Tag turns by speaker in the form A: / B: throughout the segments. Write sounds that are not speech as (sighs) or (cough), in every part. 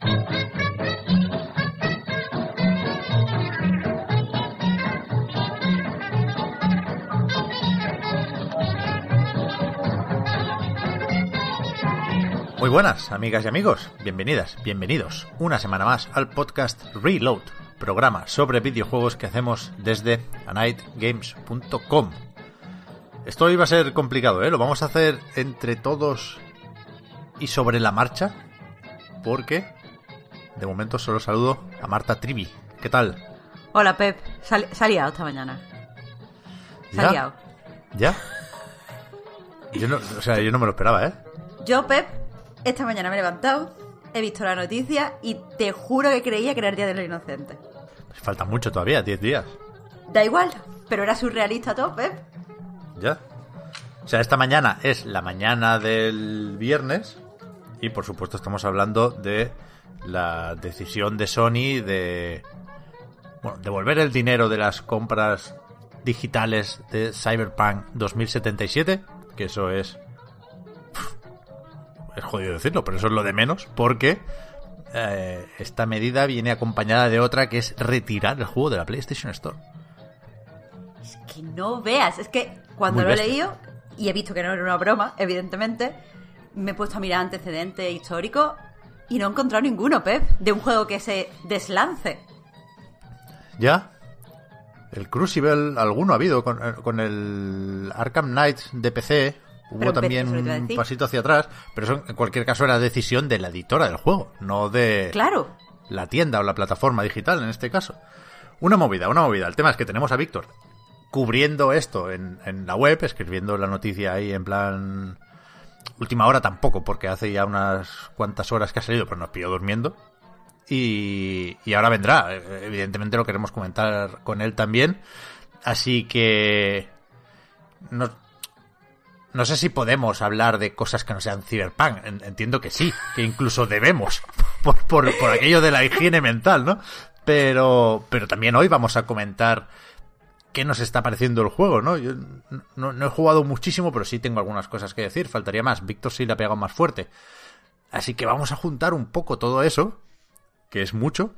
A: Muy buenas, amigas y amigos. Bienvenidas, bienvenidos una semana más al podcast Reload, programa sobre videojuegos que hacemos desde anightgames.com. Esto iba a ser complicado, ¿eh? Lo vamos a hacer entre todos y sobre la marcha, porque de momento solo saludo a Marta Trivi. ¿Qué tal?
B: Hola, Pep. Se ha liado esta mañana. Se ha
A: ¿Ya?
B: liado.
A: ¿Ya? Yo no, o sea, yo no me lo esperaba, ¿eh?
B: Yo, Pep, esta mañana me he levantado, he visto la noticia y te juro que creía que era el Día de los Inocentes.
A: Falta mucho todavía, 10 días.
B: Da igual, pero era surrealista todo, Pep.
A: ¿Ya? O sea, esta mañana es la mañana del viernes y por supuesto estamos hablando de la decisión de Sony de bueno, devolver el dinero de las compras digitales de Cyberpunk 2077, que eso es es jodido decirlo, pero eso es lo de menos, porque eh, esta medida viene acompañada de otra que es retirar el juego de la PlayStation Store.
B: Es que no veas, es que cuando
A: Muy
B: lo he leído y he visto que no era una broma, evidentemente, me he puesto a mirar antecedentes históricos y no he encontrado ninguno, Pep, de un juego que se deslance.
A: ¿Ya? El Crucible, alguno ha habido con, eh, con el Arkham Knight de PC. Hubo
B: Pero
A: también un pasito hacia atrás, pero eso en cualquier caso era decisión de la editora del juego, no de
B: Claro.
A: la tienda o la plataforma digital en este caso. Una movida, una movida. El tema es que tenemos a Víctor cubriendo esto en, en la web, escribiendo la noticia ahí en plan... Última hora tampoco, porque hace ya unas cuantas horas que ha salido, pero nos pilló durmiendo. Y, y ahora vendrá. Evidentemente lo queremos comentar con él también. Así que... No, no sé si podemos hablar de cosas que no sean Cyberpunk. En- Entiendo que sí, que incluso debemos. (laughs) Por, por, por aquello de la higiene mental, ¿no? Pero, pero también hoy vamos a comentar qué nos está pareciendo el juego, ¿no? Yo no, no he jugado muchísimo, pero sí tengo algunas cosas que decir. Faltaría más. Víctor sí le ha pegado más fuerte. Así que vamos a juntar un poco todo eso, que es mucho.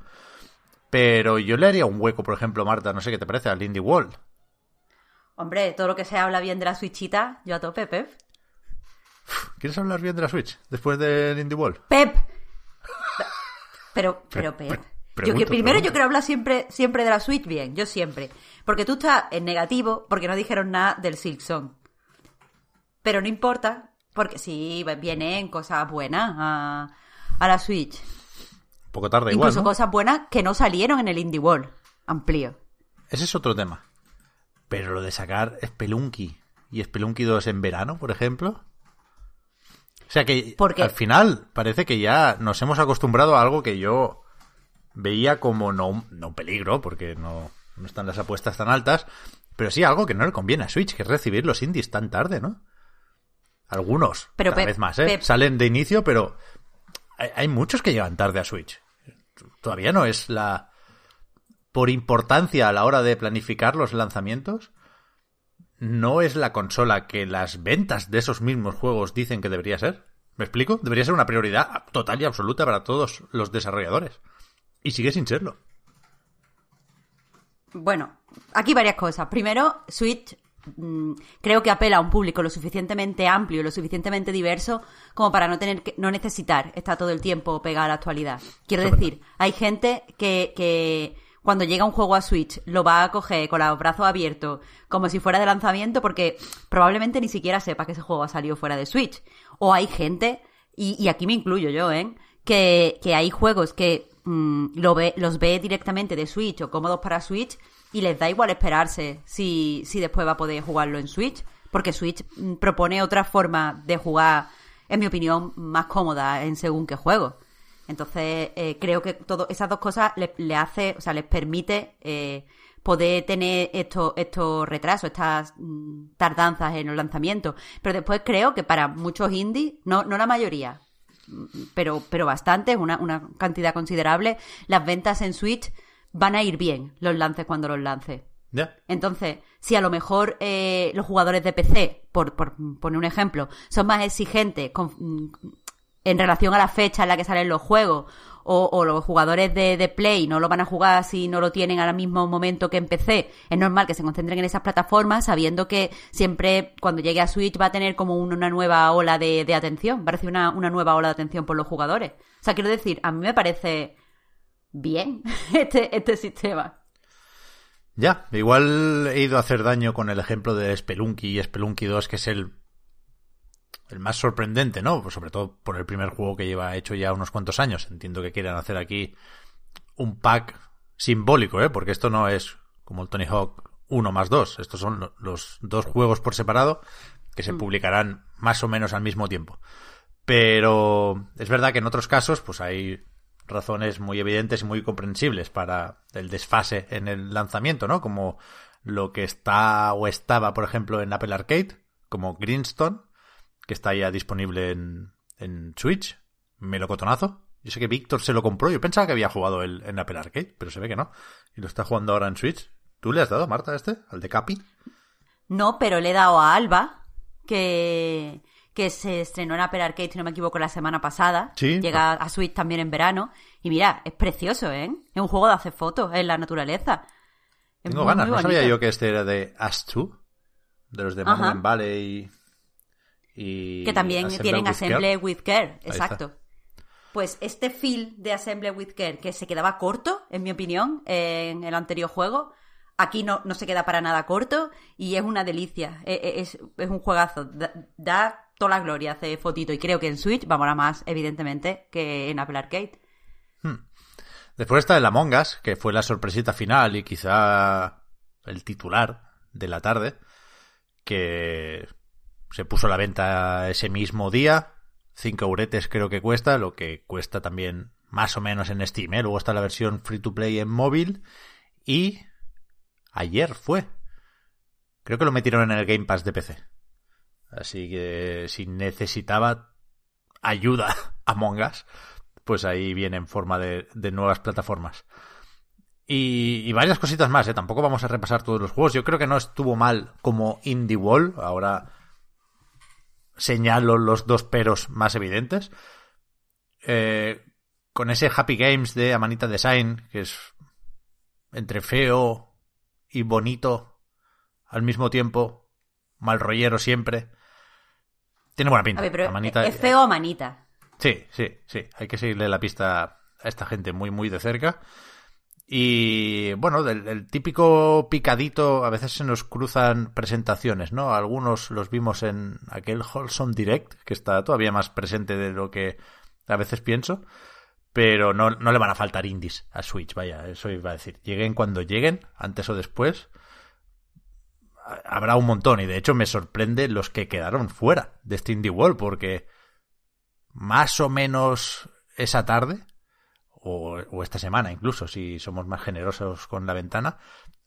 A: Pero yo le haría un hueco, por ejemplo, Marta, no sé qué te parece, al Indie World.
B: Hombre, todo lo que se habla bien de la Switchita, yo a tope, Pep.
A: ¿Quieres hablar bien de la Switch después del Indie World?
B: Pep. (laughs) Pero, pero, Pep. Yo que primero
A: pregunto.
B: yo quiero hablar siempre, siempre de la Switch bien, yo siempre. Porque tú estás en negativo porque no dijeron nada del Silksong. Pero no importa, porque sí, vienen cosas buenas a, a la Switch.
A: Un poco tarde igual,
B: Incluso
A: ¿no?
B: cosas buenas que no salieron en el Indie World. Amplio.
A: Ese es otro tema. Pero lo de sacar Spelunky y Spelunky 2 en verano, por ejemplo. O sea que
B: Porque-
A: al final parece que ya nos hemos acostumbrado a algo que yo veía como no, un- no peligro, porque no, no están las apuestas tan altas, pero sí algo que no le conviene a Switch, que es recibir los indies tan tarde, ¿no? Algunos,
B: Pero
A: cada vez más, ¿eh?
B: Pep.
A: Salen de inicio, pero hay, hay muchos que llegan tarde a Switch. Todavía no es la... Por importancia a la hora de planificar los lanzamientos, no es la consola que las ventas de esos mismos juegos dicen que debería ser. ¿Me explico? Debería ser una prioridad total y absoluta para todos los desarrolladores. Y sigue sin serlo.
B: Bueno, aquí varias cosas. Primero, Switch mm, creo que apela a un público lo suficientemente amplio y lo suficientemente diverso como para no tener que, no necesitar estar todo el tiempo pegada a la actualidad. Quiero
A: Eso
B: decir, hay gente que, que cuando llega un juego a Switch lo va a coger con los brazos abiertos como si fuera de lanzamiento porque probablemente ni siquiera sepa que ese juego ha salido fuera de Switch. O hay gente, y, y aquí me incluyo yo, ¿eh? Que, que hay juegos que mm, lo ve, los ve directamente de Switch o cómodos para Switch y les da igual esperarse si, si después va a poder jugarlo en Switch, porque Switch mm, propone otra forma de jugar en mi opinión, más cómoda en según qué juego. Entonces, eh, creo que todo, esas dos cosas le, hace, o sea, les permite eh, poder tener estos, estos retrasos, estas mm, tardanzas en los lanzamientos. Pero después creo que para muchos indies, no, no la mayoría, pero, pero bastante, una, una cantidad considerable, las ventas en Switch van a ir bien, los lances cuando los lance. Entonces, si a lo mejor eh, los jugadores de PC, por, por, poner un ejemplo, son más exigentes en relación a la fecha en la que salen los juegos, o, los jugadores de, Play no lo van a jugar si no lo tienen al mismo momento que en PC, es normal que se concentren en esas plataformas sabiendo que siempre cuando llegue a Switch va a tener como una nueva ola de, atención, va a una, una nueva ola de atención por los jugadores. O sea, quiero decir, a mí me parece bien (laughs) este, este sistema.
A: Ya, igual he ido a hacer daño con el ejemplo de Spelunky y Spelunky 2, que es el, el más sorprendente, ¿no? Pues sobre todo por el primer juego que lleva hecho ya unos cuantos años. Entiendo que quieran hacer aquí un pack simbólico, ¿eh? Porque esto no es como el Tony Hawk 1 más 2. Estos son los dos juegos por separado que se mm. publicarán más o menos al mismo tiempo. Pero es verdad que en otros casos, pues hay razones muy evidentes y muy comprensibles para el desfase en el lanzamiento, ¿no? Como lo que está o estaba, por ejemplo, en Apple Arcade, como Greenstone, que está ya disponible en, en Switch. Melocotonazo. Yo sé que Víctor se lo compró. Yo pensaba que había jugado el, en Apple Arcade, pero se ve que no. Y lo está jugando ahora en Switch. ¿Tú le has dado, Marta, a este? ¿Al de Capi?
B: No, pero le he dado a Alba, que que se estrenó en Apple Arcade, si no me equivoco, la semana pasada. Llega a Switch también en verano. Y mira, es precioso, ¿eh? Es un juego de hacer fotos en la naturaleza.
A: Tengo ganas, no sabía yo que este era de Us 2, de los de Monument Valley y,
B: Que también tienen Assemble with Care, exacto. Pues este feel de Assemble with Care, que se quedaba corto, en mi opinión, en el anterior juego, aquí no, no se queda para nada corto y es una delicia. E, e, es, es, un juegazo. da toda la gloria hace fotito. Y creo que en Switch va a más, evidentemente, que en Apple Arcade.
A: Hmm. Después está el Among Us, que fue la sorpresita final y quizá el titular de la tarde, que se puso a la venta ese mismo día. Cinco euretes creo que cuesta, lo que cuesta también más o menos en Steam. ¿eh? Luego está la versión free to play en móvil. Y ayer fue. Creo que lo metieron en el Game Pass de PC. Así que si necesitaba ayuda (laughs) a Mongas, pues ahí viene en forma de, nuevas plataformas. Y, varias cositas más, ¿eh? Tampoco vamos a repasar todos los juegos. Yo creo que no estuvo mal como Indie Wall. Ahora señalo los dos peros más evidentes. Eh, con ese Happy Games de Amanita Design, que es entre feo y bonito al mismo tiempo, mal rollero siempre. Tiene buena pinta.
B: ¿Es feo a manita?
A: Sí, sí, sí. Hay que seguirle la pista a esta gente muy, muy de cerca. Y bueno, del, típico picadito, a veces se nos cruzan presentaciones, ¿no? Algunos los vimos en aquel Wholesome Direct, que está todavía más presente de lo que a veces pienso. Pero no, no le van a faltar indies a Switch, vaya, eso iba a decir. Lleguen cuando lleguen, antes o después habrá un montón y de hecho me sorprende los que quedaron fuera de este Indie World porque más o menos esa tarde o, esta semana incluso si somos más generosos con la ventana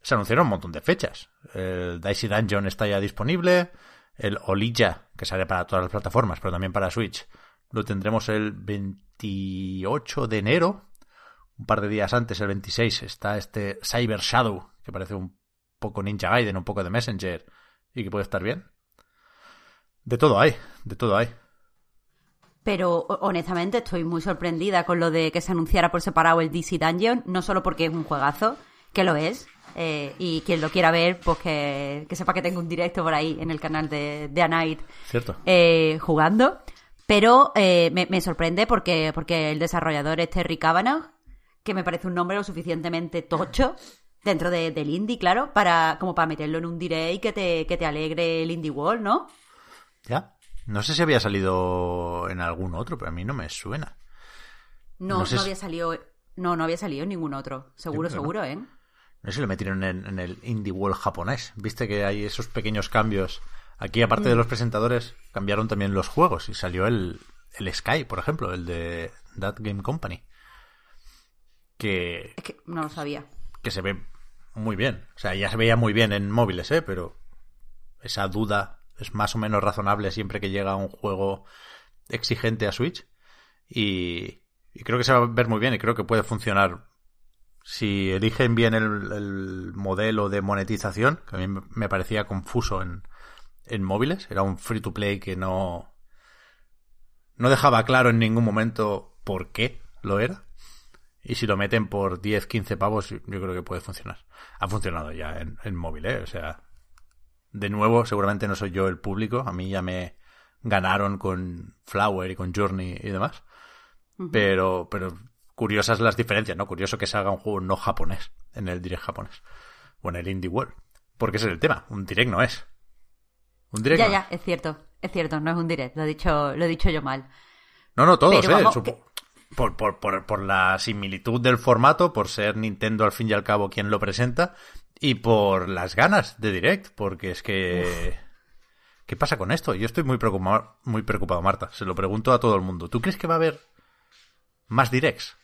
A: se anunciaron un montón de fechas el Dicey Dungeon está ya disponible el Olija que sale para todas las plataformas pero también para Switch lo tendremos el 28 de enero un par de días antes el 26 está este Cyber Shadow que parece un poco Ninja Gaiden, un poco de Messenger y que puede estar bien. De todo hay, de todo hay.
B: Pero honestamente estoy muy sorprendida con lo de que se anunciara por separado el DC Dungeon, no solo porque es un juegazo, que lo es, eh, y quien lo quiera ver, pues que, sepa que tengo un directo por ahí en el canal de, de A Night
A: Cierto.
B: Eh, jugando. Pero eh, me, me, sorprende porque, porque el desarrollador es Terry Cavanagh, que me parece un nombre lo suficientemente tocho Dentro de, del indie, claro, para como para meterlo en un direct que te, que te alegre el indie wall, ¿no?
A: Ya. No sé si había salido en algún otro, pero a mí no me suena.
B: No, no, había salido. No, no había salido en ningún otro. Seguro, seguro, ¿eh?
A: No sé si lo metieron en, el indie wall japonés. Viste que hay esos pequeños cambios Aquí, aparte de los presentadores, cambiaron también los juegos y salió el, el Sky, por ejemplo, el de That Game Company. Que,
B: Es que no lo sabía.
A: que se ve muy bien. O sea, ya se veía muy bien en móviles, ¿eh? Pero esa duda es más o menos razonable siempre que llega un juego exigente a Switch. Y, creo que se va a ver muy bien y creo que puede funcionar si eligen bien el, el modelo de monetización, que a mí me- parecía confuso en, en móviles. Era un free to play que no, no dejaba claro en ningún momento por qué lo era. Y si lo meten por 10, 15 pavos, yo creo que puede funcionar. Ha funcionado ya en, en móvil, ¿eh? O sea, de nuevo, seguramente no soy yo el público. A mí ya me ganaron con Flower y con Journey y demás. Pero, pero curiosas las diferencias, ¿no? Curioso que salga un juego no japonés en el direct japonés. O en el Indie World. Porque ese es el tema. Un direct no es. Un direct
B: Ya,
A: no
B: ya, es cierto. Es cierto, no es un direct. Lo he dicho, lo he dicho yo mal.
A: No, no, todos,
B: Pero
A: ¿eh?
B: vamos,
A: Supo-
B: que-
A: Por, por, por, por la similitud del formato, por ser Nintendo al fin y al cabo quien lo presenta, y por las ganas de Direct, porque es que... ¿Qué pasa con esto? Yo estoy muy preocupado, muy preocupado, Marta. Se lo pregunto a todo el mundo. ¿Tú crees que va a haber más Directs?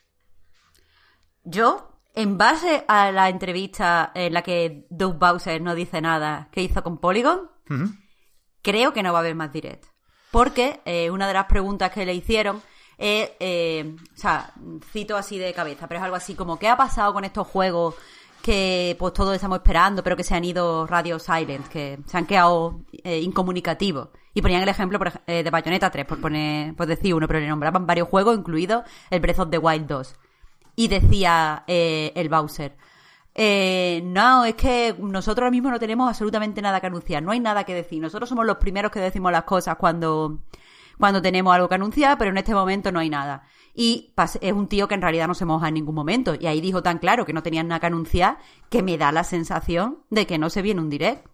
B: Yo, en base a la entrevista en la que Doug Bowser no dice nada que hizo con Polygon, creo que no va a haber más direct. Porque eh, una de las preguntas que le hicieron es, eh, o sea, cito así de cabeza, pero es algo así como, ¿qué ha pasado con estos juegos que pues todos estamos esperando, pero que se han ido radio silent, que se han quedado eh, incomunicativos? Y ponían el ejemplo por eh, de Bayonetta 3, por, poner, por decir uno, pero le nombraban varios juegos, incluido el Breath of the Wild 2. Y decía eh, el Bowser, eh, no, es que nosotros ahora mismo no tenemos absolutamente nada que anunciar, no hay nada que decir. Nosotros somos los primeros que decimos las cosas cuando, cuando tenemos algo que anunciar, pero en este momento no hay nada. Y es un tío que en realidad no se moja en ningún momento. Y ahí dijo tan claro que no tenían nada que anunciar que me da la sensación de que no se viene un direct.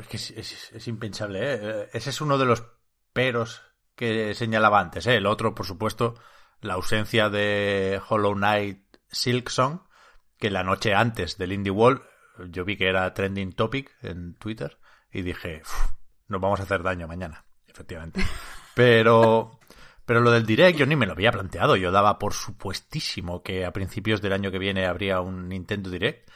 A: Es que es, impensable, ¿eh? Ese es uno de los peros que señalaba antes, ¿eh? El otro, por supuesto, la ausencia de Hollow Knight Silksong, que la noche antes del Indie Wall yo vi que era trending topic en Twitter y dije, "Uf, nos vamos a hacer daño mañana, efectivamente. Pero, pero lo del Direct yo ni me lo había planteado. Yo daba por supuestísimo que a principios del año que viene habría un Nintendo Direct.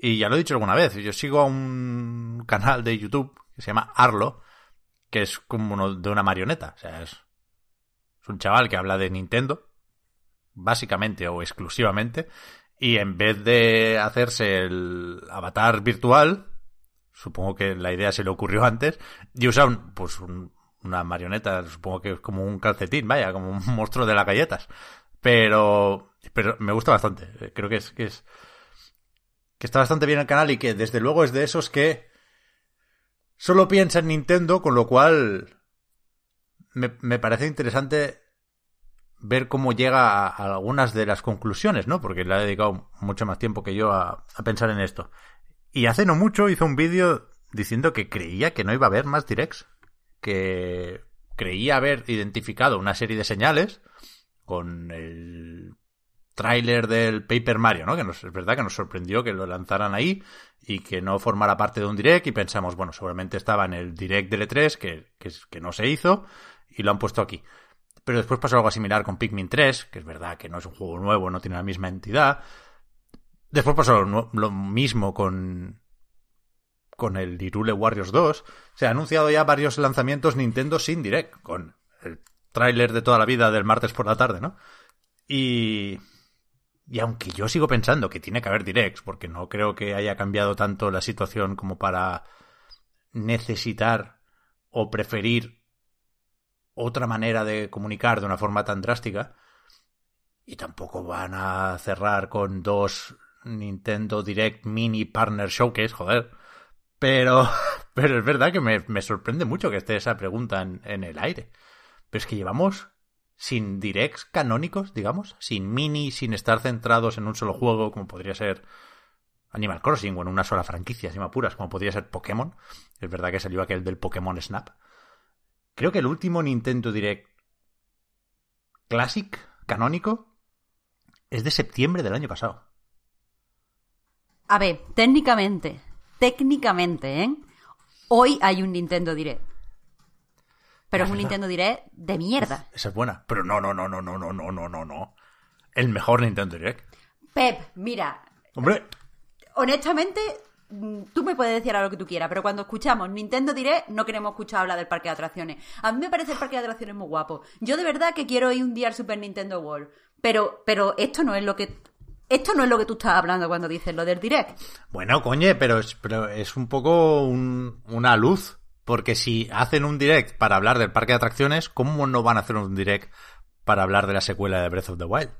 A: Y ya lo he dicho alguna vez, yo sigo a un canal de YouTube que se llama Arlo, que es como uno de una marioneta. O sea, es, un chaval que habla de Nintendo, básicamente o exclusivamente, y en vez de hacerse el avatar virtual, supongo que la idea se le ocurrió antes, y usa un, pues un- una marioneta, supongo que es como un calcetín, vaya, como un (laughs) monstruo de las galletas. Pero, pero me gusta bastante. Creo que es, que es, que está bastante bien el canal y que desde luego es de esos que solo piensa en Nintendo, con lo cual me, me parece interesante ver cómo llega a, a algunas de las conclusiones, ¿no? Porque le ha dedicado mucho más tiempo que yo a, a pensar en esto. Y hace no mucho hizo un vídeo diciendo que creía que no iba a haber más directs, que creía haber identificado una serie de señales con el tráiler del Paper Mario, ¿no? Que nos, es verdad que nos sorprendió que lo lanzaran ahí y que no formara parte de un direct y pensamos, bueno, seguramente estaba en el direct del E3 que, que, no se hizo y lo han puesto aquí. Pero después pasó algo similar con Pikmin 3, que es verdad que no es un juego nuevo, no tiene la misma entidad. Después pasó lo mismo con con el Irule Warriors 2. Se ha anunciado ya varios lanzamientos Nintendo sin direct, con el tráiler de toda la vida del martes por la tarde, ¿no? Y y aunque yo sigo pensando que tiene que haber directs, porque no creo que haya cambiado tanto la situación como para necesitar o preferir otra manera de comunicar de una forma tan drástica, y tampoco van a cerrar con dos Nintendo Direct Mini Partner Showcase, joder. Pero, (laughs) pero es verdad que me, me sorprende mucho que esté esa pregunta en, el aire. Pero es que llevamos sin directs canónicos, digamos, sin mini, sin estar centrados en un solo juego, como podría ser Animal Crossing, o en una sola franquicia, si me apuras, como podría ser Pokémon. Es verdad que salió aquel del Pokémon Snap. Creo que el último Nintendo Direct Classic, canónico, es de septiembre del año pasado.
B: A ver, técnicamente, técnicamente, ¿eh? Hoy hay un Nintendo Direct. Pero es un Nintendo Direct de mierda.
A: Esa es buena. Pero no, no, no, no, no, no, no, no, no, no. El mejor Nintendo Direct.
B: Pep, mira,
A: Hombre,
B: honestamente, mm, tú me puedes decir ahora lo que tú quieras, pero cuando escuchamos Nintendo Direct, no queremos escuchar hablar del parque de atracciones. A mí me parece el parque de atracciones muy guapo. Yo de verdad que quiero ir un día al Super Nintendo World, pero, pero esto no es lo que. Esto no es lo que tú estás hablando cuando dices lo del Direct.
A: Bueno, coñe, pero es, pero es un poco un- una luz. Porque si hacen un direct para hablar del parque de atracciones, ¿cómo no van a hacer un direct para hablar de la secuela de Breath of the Wild?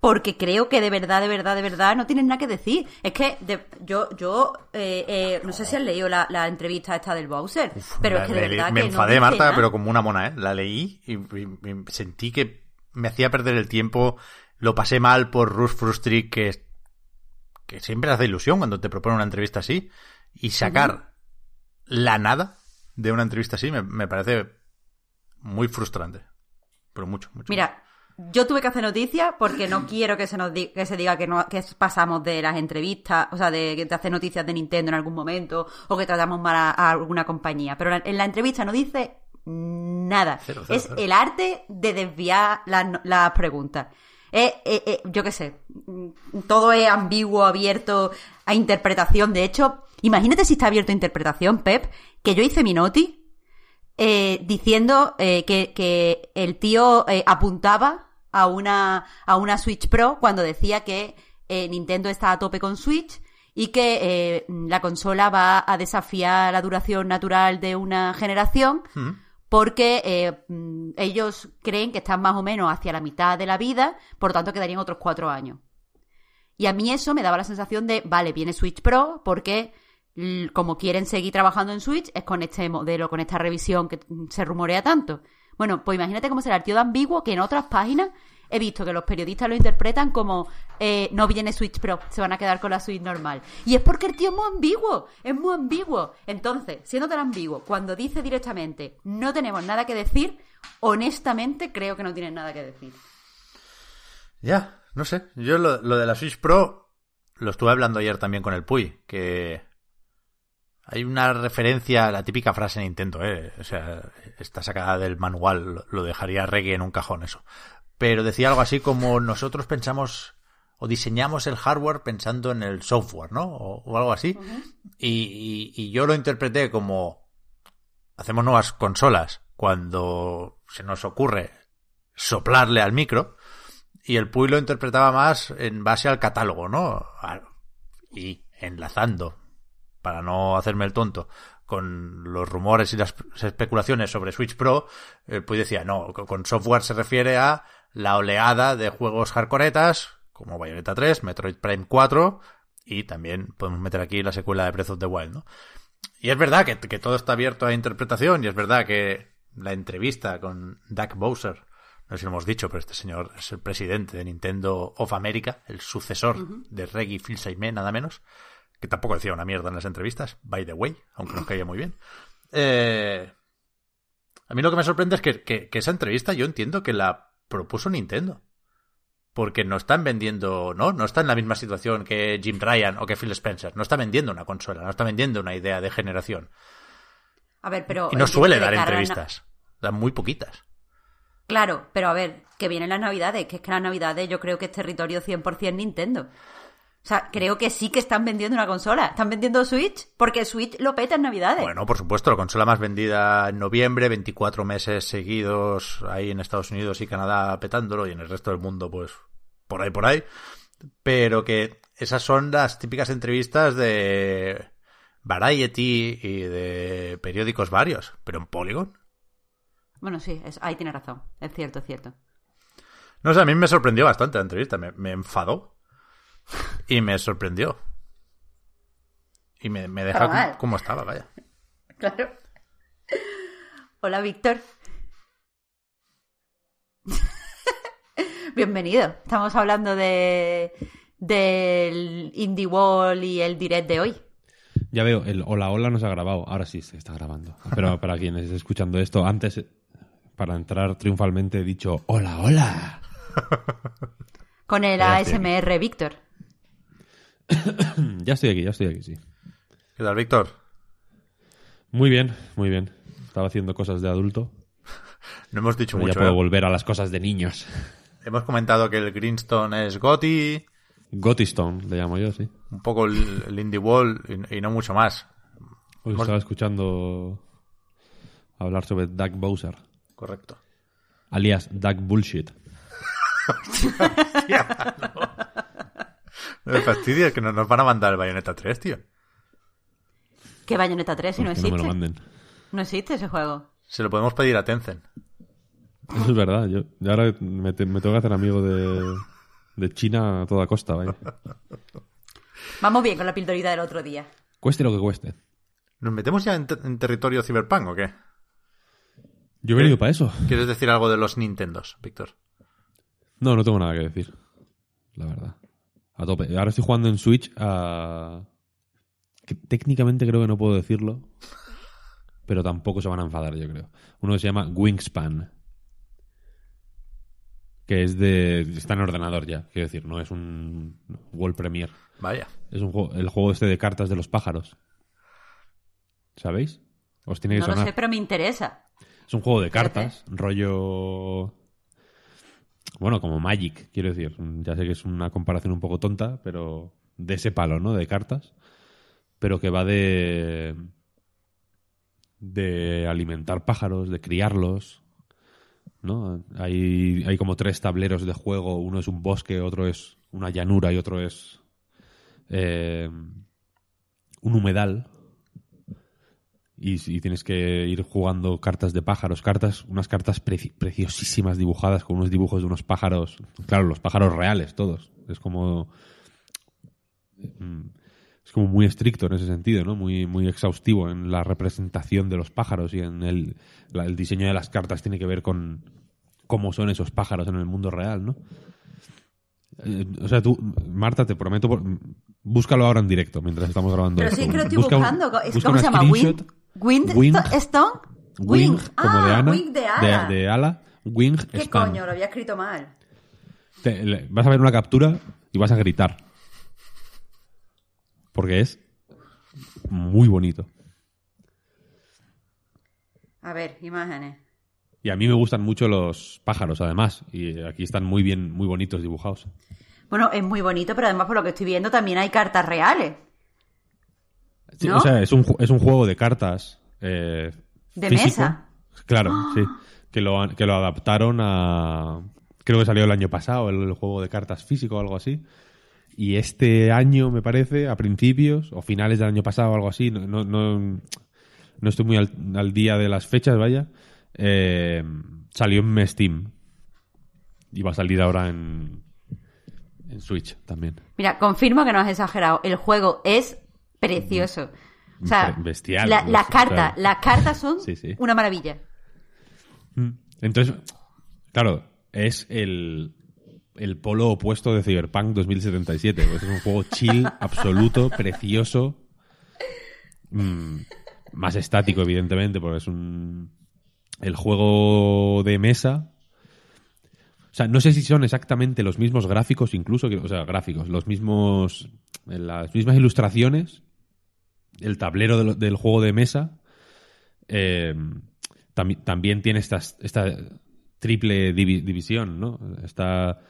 B: Porque creo que de verdad, de verdad, de verdad no tienen nada que decir. Es que de- yo, yo eh, eh, no sé si has leído la, la entrevista esta del Bowser, pero es que de verdad
A: me
B: que
A: enfadé, Marta,
B: nada.
A: pero como una mona, ¿eh? La leí y, y- y sentí que me hacía perder el tiempo. Lo pasé mal por Rush Frustri, que, que siempre hace ilusión cuando te propone una entrevista así. Y sacar la nada de una entrevista así me, me parece muy frustrante. Pero mucho, mucho.
B: Mira, yo tuve que hacer noticias porque no quiero que se nos di- que se diga que no que pasamos de las entrevistas, o sea, de, de hacer noticias de Nintendo en algún momento o que tratamos mal a, a alguna compañía. Pero la- en la entrevista no dice nada.
A: Cero, cero,
B: es
A: cero.
B: el arte de desviar las, las preguntas. Eh, eh, eh, yo qué sé, mm, todo es ambiguo, abierto a interpretación. De hecho, imagínate si está abierto a interpretación, Pep, que yo hice mi noti eh, diciendo eh, que, que el tío apuntaba a una, a una Switch Pro cuando decía que Nintendo está a tope con Switch y que la consola va a desafiar la duración natural de una generación
A: Mm.
B: Porque eh, mm, ellos creen que están más o menos hacia la mitad de la vida, por lo tanto quedarían otros cuatro años. Y a mí eso me daba la sensación de, vale, viene Switch Pro porque como quieren seguir trabajando en Switch es con este modelo, con esta revisión que mm, se rumorea tanto. Bueno, pues imagínate cómo será el tío de ambiguo que en otras páginas he visto que los periodistas lo interpretan como eh, no viene Switch Pro, se van a quedar con la Switch normal. Y es porque el tío es muy ambiguo, es muy ambiguo. Entonces, siendo tan ambiguo, cuando dice directamente no tenemos nada que decir, honestamente creo que no tienen nada que decir.
A: Ya, no sé. Yo lo, lo de la Switch Pro lo estuve hablando ayer también con el Puy, que hay una referencia la típica frase de Nintendo, ¿eh? O sea, está sacada del manual, lo dejaría reggae en un cajón eso. Pero decía algo así como nosotros pensamos o diseñamos el hardware pensando en el software, ¿no? O, o algo así. y, y- y yo lo interpreté como hacemos nuevas consolas cuando se nos ocurre soplarle al micro y el Puy lo interpretaba más en base al catálogo, ¿no? Y enlazando, para no hacerme el tonto, con los rumores y las especulaciones sobre Switch Pro, el Puy decía, no, co- con software se refiere a la oleada de juegos hardcoretas, como Bayonetta 3, Metroid Prime 4, y también podemos meter aquí la secuela de Breath of the Wild, ¿no? Y es verdad que, que todo está abierto a interpretación, y es verdad que la entrevista con Doug Bowser, no sé si lo hemos dicho, pero este señor es el presidente de Nintendo of America, el sucesor de Reggie Fils-Aimé, nada menos, que tampoco decía una mierda en las entrevistas, by the way, aunque nos caía muy bien. Eh, a mí lo que me sorprende es que, que- que esa entrevista yo entiendo que la propuso Nintendo. Porque no están vendiendo, ¿no? No está en la misma situación que Jim Ryan o que Phil Spencer. No está vendiendo una consola, no está vendiendo una idea de generación.
B: A ver, pero...
A: Y no
B: el
A: suele dar entrevistas. Dan muy poquitas.
B: Claro, pero a ver, que vienen las navidades, que es que las navidades yo creo que es territorio 100% Nintendo. O sea, creo que sí que están vendiendo una consola. Están vendiendo Switch porque Switch lo peta en navidades.
A: Bueno, por supuesto, la consola más vendida en noviembre, 24 meses seguidos ahí en Estados Unidos y Canadá petándolo y en el resto del mundo, pues por ahí, por ahí. Pero que esas son las típicas entrevistas de Variety y de periódicos varios, pero en Polygon.
B: Bueno, sí, es- ahí tiene razón. Es cierto, es cierto.
A: No sé, a mí me sorprendió bastante la entrevista, me, me enfadó y me sorprendió. Y me, me deja como, como estaba, vaya.
B: Claro. Hola, Víctor. Bienvenido. Estamos hablando de del Indie Wall y el direct de hoy.
C: Ya veo, el hola hola no se ha grabado, ahora sí se está grabando. Pero para quienes esté escuchando esto, antes, para entrar triunfalmente, he dicho hola hola.
B: Con el ASMR Víctor. (coughs)
C: Ya estoy aquí, ya estoy aquí, sí.
A: ¿Qué tal, Víctor?
C: Muy bien, muy bien. Estaba haciendo cosas de adulto. (laughs)
A: No hemos dicho
C: Pero ya
A: mucho.
C: puedo
A: ¿eh?
C: volver a las cosas de niños. (laughs)
A: Hemos comentado que el Greenstone es Gotti,
C: Gotistone, le llamo yo, sí.
A: un poco el, el Indie Wall y, y no mucho más.
C: Hoy estaba escuchando hablar sobre Doug Bowser,
A: Correcto.
C: alias Doug Bullshit. (laughs)
A: No me fastidies que nos, nos van a mandar el Bayonetta 3, tío.
B: ¿Qué Bayonetta 3 si no
C: Pues que no me
B: existe?
C: lo manden.
B: No existe ese juego.
A: Se lo podemos pedir a Tencent.
C: Eso es verdad. Yo, yo ahora me, te- me tengo que hacer amigo de, de China a toda costa, vaya.
B: Vamos bien con la pildorita del otro día.
C: Cueste lo que cueste.
A: ¿Nos metemos ya en, en territorio cyberpunk o qué?
C: Yo he venido para eso.
A: ¿Quieres decir algo de los Nintendos, Víctor?
C: No, no tengo nada que decir. La verdad. A tope. Ahora estoy jugando en Switch a... que técnicamente creo que no puedo decirlo. Pero tampoco se van a enfadar, yo creo. Uno que se llama Wingspan. Que es de... Está en ordenador ya, quiero decir. No es un World Premiere.
A: Vaya.
C: Es un juego, el juego este de cartas de los pájaros. ¿Sabéis? Os tiene que
B: No lo sé, pero me interesa.
C: Es un juego de cartas, rollo. Bueno, como Magic, quiero decir. Ya sé que es una comparación un poco tonta, pero de ese palo, ¿no? De cartas. Pero que va de. de alimentar pájaros, de criarlos. ¿No? Hay, hay como tres tableros de juego. Uno es un bosque, otro es una llanura y otro es. eh, un humedal y, y tienes que ir jugando cartas de pájaros, cartas, unas cartas preci- preciosísimas dibujadas con unos dibujos de unos pájaros, claro, los pájaros reales todos. Es como mm, es como muy estricto en ese sentido, ¿no? Muy muy exhaustivo en la representación de los pájaros y en el, la- el diseño de las cartas tiene que ver con cómo son esos pájaros en el mundo real, ¿no? Eh, O sea, tú, Marta, te prometo, por- búscalo ahora en directo mientras estamos grabando
B: Pero
C: esto.
B: sí que lo estoy
C: Busca
B: buscando. ¿Es-
C: busca
B: ¿Cómo se llama?
C: screenshot.
B: Wind,
C: Wing.
B: Stone?
C: Wing,
B: Wing.
C: como
B: ah,
C: de Ana.
B: Wing de Ala.
C: De, de ala. Wing
B: ¿Qué coño? Lo había escrito mal.
C: Te- le- vas a ver una captura y vas a gritar. Porque es muy bonito.
B: A ver, imágenes.
C: Y a mí me gustan mucho los pájaros, además. Y aquí están muy bien, muy bonitos dibujados.
B: Bueno, es muy bonito, pero además por lo que estoy viendo también hay cartas reales. ¿No?
C: O sea, es un, es un juego de cartas. eh,
B: De
C: físico.
B: mesa.
C: Claro, sí. Que lo, que lo adaptaron a. Creo que salió el año pasado, el, juego de cartas físico o algo así. Y este año, me parece, a principios o finales del año pasado o algo así, no, no, no, no estoy muy al, al día de las fechas, vaya. eh, salió en Steam. Y va a salir ahora en, en Switch también.
B: Mira, confirmo que no has exagerado. El juego es precioso. O sea,
C: Bestial,
B: la- las cartas,
C: o sea,
B: las cartas son
C: Sí, sí.
B: una maravilla.
C: Mm. Entonces, claro, es el, el polo opuesto de Cyberpunk 2077. Pues es un juego chill, (laughs) absoluto, precioso. mm, más estático, evidentemente, porque es un. El juego de mesa. O sea, no sé si son exactamente los mismos gráficos, incluso, o sea, gráficos, los mismos. las mismas ilustraciones. El tablero del, juego de mesa. eh, tambi- también tiene estas, esta triple divi- división, ¿no? Está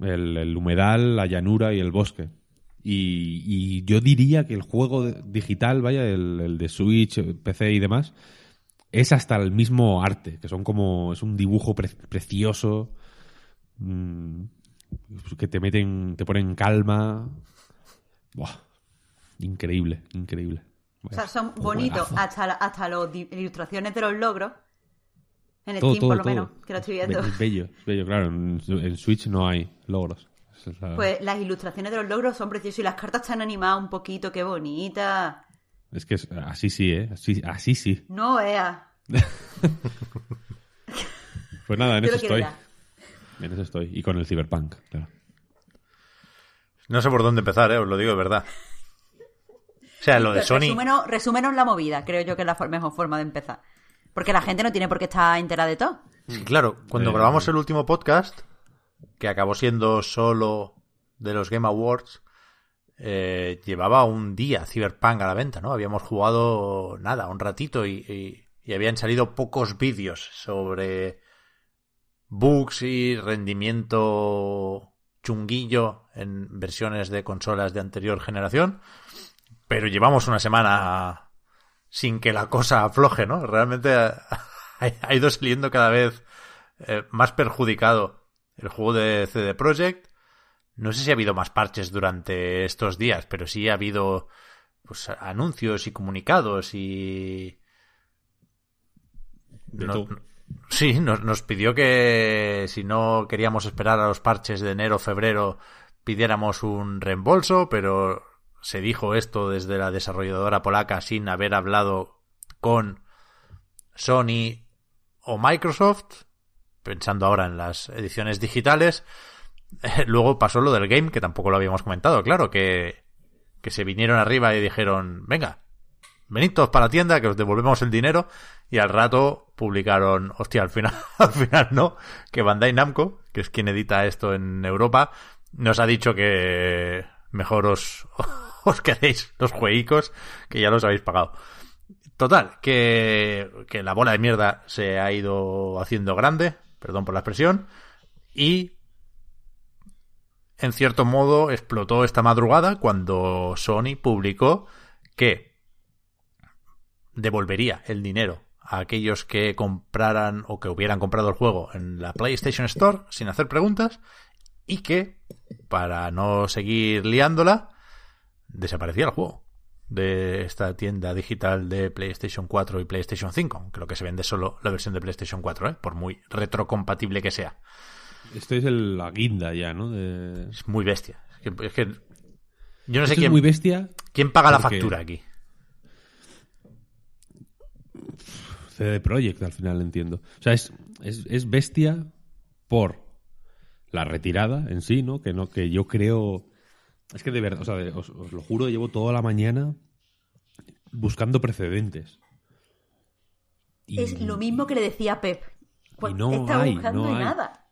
C: el, humedal, la llanura y el bosque. Y, yo diría que el juego digital, vaya, el, de Switch, PC y demás, es hasta el mismo arte, que son como, es un dibujo pre- precioso, mm, que te meten, te ponen calma. Buah, increíble, increíble.
B: O sea, son bonitos hasta, la- hasta las ilustraciones de los logros. En
C: Todo,
B: Steam,
C: todo,
B: por lo
C: todo.
B: menos, que lo estoy viendo.
C: Be- bello, bello, claro. En, en Switch no hay logros. Es la-
B: Pues las ilustraciones de los logros son preciosas y las cartas están animadas un poquito, qué bonita.
C: Es que es- así sí, ¿eh? Así, así sí.
B: No vea. (laughs)
C: Pues nada, en
B: Yo
C: eso estoy.
B: ya.
C: En eso estoy. Y con el Cyberpunk, claro.
A: No sé por dónde empezar, ¿eh? os lo digo de verdad. O sea, lo de Sony.
B: Resúmenos, resúmenos la movida, creo yo que es la mejor forma de empezar. Porque la gente no tiene por qué estar entera de todo.
A: Sí, claro, cuando
C: Eh,
A: grabamos el último podcast, que acabó siendo solo de los Game Awards, eh, llevaba un día Cyberpunk a la venta, ¿no? Habíamos jugado nada, un ratito y, y- y habían salido pocos vídeos sobre bugs y rendimiento chunguillo en versiones de consolas de anterior generación, pero llevamos una semana sin que la cosa afloje, ¿no? Realmente (laughs) ha, ido saliendo cada vez eh, más perjudicado el juego de CD Projekt. No sé si ha habido más parches durante estos días, pero sí ha habido pues anuncios y comunicados y no- sí, nos, nos pidió que si no queríamos esperar a los parches de enero o febrero pidiéramos un reembolso, pero se dijo esto desde la desarrolladora polaca sin haber hablado con Sony o Microsoft, pensando ahora en las ediciones digitales. (laughs) Luego pasó lo del game, que tampoco lo habíamos comentado, claro, que, que se vinieron arriba y dijeron, venga, venid todos para la tienda, que os devolvemos el dinero, y al rato publicaron, hostia, al final, (laughs) al final no, que Bandai Namco, que es quien edita esto en Europa, nos ha dicho que mejor os, os quedéis los jueguicos, que ya los habéis pagado. Total, que, que la bola de mierda se ha ido haciendo grande, perdón por la expresión, y en cierto modo explotó esta madrugada cuando Sony publicó que devolvería el dinero a aquellos que compraran o que hubieran comprado el juego en la PlayStation Store sin hacer preguntas y que, para no seguir liándola, desaparecía el juego de esta tienda digital de PlayStation 4 y PlayStation 5. Creo que se vende solo la versión de PlayStation 4, ¿eh? por muy retrocompatible que sea.
C: Este es el, la guinda ya, ¿no? De...
A: Es muy bestia. Es que, es que yo no sé
C: Esto
A: quién,
C: es muy bestia.
A: quién paga la factura aquí.
C: CD Projekt al final entiendo. O sea, es, es, es bestia por la retirada en sí, ¿no? Que no, que yo creo. Es que de verdad, o sea, os, os lo juro, llevo toda la mañana buscando precedentes. Y-
B: Es lo mismo que le decía Pep.
C: Y no
B: Estaba
C: hay,
B: buscando
C: no hay.
B: nada.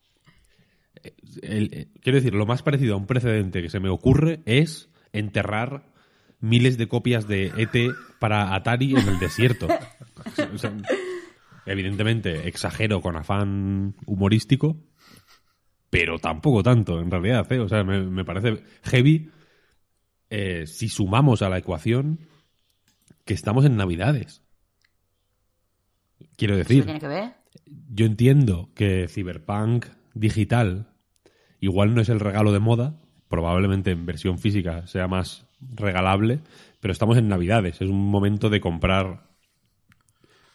C: el- eh, quiero decir, lo más parecido a un precedente que se me ocurre es enterrar miles de copias de ET para Atari en el desierto. (laughs) O sea, evidentemente, exagero con afán humorístico, pero tampoco tanto, en realidad. ¿eh? O sea, me, me parece heavy eh, si sumamos a la ecuación que estamos en Navidades. Quiero
B: ¿Eso
C: decir,
B: tiene que ver?
C: yo entiendo que Cyberpunk digital igual no es el regalo de moda, probablemente en versión física sea más regalable, pero estamos en Navidades, es un momento de comprar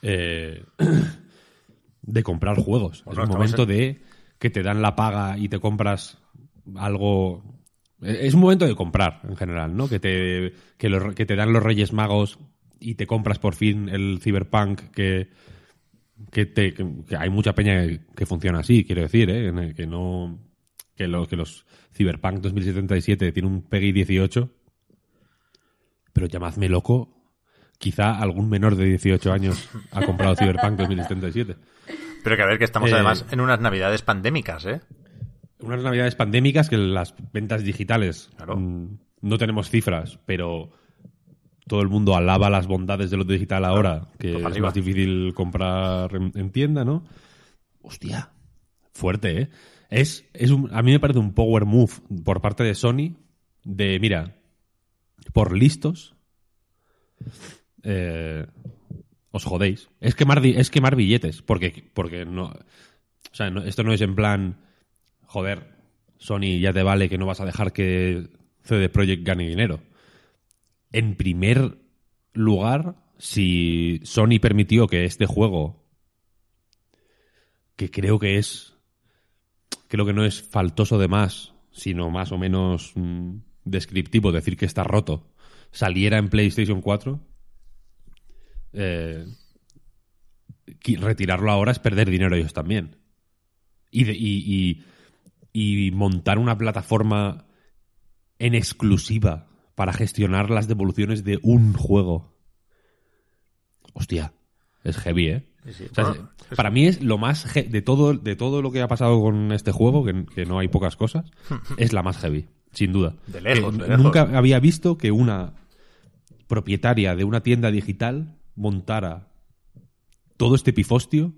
C: eh, (coughs) de comprar juegos,
A: Bueno,
C: es un momento
A: en-
C: de que te dan la paga y te compras algo es un momento de comprar en general, ¿no? Que te que, los- que te dan los Reyes Magos y te compras por fin el Cyberpunk que que, te, que, hay mucha peña que, funciona así, quiero decir, ¿eh? Que no que, lo- que los Cyberpunk 2077 tiene un PEGI 18, pero llamadme loco, quizá algún menor de 18 años ha comprado Cyberpunk 2077.
A: Pero que a ver que estamos
C: Eh,
A: además en unas navidades pandémicas, ¿eh?
C: Unas navidades pandémicas que las ventas digitales
A: Claro.
C: mm, no tenemos cifras, pero todo el mundo alaba las bondades de lo digital ahora, que es más difícil comprar en, en tienda, ¿no? Hostia, fuerte, ¿eh? Es, es un, a mí me parece un power move por parte de Sony de, mira, por listos, eh, os jodéis. Es quemar, es billetes, porque, porque no... O sea, esto no es en plan, joder, Sony ya te vale que no vas a dejar que CD Projekt gane dinero. En primer lugar, si Sony permitió que este juego, que creo que es, creo que no es faltoso de más, sino más o menos mm, descriptivo, decir que está roto, saliera en PlayStation 4, eh, retirarlo ahora es perder dinero ellos también. Y, de- y, y- y montar una plataforma en exclusiva para gestionar las devoluciones de un juego. Hostia, es heavy, ¿eh?
A: Sí, sí.
C: O sea,
A: Bueno,
C: es- para mí es lo más de todo de todo lo que ha pasado con este juego, que, que no hay pocas cosas, (laughs) es la más heavy. sin duda.
A: De lejos,
C: Que
A: de lejos.
C: Nunca había visto que una propietaria de una tienda digital montara todo este pifostio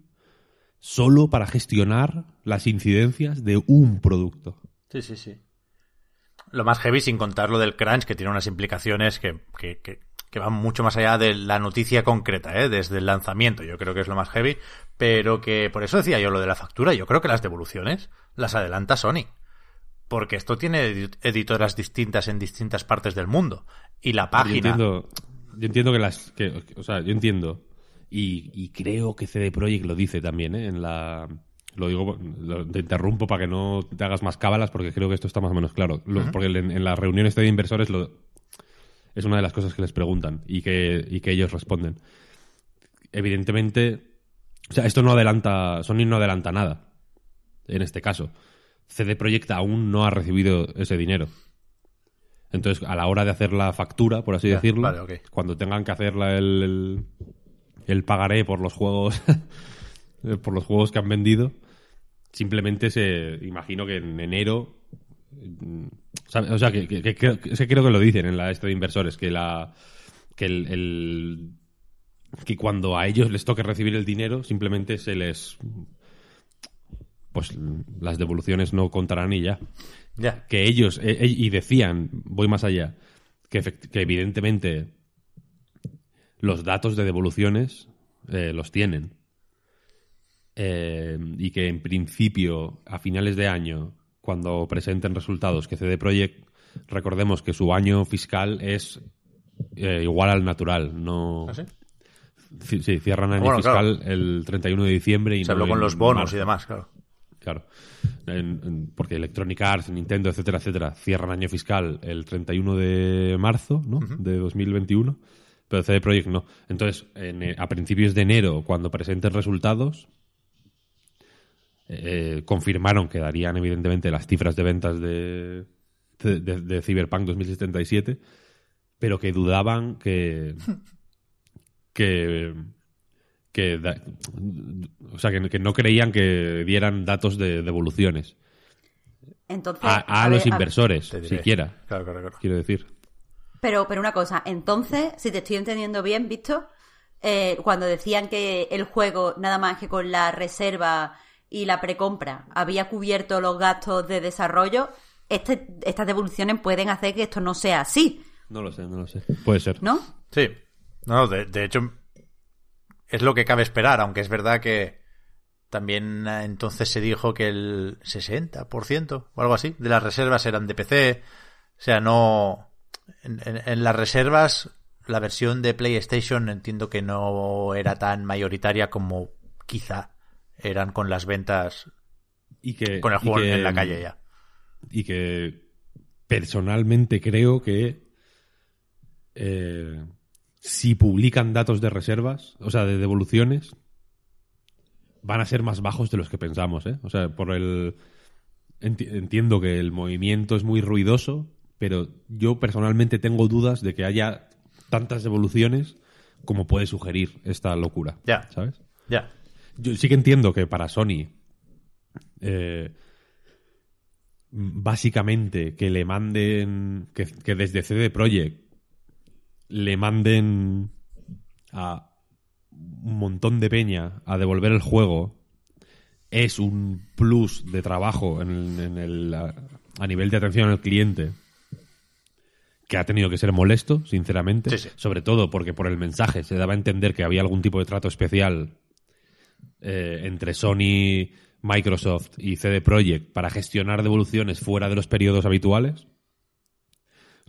C: solo para gestionar las incidencias de un producto.
A: Sí, sí, sí. Lo más heavy, sin contar lo del crunch, que tiene unas implicaciones que, que, que, que van mucho más allá de la noticia concreta, ¿eh? desde el lanzamiento. Yo creo que es lo más heavy. Pero que por eso decía yo lo de la factura. Yo creo que las devoluciones las adelanta Sony. Porque esto tiene edi- editoras distintas en distintas partes del mundo. Y la página.
C: entiendo, yo entiendo que las. Que, o sea, yo entiendo. Y, y creo que CD Projekt lo dice también, ¿eh? En la. Lo digo, lo- te interrumpo para que no te hagas más cábalas porque creo que esto está más o menos claro. Lo- Porque en, en las reuniones de inversores lo, es una de las cosas que les preguntan y que, y que ellos responden. Evidentemente, o sea, esto no adelanta, Sony no adelanta nada en este caso. CD Projekt aún no ha recibido ese dinero. Entonces, a la hora de hacer la factura, por así decirlo,
A: vale,
C: cuando tengan que hacer la- el, el, el pagaré por los juegos (laughs) por los juegos que han vendido, simplemente se imagino que en enero o sea que, que- que creo, que- es que creo que lo dicen en la este de inversores que la que el, el- que cuando a ellos les toque recibir el dinero simplemente se les pues las devoluciones no contarán y ya
A: Ya.
C: que ellos eh, eh, y decían voy más allá que, evidentemente los datos de devoluciones eh, los tienen Eh, y que en principio a finales de año cuando presenten resultados que CD Projekt recordemos que su año fiscal es igual al natural no
A: ¿Ah, sí?
C: Sí, sí, cierran año
A: Bueno,
C: fiscal
A: claro.
C: el 31 de diciembre y
A: Se
C: no
A: habló con los bonos
C: marzo.
A: y demás, claro.
C: Claro. En- en- porque Electronic Arts, Nintendo, etcétera, etcétera, cierran año fiscal el 31 de marzo ¿no? de 2021, pero CD Projekt no. Entonces, en, eh, a principios de enero, cuando presenten resultados, eh, confirmaron que darían evidentemente las cifras de ventas de, de, de- de Cyberpunk 2077, pero que dudaban que (laughs) que que da- o sea que, que no creían que dieran datos de devoluciones.
B: Entonces,
C: a, a
B: a
C: los
B: ver,
C: inversores siquiera
A: Claro, claro, claro.
C: quiero decir.
B: Pero, pero una cosa, entonces, si te estoy entendiendo bien, Víctor, eh, cuando decían que el juego, nada más que con la reserva y la precompra, había cubierto los gastos de desarrollo, este, estas devoluciones pueden hacer que esto no sea así,
C: no lo sé no lo sé. Puede ser.
B: ¿no?
A: Sí. No, no, de, de hecho, es lo que cabe esperar, aunque es verdad que también eh, entonces se dijo que el 60% o algo así de las reservas eran de PC. O sea, no. En, en- en las reservas, la versión de PlayStation entiendo que no era tan mayoritaria como quizá eran con las ventas
C: y que
A: con el juego
C: que-
A: en la calle ya.
C: y que personalmente creo que eh, si publican datos de reservas, o sea, de devoluciones, van a ser más bajos de los que pensamos, ¿eh? O sea, por el... enti- entiendo que el movimiento es muy ruidoso, pero yo personalmente tengo dudas de que haya tantas devoluciones como puede sugerir esta locura,
A: Ya.
C: ¿sabes?
A: Ya.
C: Yo sí que entiendo que para Sony, eh, básicamente que le manden, que, que desde CD Projekt le manden a un montón de peña a devolver el juego es un plus de trabajo en, en el, a, a nivel de atención al cliente que ha tenido que ser molesto, sinceramente,
A: Sí, sí.
C: sobre todo porque por el mensaje se daba a entender que había algún tipo de trato especial eh, entre Sony, Microsoft y CD Projekt para gestionar devoluciones fuera de los periodos habituales.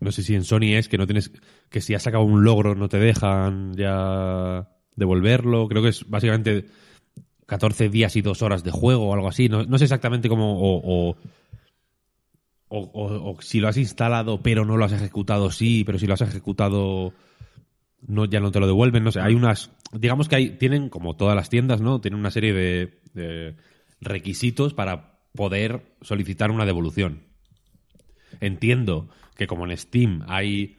C: No sé si en Sony es que no tienes que si has sacado un logro no te dejan ya devolverlo. Creo que es básicamente 14 días y dos horas de juego o algo así. No, no sé exactamente cómo o, o, si lo has instalado pero no lo has ejecutado sí, pero si lo has ejecutado no ya no te lo devuelven. No sé, hay unas digamos que hay tienen como todas las tiendas, ¿no? Tienen una serie de requisitos para poder solicitar una devolución. Entiendo que como en Steam hay,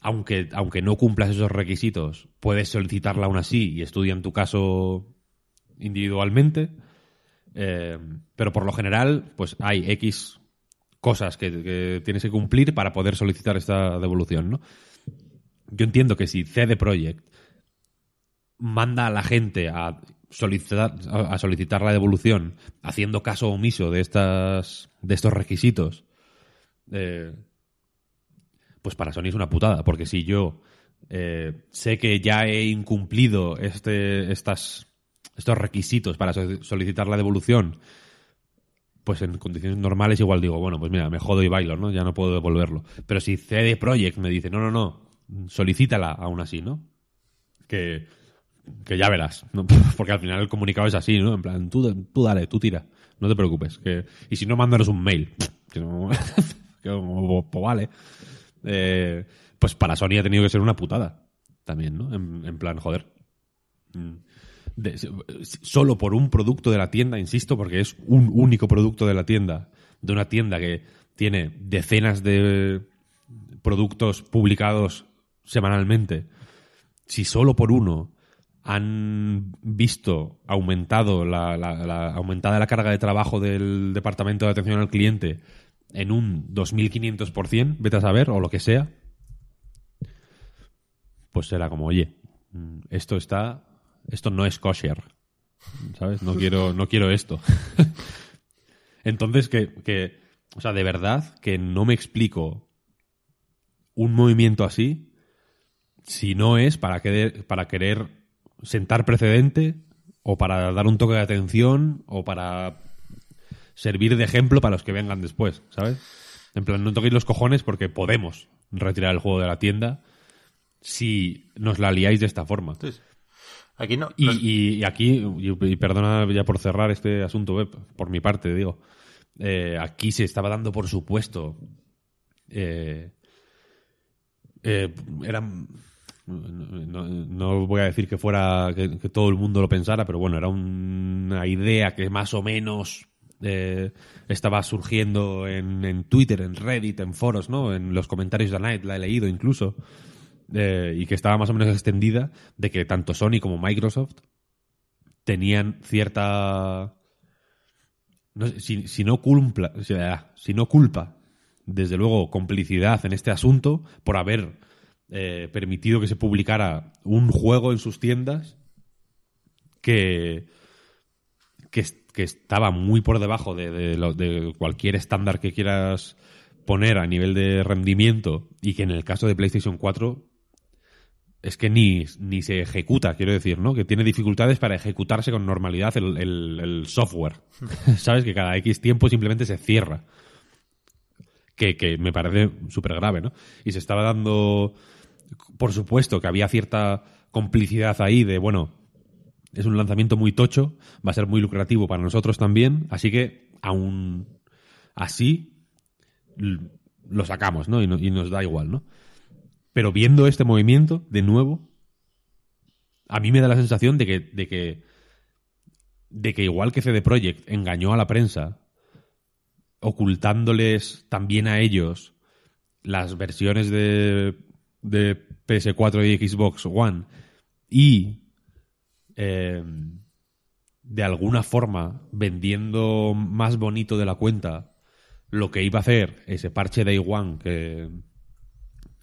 C: aunque, aunque no cumplas esos requisitos, puedes solicitarla aún así y estudian tu caso individualmente. Eh, pero por lo general, pues hay X cosas que, tienes que cumplir para poder solicitar esta devolución, ¿no? Yo entiendo que si CD Projekt manda a la gente a solicitar, a solicitar la devolución haciendo caso omiso de estas de estos requisitos, eh, pues para Sony es una putada, porque si yo eh, sé que ya he incumplido este, estas, estos requisitos para so- solicitar la devolución, pues en condiciones normales igual digo, bueno, pues mira, me jodo y bailo, ¿no? Ya no puedo devolverlo. Pero si CD Projekt me dice, no, no, no, solicítala aún así, ¿no? Que, que ya verás, ¿no? (laughs) porque al final el comunicado es así, ¿no? En plan, tú, tú dale, tú tira, no te preocupes. Que, y si no, mándanos un mail. (laughs) Que no, (laughs) que pues vale. Eh, pues para Sony ha tenido que ser una putada también, ¿no? En, en plan, joder. Mm. De- solo por un producto de la tienda, insisto, porque es un único producto de la tienda, de una tienda que tiene decenas de productos publicados semanalmente, si solo por uno han visto aumentado la, la- la- aumentada la carga de trabajo del departamento de atención al cliente en un 2500%, vete a saber, o lo que sea, pues será como, oye, mm, esto está, esto no es kosher, ¿sabes? No quiero, no quiero esto. (laughs) Entonces, que, que, o sea, de verdad que no me explico un movimiento así si no es para querer, para querer sentar precedente o para dar un toque de atención o para servir de ejemplo para los que vengan después, ¿sabes? En plan, no toquéis los cojones porque podemos retirar el juego de la tienda si nos la liáis de esta forma.
A: Sí. Aquí no.
C: Y,
A: no-
C: y- y aquí, y, y perdona ya por cerrar este asunto web, por mi parte, digo, eh, aquí se estaba dando por supuesto, eh, eh, eran, no, no voy a decir que fuera, que, que todo el mundo lo pensara, pero bueno, era una idea que más o menos eh, estaba surgiendo en, en Twitter, en Reddit, en foros, ¿no? En los comentarios de Night, la he leído incluso eh, y que estaba más o menos extendida, de que tanto Sony como Microsoft tenían cierta... si, no culpa, si no culpa, desde luego complicidad en este asunto por haber eh, permitido que se publicara un juego en sus tiendas que, que, que estaba muy por debajo de, de lo- de cualquier estándar que quieras poner a nivel de rendimiento y que en el caso de PlayStation 4 es que ni, ni se ejecuta, quiero decir, ¿no? Que tiene dificultades para ejecutarse con normalidad el, el- el software. (laughs) ¿Sabes? Que cada X tiempo simplemente se cierra. Que, que me parece súper grave, ¿no? Y se estaba dando, por supuesto, que había cierta complicidad ahí de, bueno, es un lanzamiento muy tocho, va a ser muy lucrativo para nosotros también, así que aún así lo sacamos, ¿no? Y, no- y nos da igual, ¿no? Pero viendo este movimiento, de nuevo, a mí me da la sensación de que, de que, de que igual que CD Projekt engañó a la prensa, ocultándoles también a ellos las versiones de, de PS4 y Xbox One y eh, de alguna forma vendiendo más bonito de la cuenta lo que iba a hacer ese parche Day One que,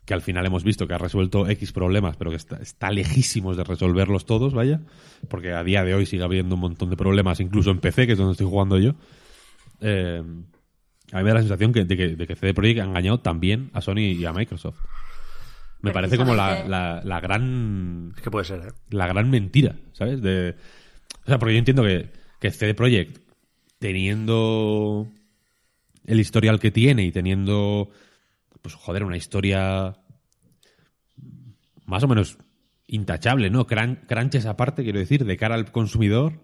C: que al final hemos visto que ha resuelto X problemas, pero que está, está lejísimos de resolverlos todos, vaya, porque a día de hoy sigue habiendo un montón de problemas, incluso en PC, que es donde estoy jugando yo. Eh, a mí me da la sensación que, de, que, de que CD Projekt ha engañado también a Sony y a Microsoft. Me parece como la,
B: Precisamente-
C: la, la gran
A: Es que puede ser, ¿eh?
C: la gran mentira, ¿sabes? De, o sea, porque yo entiendo que, que CD Projekt, teniendo el historial que tiene y teniendo, pues joder, una historia más o menos intachable, ¿no? Cran- Crunches aparte, quiero decir, de cara al consumidor,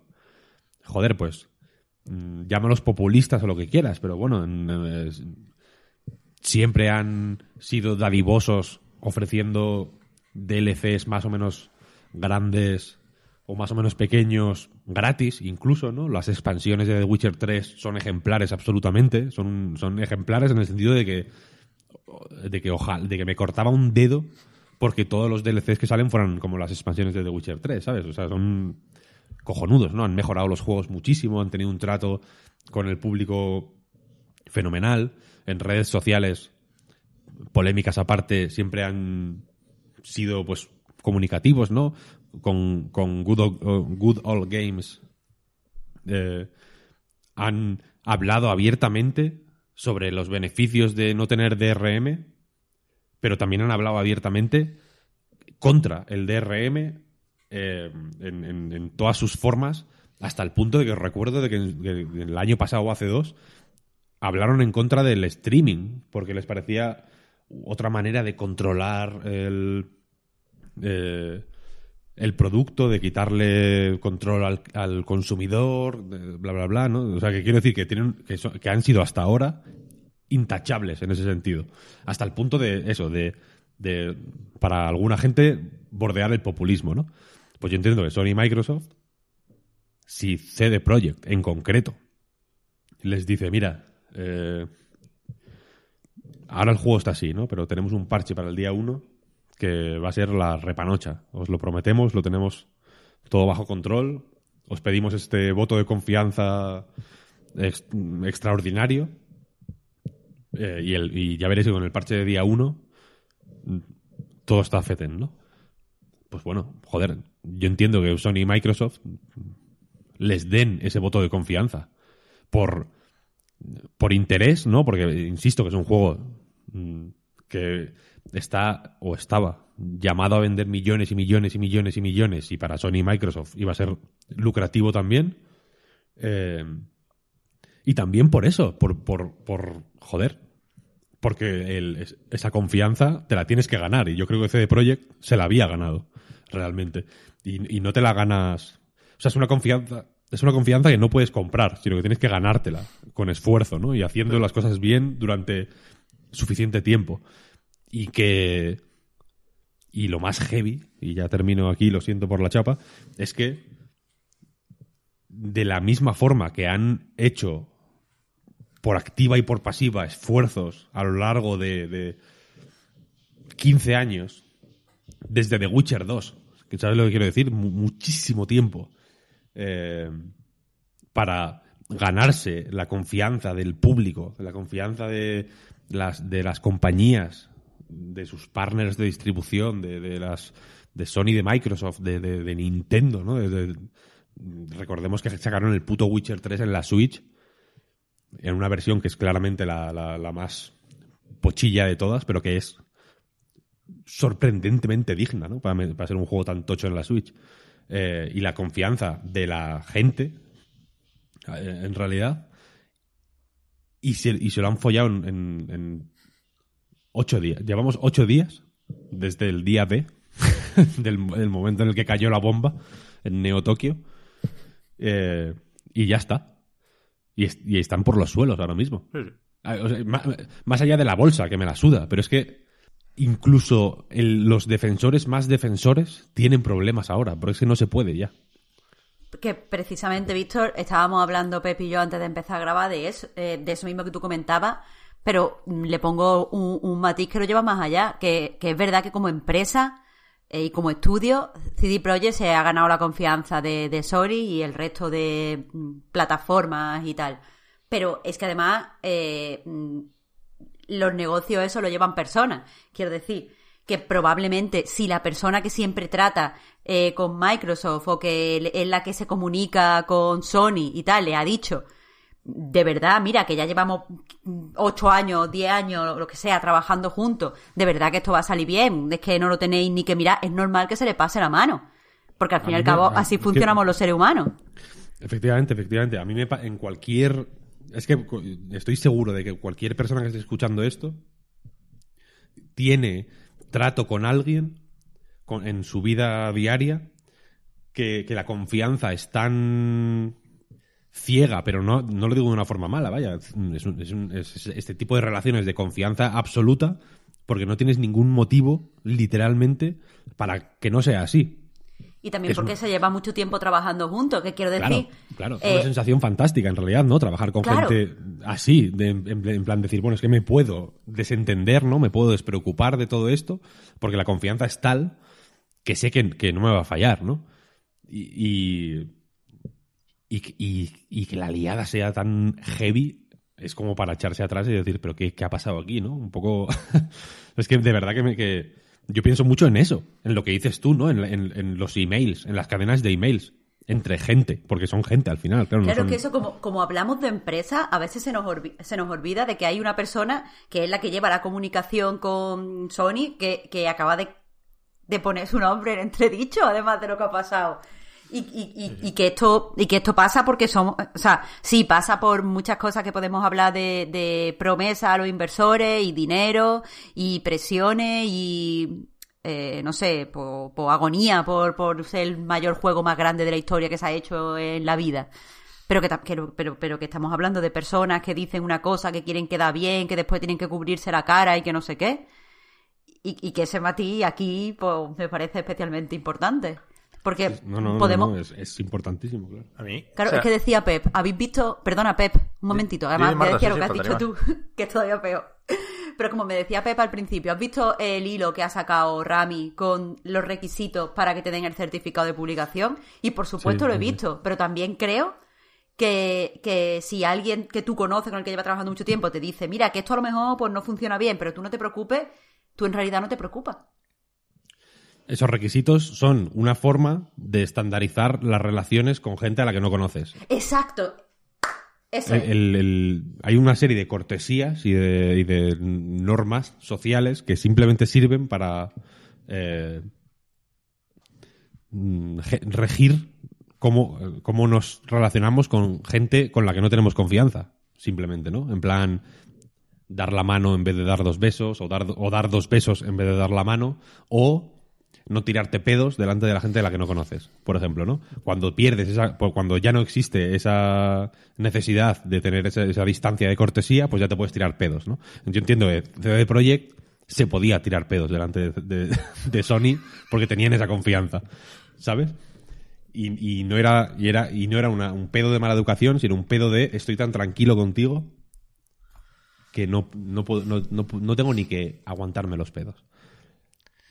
C: joder, pues mm, llámalos populistas o lo que quieras, pero bueno, eh, siempre han sido dadivosos ofreciendo DLCs más o menos grandes o más o menos pequeños gratis incluso, ¿no? Las expansiones de The Witcher 3 son ejemplares absolutamente, son, son ejemplares en el sentido de que de que ojalá, de que me cortaba un dedo porque todos los DLCs que salen fueran como las expansiones de The Witcher 3, ¿sabes? O sea, son cojonudos, ¿no? Han mejorado los juegos muchísimo, han tenido un trato con el público fenomenal. En redes sociales, polémicas aparte, siempre han sido pues comunicativos, ¿no? Con, con Good, Old, Good Old Games eh, han hablado abiertamente sobre los beneficios de no tener DRM, pero también han hablado abiertamente contra el DRM eh, en, todas sus formas, hasta el punto de que recuerdo de que, en- el año pasado o hace dos hablaron en contra del streaming, porque les parecía otra manera de controlar el, eh, el producto, de quitarle control al, al consumidor, bla, bla, bla, ¿no? O sea, que quiero decir que, tienen, que han sido hasta ahora intachables en ese sentido. Hasta el punto de eso, de, de para alguna gente bordear el populismo, ¿no? Pues yo entiendo que Sony y Microsoft, si CD Projekt en concreto les dice, mira, eh, ahora el juego está así, ¿no? Pero tenemos un parche para el día 1 que va a ser la repanocha. Os lo prometemos, lo tenemos todo bajo control. Os pedimos este voto de confianza ex- extraordinario. Eh, y, ya veréis que con el parche de día 1 mm, todo está feten, ¿no? Pues bueno, joder, yo entiendo que Sony y Microsoft les den ese voto de confianza por, por interés, ¿no? Porque insisto que es un juego que está o estaba llamado a vender millones y millones y millones y millones y para Sony y Microsoft iba a ser lucrativo también. Eh, y también por eso, por, por, por joder, porque el- esa confianza te la tienes que ganar y yo creo que CD Projekt se la había ganado realmente y, y no te la ganas o sea es una confianza es una confianza que no puedes comprar sino que tienes que ganártela con esfuerzo ¿no? y haciendo las cosas bien durante suficiente tiempo y que y lo más heavy y ya termino aquí lo siento por la chapa es que de la misma forma que han hecho por activa y por pasiva esfuerzos a lo largo de, de 15 años, desde The Witcher 2, que sabes lo que quiero decir, Mu- muchísimo tiempo, eh, para ganarse la confianza del público, la confianza de las, de las compañías, de sus partners de distribución, de, de las de Sony, de Microsoft, de, de- Nintendo, ¿no? De- de- recordemos que sacaron el puto Witcher 3 en la Switch, en una versión que es claramente la, la- más pochilla de todas, pero que es sorprendentemente digna, ¿no? Para, para ser un juego tan tocho en la Switch. Eh, y la confianza de la gente, eh, en realidad, y se, y se lo han follado en, en- en ocho días. Llevamos ocho días desde el día D, (laughs) del, del momento en el que cayó la bomba en Neo Tokio, eh, y ya está. Y, es- y están por los suelos ahora mismo.
A: Sí.
C: Ah, o sea, ma- más, allá de la bolsa, que me la suda, pero es que incluso el- los defensores más defensores tienen problemas ahora, porque es que no se puede ya.
B: Que precisamente, Víctor, estábamos hablando Pepi y yo antes de empezar a grabar de eso, eh, de eso mismo que tú comentabas, pero le pongo un, un matiz que lo lleva más allá, que, que es verdad que como empresa eh, y como estudio, CD Projekt se ha ganado la confianza de, de Sony y el resto de mm, plataformas y tal. Pero es que además eh, mm, los negocios eso lo llevan personas. Quiero decir que probablemente si la persona que siempre trata eh, con Microsoft o que es la que se comunica con Sony y tal le ha dicho de verdad, mira, que ya llevamos ocho años, diez años, lo que sea, trabajando juntos, de verdad que esto va a salir bien, es que no lo tenéis ni que mirar, es normal que se le pase la mano. Porque al fin y al cabo así
C: que-
B: funcionamos los seres humanos.
C: Efectivamente, efectivamente. A mí me en cualquier es que estoy seguro de que cualquier persona que esté escuchando esto tiene trato con alguien en su vida diaria que, que la confianza es tan ciega, pero no, no lo digo de una forma mala, vaya. Es, un- es un- es este tipo de relaciones de confianza absoluta porque no tienes ningún motivo, literalmente, para que no sea así.
B: Y también
C: Es
B: porque
C: un-
B: se lleva mucho tiempo trabajando juntos, que quiero decir...
C: Claro, claro. Es
B: eh,
C: una sensación fantástica, en realidad, ¿no? Trabajar con
B: Claro.
C: gente así, de- en, en plan decir, bueno, es que me puedo desentender, ¿no? Me puedo despreocupar de todo esto, porque la confianza es tal que sé que, que no me va a fallar, ¿no? Y, y, y, y- y que la liada sea tan heavy es como para echarse atrás y decir, pero ¿qué, qué ha pasado aquí, no? Un poco... (laughs) es que de verdad que, me, que yo pienso mucho en eso, en lo que dices tú, ¿no? En, en- en los emails, en las cadenas de emails, entre gente, porque son gente al final, claro. no
B: Claro
C: son-
B: que eso, como, como hablamos de empresa, a veces se nos, se nos olvida de que hay una persona que es la que lleva la comunicación con Sony, que, que acaba de, de poner su nombre en entredicho, además de lo que ha pasado. Y, y, y, y que esto, y que esto pasa porque somos, o sea, sí, pasa por muchas cosas que podemos hablar de, de promesa a los inversores y dinero y presiones y eh, no sé, por, por agonía, por, por ser el mayor juego más grande de la historia que se ha hecho en la vida. Pero que, pero, pero que estamos hablando de personas que dicen una cosa, que quieren quedar bien, que después tienen que cubrirse la cara y que no sé qué. Y, y que ese matiz aquí pues, me parece especialmente importante. Porque
C: No, no, no,
B: podemos...
C: no, es, es importantísimo, claro.
A: A mí.
B: Claro,
A: o sea,
B: es que decía Pep, habéis visto, perdona Pep, un momentito, además voy a decir
A: sí,
B: lo que
A: sí,
B: has dicho tú, (laughs) que es todavía peor. Pero como me decía Pep al principio, ¿has visto el hilo que ha sacado Rami con los requisitos para que te den el certificado de publicación? Y por supuesto
C: Sí,
B: lo he
C: sí.
B: visto, pero también creo que, que si alguien que tú conoces, con el que lleva trabajando mucho tiempo, te dice, mira, que esto a lo mejor pues no funciona bien, pero tú no te preocupes, tú en realidad no te preocupas.
C: Esos requisitos son una forma de estandarizar las relaciones con gente a la que no conoces.
B: Exacto. Eso
C: El-
B: es.
C: el- el- hay una serie de cortesías y de, y de normas sociales que simplemente sirven para eh, mm, regir cómo, cómo nos relacionamos con gente con la que no tenemos confianza, simplemente, ¿no? En plan, dar la mano en vez de dar dos besos, o dar, o dar dos besos en vez de dar la mano, o no tirarte pedos delante de la gente de la que no conoces, por ejemplo, ¿no? Cuando pierdes esa, pues cuando ya no existe esa necesidad de tener esa, distancia de cortesía, pues ya te puedes tirar pedos, ¿no? Yo entiendo que CD Projekt se podía tirar pedos delante de, Sony porque tenían esa confianza, ¿sabes? Y, no era, y era, y no era un pedo de mala educación, sino un pedo de estoy tan tranquilo contigo que no, no, no, no tengo ni que aguantarme los pedos.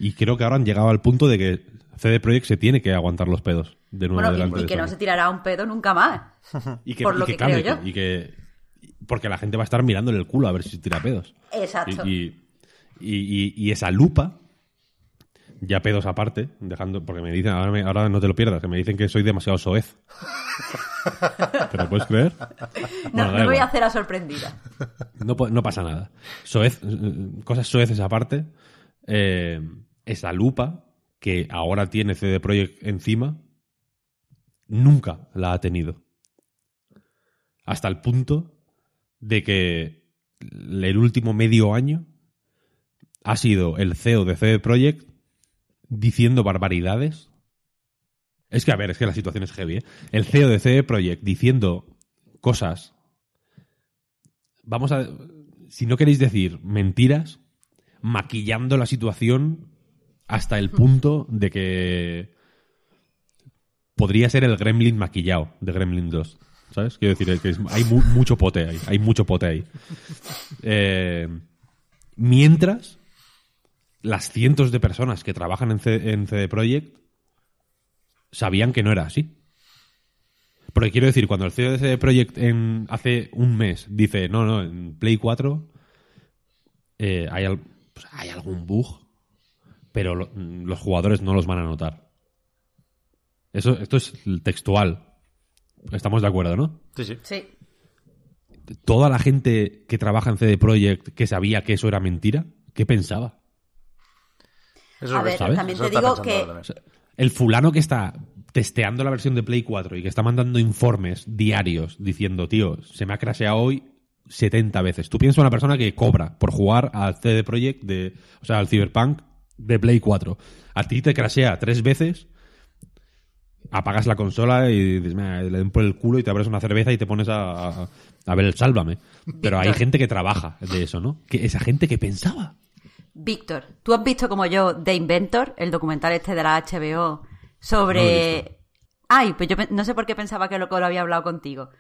C: Y creo que ahora han llegado al punto de que CD Projekt se tiene que aguantar los pedos de nuevo
B: Bueno,
C: delante
B: y, y
C: de
B: que no se tirará un pedo nunca más. (laughs)
C: y que,
B: por
C: y
B: lo
C: que,
B: que creo yo.
C: y que- porque la gente va a estar mirándole el culo a ver si se tira pedos.
B: Exacto.
C: Y, y, y- y esa lupa, ya pedos aparte, dejando, porque me dicen, ahora, me- ahora no te lo pierdas, que me dicen que soy demasiado soez. (laughs) ¿Te lo puedes creer?
B: no
C: Bueno,
B: no me voy a hacer la sorprendida.
C: No, no pasa nada. Soez, eh, cosas soeces aparte, eh, esa lupa que ahora tiene CD Projekt encima, nunca la ha tenido. Hasta el punto de que el último medio año ha sido el CEO de CD Projekt diciendo barbaridades. Es que, a ver, es que la situación es heavy. ¿eh? El CEO de CD Projekt diciendo cosas vamos a. Si no queréis decir mentiras, maquillando la situación hasta el punto de que podría ser el Gremlin maquillado de Gremlin 2. ¿Sabes? Quiero decir, que hay mu- mucho pote ahí. Hay mucho pote ahí. Eh, mientras, las cientos de personas que trabajan en, C- CD Projekt sabían que no era así. Porque quiero decir, cuando el CEO de CD Projekt en, hace un mes dice, no, no, en Play 4 eh, hay, pues hay algún bug, pero lo- los jugadores no los van a notar. Eso, esto es textual. Estamos de acuerdo, ¿no?
A: Sí, sí.
B: Sí.
C: Toda la gente que trabaja en CD Projekt que sabía que eso era mentira, ¿qué pensaba?
A: Eso
B: A
A: es
B: ver,
A: verdad.
B: también te digo que-.
C: El fulano que está testeando la versión de Play 4 y que está mandando informes diarios diciendo, tío, se me ha crasheado hoy 70 veces. Tú piensas en una persona que cobra por jugar al CD Projekt de, o sea, al Cyberpunk de Play 4. A ti te crashea tres veces, apagas la consola y dices, "Mira, le den por el culo y te abres una cerveza y te pones a, a- a ver el sálvame. Pero hay gente que trabaja de eso, ¿no? Que esa gente que pensaba.
B: Víctor, ¿tú has visto como yo The Inventor, el documental este de la HBO
C: No
B: sobre... Ay, pues yo no sé por qué pensaba que lo, que lo había hablado contigo.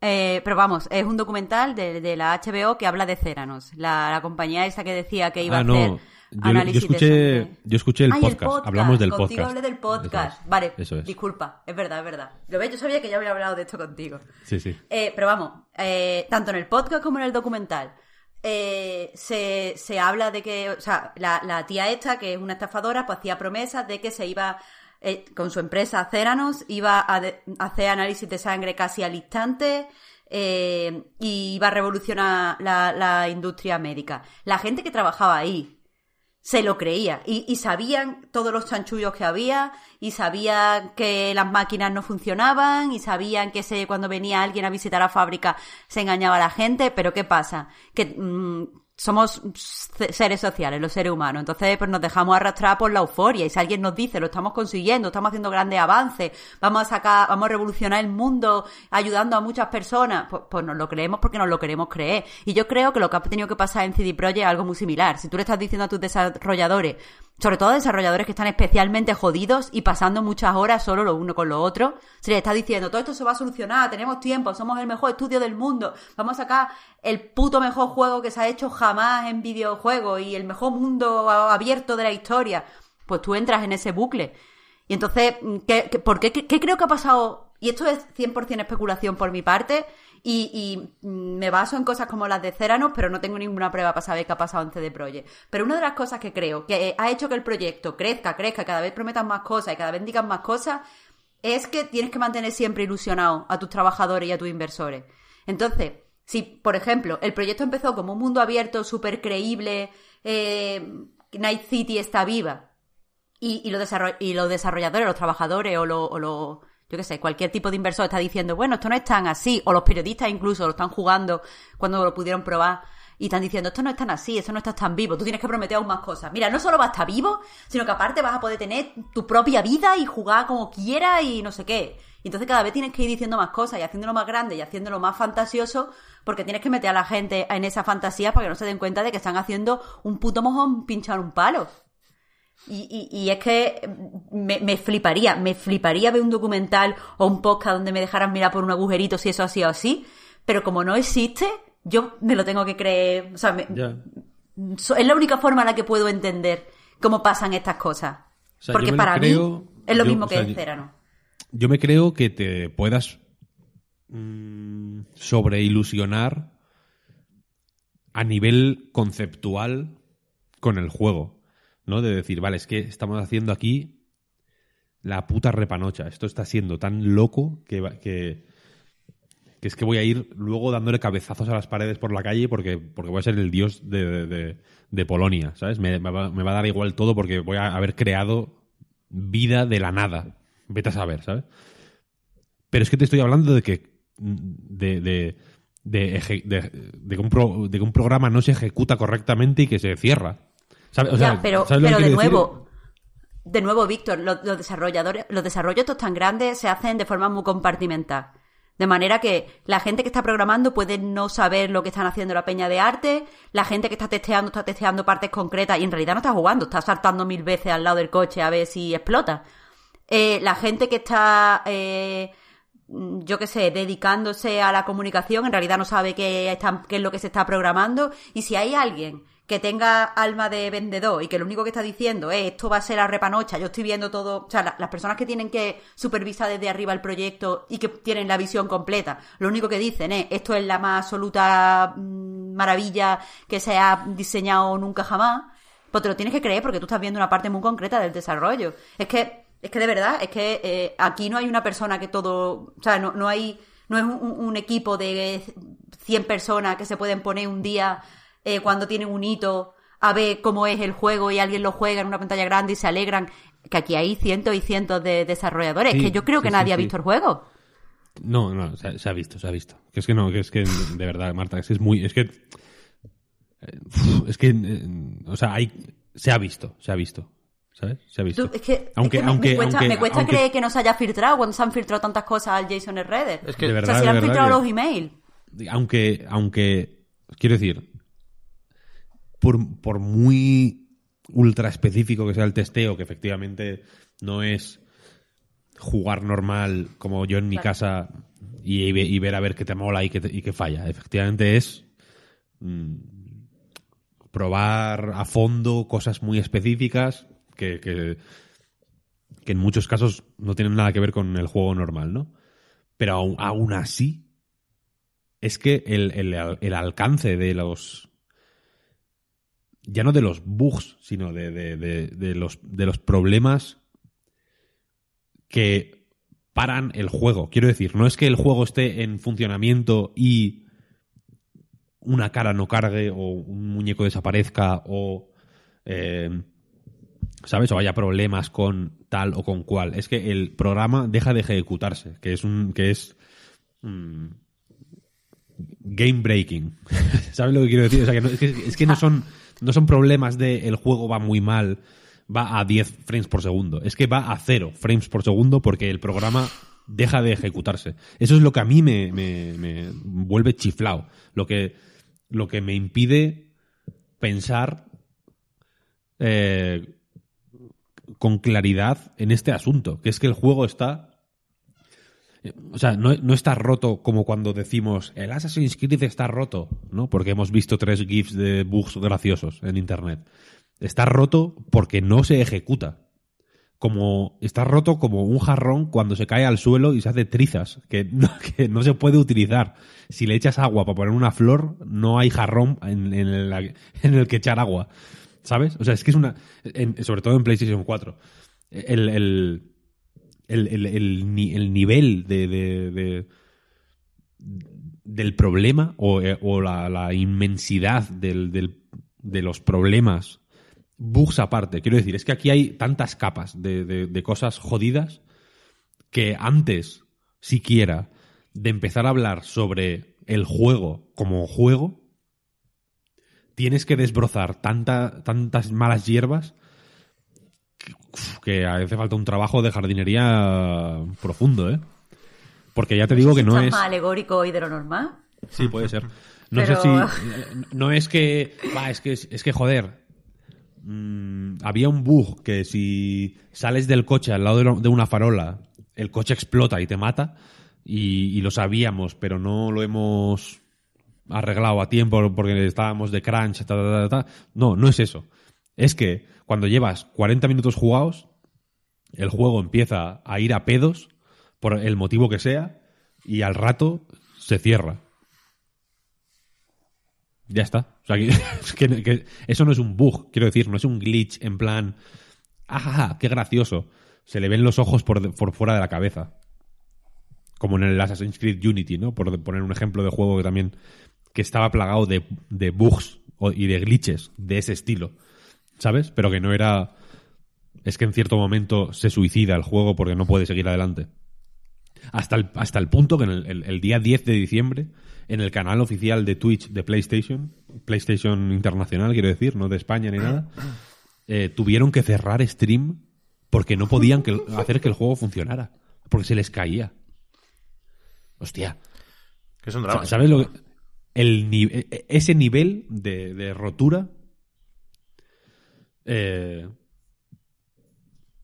B: Eh, pero vamos, es un documental de, de la HBO que habla de Ceranos, la, la compañía esa que decía que iba
C: Ah,
B: a
C: no. Yo, yo escuché,
B: sobre-
C: yo escuché el,
B: Ay,
C: podcast. Hablamos del
B: Contigo
C: podcast.
B: hablé del podcast.
C: Es.
B: Vale,
C: Eso es.
B: disculpa, es verdad, es verdad. Lo ves, yo sabía que ya había hablado de esto contigo.
C: Sí, sí.
B: Eh, pero vamos, eh, tanto en el podcast como en el documental, eh, se, se habla de que, o sea, la, la tía esta, que es una estafadora, pues hacía promesas de que se iba, eh, con su empresa Ceranos, iba a, de- hacer análisis de sangre casi al instante. eh, y iba a revolucionar la, la industria médica. La gente que trabajaba ahí, se lo creía y, y sabían todos los chanchullos que había y sabían que las máquinas no funcionaban y sabían que se, cuando venía alguien a visitar la fábrica se engañaba la gente, pero ¿qué pasa? Que mm, somos seres sociales, los seres humanos, entonces pues nos dejamos arrastrar por la euforia y si alguien nos dice lo estamos consiguiendo, estamos haciendo grandes avances, vamos a sacar, vamos a revolucionar el mundo ayudando a muchas personas, pues, pues nos lo creemos porque nos lo queremos creer. Y yo creo que lo que ha tenido que pasar en CD Projekt es algo muy similar. Si tú le estás diciendo a tus desarrolladores, sobre todo desarrolladores que están especialmente jodidos y pasando muchas horas solo lo uno con lo otro, si le estás diciendo todo esto se va a solucionar, tenemos tiempo, somos el mejor estudio del mundo, vamos a sacar el puto mejor juego que se ha hecho jamás en videojuegos y el mejor mundo abierto de la historia, pues tú entras en ese bucle. Y entonces, ¿qué, qué- por qué, qué- qué creo que ha pasado? Y esto es 100% especulación por mi parte, y, y, mm, me baso en cosas como las de Ceranos, pero no tengo ninguna prueba para saber qué ha pasado en CD Projekt. Pero una de las cosas que creo que ha hecho que el proyecto crezca, crezca, cada vez prometan más cosas y cada vez digan más cosas, es que tienes que mantener siempre ilusionado a tus trabajadores y a tus inversores. Entonces, si, por ejemplo, el proyecto empezó como un mundo abierto, súper creíble, eh, Night City está viva, y, y, los y los desarrolladores, los trabajadores o los, o los- yo qué sé, cualquier tipo de inversor está diciendo, bueno, esto no es tan así, o los periodistas incluso lo están jugando cuando lo pudieron probar y están diciendo, esto no es tan así, esto no está tan vivo, tú tienes que prometer aún más cosas. Mira, no solo va a estar vivo, sino que aparte vas a poder tener tu propia vida y jugar como quieras y no sé qué. Y entonces cada vez tienes que ir diciendo más cosas y haciéndolo más grande y haciéndolo más fantasioso porque tienes que meter a la gente en esa fantasía para que no se den cuenta de que están haciendo un puto mojón pinchar un palo. Y, y- y es que me, me fliparía, me fliparía ver un documental o un podcast donde me dejaran mirar por un agujerito si eso ha sido así, pero como no existe, yo me lo tengo que creer, o sea, me- es la única forma en la que puedo entender cómo pasan estas cosas.
C: O sea,
B: Porque para
C: creo-
B: mí es lo
C: yo,
B: mismo
C: o
B: que
C: sea, yo-
B: Cérano.
C: Yo me creo que te puedas mm, sobreilusionar a nivel conceptual con el juego, ¿no? De decir, vale, es que estamos haciendo aquí la puta repanocha. Esto está siendo tan loco que, que, es que voy a ir luego dándole cabezazos a las paredes por la calle porque, porque voy a ser el dios de, de- Polonia, ¿sabes? Me, me va, me va a dar igual todo porque voy a haber creado vida de la nada. Vete a saber, ¿sabes? Pero es que te estoy hablando de que de, de, de, de- de que un programa no se ejecuta correctamente y que se cierra. O
B: Ya,
C: sea,
B: pero,
C: ¿sabes lo que
B: pero de
C: decir?
B: nuevo, de nuevo, Víctor, los, los desarrolladores, los desarrollos estos tan grandes se hacen de forma muy compartimental. De manera que la gente que está programando puede no saber lo que están haciendo la peña de arte, la gente que está testeando está testeando partes concretas y en realidad no está jugando, está saltando mil veces al lado del coche a ver si explota. Eh, la gente que está, eh, yo qué sé, dedicándose a la comunicación, en realidad no sabe qué, están- qué es lo que se está programando. Y si hay alguien que tenga alma de vendedor y que lo único que está diciendo es esto va a ser a repanocha, yo estoy viendo todo, o sea, la- las personas que tienen que supervisar desde arriba el proyecto y que tienen la visión completa, lo único que dicen es esto es la más absoluta mm, maravilla que se ha diseñado nunca jamás, pues te lo tienes que creer porque tú estás viendo una parte muy concreta del desarrollo. Es que, es que de verdad, es que eh, aquí no hay una persona que todo, o sea, no, no hay, no es un, un equipo de 100 personas que se pueden poner un día eh, cuando tienen un hito a ver cómo es el juego y alguien lo juega en una pantalla grande y se alegran. Que aquí hay cientos y cientos de desarrolladores.
C: Sí,
B: que yo creo que
C: sí,
B: nadie
C: sí,
B: ha visto el juego.
C: No, no, se, ha- se ha visto, se ha visto. Que es que no, que es que de verdad, Marta, es que es muy, es que, eh, es que, o sea, hay, se ha visto, se ha visto, ¿sabes? Se ha visto.
B: Tú, es que,
C: aunque,
B: es que me-
C: aunque,
B: me cuesta,
C: aunque-
B: me cuesta
C: aunque-
B: creer que no se haya filtrado cuando se han filtrado tantas cosas al Jason Redder.
A: Es que-
C: De
B: o
C: verdad,
B: sea, si
C: de
B: han
C: verdad
B: filtrado
C: que-
B: los emails.
C: aunque, aunque, quiero decir, por, por muy ultra específico que sea el testeo, que efectivamente no es jugar normal como yo en mi
B: Claro.
C: casa y, y ver a ver qué te mola y qué, te- y qué falla. Efectivamente es mm, probar a fondo cosas muy específicas que, que, en muchos casos no tienen nada que ver con el juego normal, ¿no? Pero aún, aún así, es que el, el- alcance de los. Ya no de los bugs, sino de, de- de- de los, de los problemas que paran el juego. Quiero decir, no es que el juego esté en funcionamiento y una cara no cargue o un muñeco desaparezca o. eh, ¿Sabes? O haya problemas con tal o con cual. Es que el programa deja de ejecutarse, que es un. que es. mm, game breaking. (laughs) ¿Sabes lo que quiero decir? O sea, que no- es, que, es que no son. No son problemas de el juego va muy mal, va a 10 frames por segundo. Es que va a 0 frames por segundo porque el programa deja de ejecutarse. Eso es lo que a mí me, me- vuelve chiflado. Lo que, lo que me impide pensar eh, con claridad en este asunto, que es que el juego está... eh, O sea, no, no está roto como cuando decimos el Assassin's Creed está roto, ¿no? Porque hemos visto tres GIFs de bugs graciosos en internet. Está roto porque no se ejecuta. Como está roto como un jarrón cuando se cae al suelo y se hace trizas, que (laughs) no, que no se puede utilizar. Si le echas agua para poner una flor, no hay jarrón en, en en el que echar agua. ¿Sabes? O sea, es que es una. sobre todo en PlayStation 4. El, el, el, el- el ni- el nivel de, de- de- del problema o, eh, o la, la inmensidad del- del- de los problemas, bugs aparte. Quiero decir, es que aquí hay tantas capas de- de cosas jodidas que antes, siquiera, de empezar a hablar sobre el juego como juego, tienes que desbrozar tanta, tantas malas hierbas que, hace falta un trabajo de jardinería profundo, ¿eh? Porque ya te digo que no
B: ¿Estás
C: es...
B: más alegórico hoy de lo normal?
C: Sí, puede ser. No
B: Pero-
C: sé si. No es que. Va, es que, es que joder. mm, había un bug que si sales del coche al lado de una farola, el coche explota y te mata. Y, y lo sabíamos, pero no lo hemos arreglado a tiempo porque estábamos de crunch. ta, ta, ta. No, no es eso. Es que cuando llevas 40 minutos jugados, el juego empieza a ir a pedos por el motivo que sea y al rato se cierra. Ya está. O sea, que, (laughs) es que- que eso no es un bug, quiero decir, no es un glitch en plan, ajaja, qué gracioso. Se le ven los ojos por, por fuera de la cabeza. Como en el Assassin's Creed Unity, ¿no? Por poner un ejemplo de juego que también que estaba plagado de, de bugs y de glitches de ese estilo. ¿Sabes? Pero que no era... Es que en cierto momento se suicida el juego porque no puede seguir adelante. Hasta el, hasta el punto que en el, el- el día 10 de diciembre, en el canal oficial de Twitch de PlayStation, PlayStation Internacional, quiero decir, no de España ni nada, (clears throat) eh, tuvieron que cerrar stream porque no podían que- hacer que el juego funcionara. Porque se les caía. Hostia.
A: Que es un drama.
C: ¿Sabes lo que- el ni- e- ese nivel de, de rotura eh,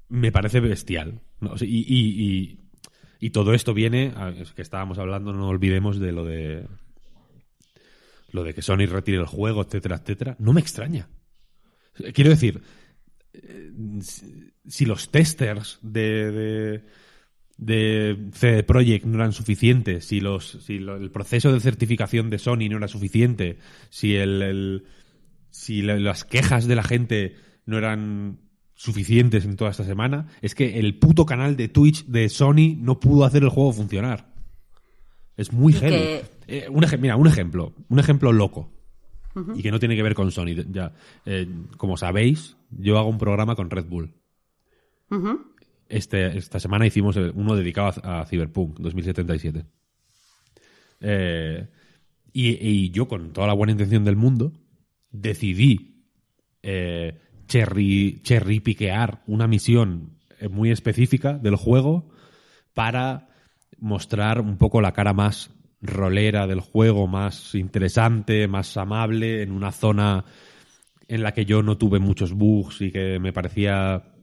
C: me parece bestial. y, y- todo esto viene, es que estábamos hablando, no olvidemos de lo de lo de que Sony retire el juego, etcétera, etcétera. No me extraña. Quiero decir, eh, si- los testers de, de CD Projekt no eran suficientes, si, los, si lo- el proceso de certificación de Sony no era suficiente, si, el, el- si la- las quejas de la gente no eran suficientes en toda esta semana, es que el puto canal de Twitch de Sony no pudo hacer el juego funcionar. Es muy heavy.
B: que-
C: Eh, un mira, un ejemplo, un ejemplo loco y que no tiene que ver con Sony. Ya, Eh, como sabéis, yo hago un programa con Red Bull.
B: Ujú.
C: Este, esta semana hicimos el- uno dedicado a, Cyberpunk 2077. Eh, y, yo, con toda la buena intención del mundo, decidí eh, cherry, cherry piquear una misión eh, muy específica del juego para mostrar un poco la cara más rolera del juego, más interesante, más amable, en una zona en la que yo no tuve muchos bugs y que me parecía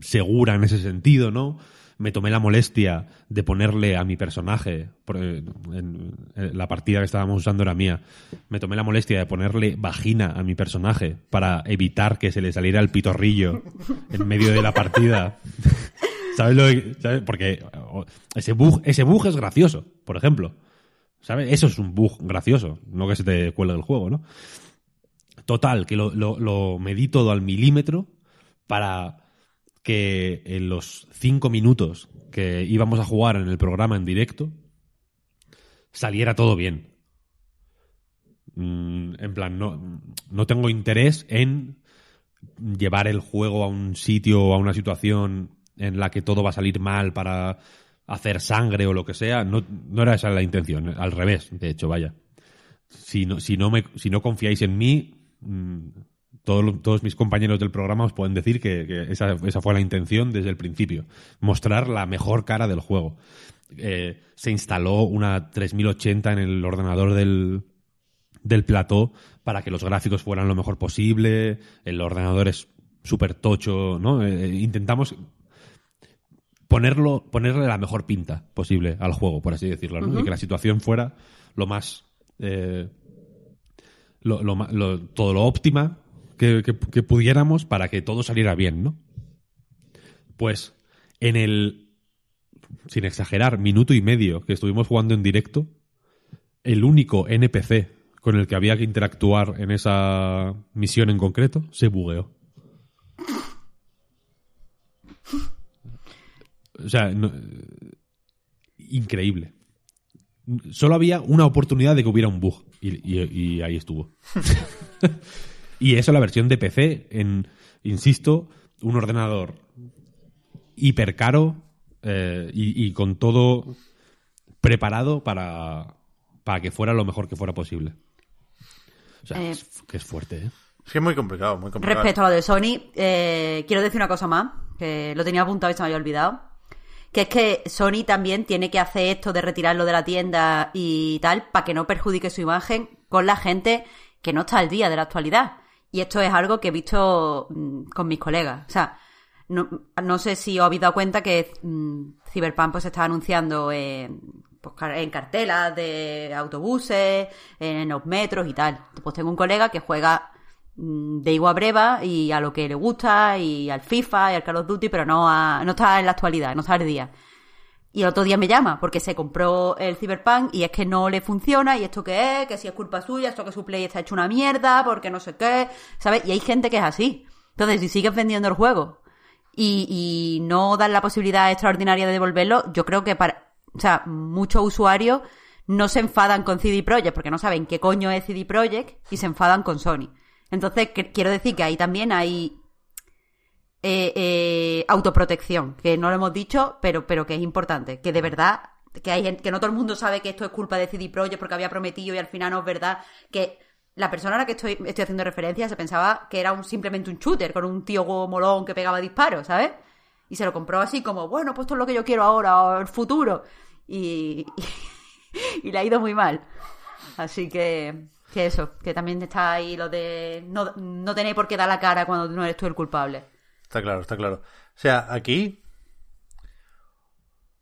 C: segura en ese sentido, ¿no? me tomé la molestia de ponerle a mi personaje, la partida que estábamos usando era mía, me tomé la molestia de ponerle vagina a mi personaje para evitar que se le saliera el pitorrillo en medio de la partida. (laughs) ¿Sabes lo que, Porque ese bug, ese bug es gracioso, por ejemplo. ¿Sabes? Eso es un bug gracioso, no que se te cuelgue el juego, ¿no? Total, que lo medí todo al milímetro para que en los cinco minutos que íbamos a jugar en el programa en directo saliera todo bien. Mm, en plan, no, no tengo interés en llevar el juego a un sitio o a una situación en la que todo va a salir mal para hacer sangre o lo que sea. No, no era esa la intención, al revés, de hecho, vaya. Si no, si no, me, si no confiáis en mí, mm, todos, mis compañeros del programa os pueden decir que, esa, fue la intención desde el principio. Mostrar la mejor cara del juego. Eh, se instaló una 3080 en el ordenador del, del plató para que los gráficos fueran lo mejor posible. El ordenador es súper tocho, ¿no? Eh, eh, intentamos ponerlo, ponerle la mejor pinta posible al juego, por así decirlo, ¿no? Y que la situación fuera lo más... todo lo óptima que, pudiéramos para que todo saliera bien, ¿no? Pues en el, sin exagerar, minuto y medio que estuvimos jugando en directo, el único NPC con el que había que interactuar en esa misión en concreto se bugueó. O sea, increíble. Solo había una oportunidad de que hubiera un bug y ahí estuvo. (laughs) Y eso la versión de PC en, insisto, un ordenador hiper caro eh, y, con todo preparado para, para que fuera lo mejor que fuera posible. O sea, eh, es, que es fuerte, ¿eh?
A: Es que es muy complicado, muy complicado.
B: Respecto a lo de Sony, eh, quiero decir una cosa más, que lo tenía apuntado y se me había olvidado. Que es que Sony también tiene que hacer esto de retirarlo de la tienda y tal, para que no perjudique su imagen con la gente que no está al día de la actualidad. Y esto es algo que he visto mm, con mis colegas. O sea, no, sé si os habéis dado cuenta que mm, Cyberpunk pues, se está anunciando en, pues, en cartelas de autobuses, en los metros y tal. Pues tengo un colega que juega mm, de igual breva y a lo que le gusta y al FIFA y al Call of Duty, pero no, no está en la actualidad, no está al día. Y el otro día me llama porque se compró el Cyberpunk y es que no le funciona y esto qué es, que si es culpa suya, esto que su play está hecho una mierda, porque no sé qué, ¿sabes? Y hay gente que es así. Entonces, si sigues vendiendo el juego y, y no dan la posibilidad extraordinaria de devolverlo, yo creo que para, o sea, muchos usuarios no se enfadan con CD Projekt porque no saben qué coño es CD Projekt y se enfadan con Sony. Entonces, quiero decir que ahí también hay eh, eh, autoprotección, que no lo hemos dicho, pero, pero que es importante, que de verdad, que hay que no todo el mundo sabe que esto es culpa de CD Projekt porque había prometido y al final no es verdad, que la persona a la que estoy, estoy haciendo referencia se pensaba que era un, simplemente un shooter con un tío molón que pegaba disparos, ¿sabes? Y se lo compró así como, bueno, pues esto es lo que yo quiero ahora, o el futuro. Y, (laughs) y, le ha ido muy mal. Así que, que eso, que también está ahí lo de no, no tener por qué dar la cara cuando no eres tú el culpable.
A: Está claro, está claro. O sea, aquí.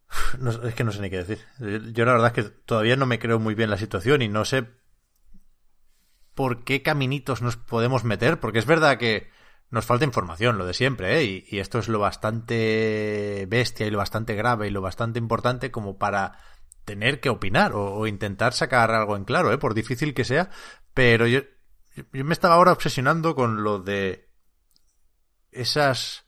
A: (sighs) es que no sé ni qué decir. Yo la verdad es que todavía no me creo muy bien la situación y no sé por qué caminitos nos podemos meter, porque es verdad que nos falta información, lo de siempre, ¿eh? y, esto es lo bastante bestia y lo bastante grave y lo bastante importante como para tener que opinar o, intentar sacar algo en claro, ¿eh? por difícil que sea, pero yo, yo me estaba ahora obsesionando con lo de esas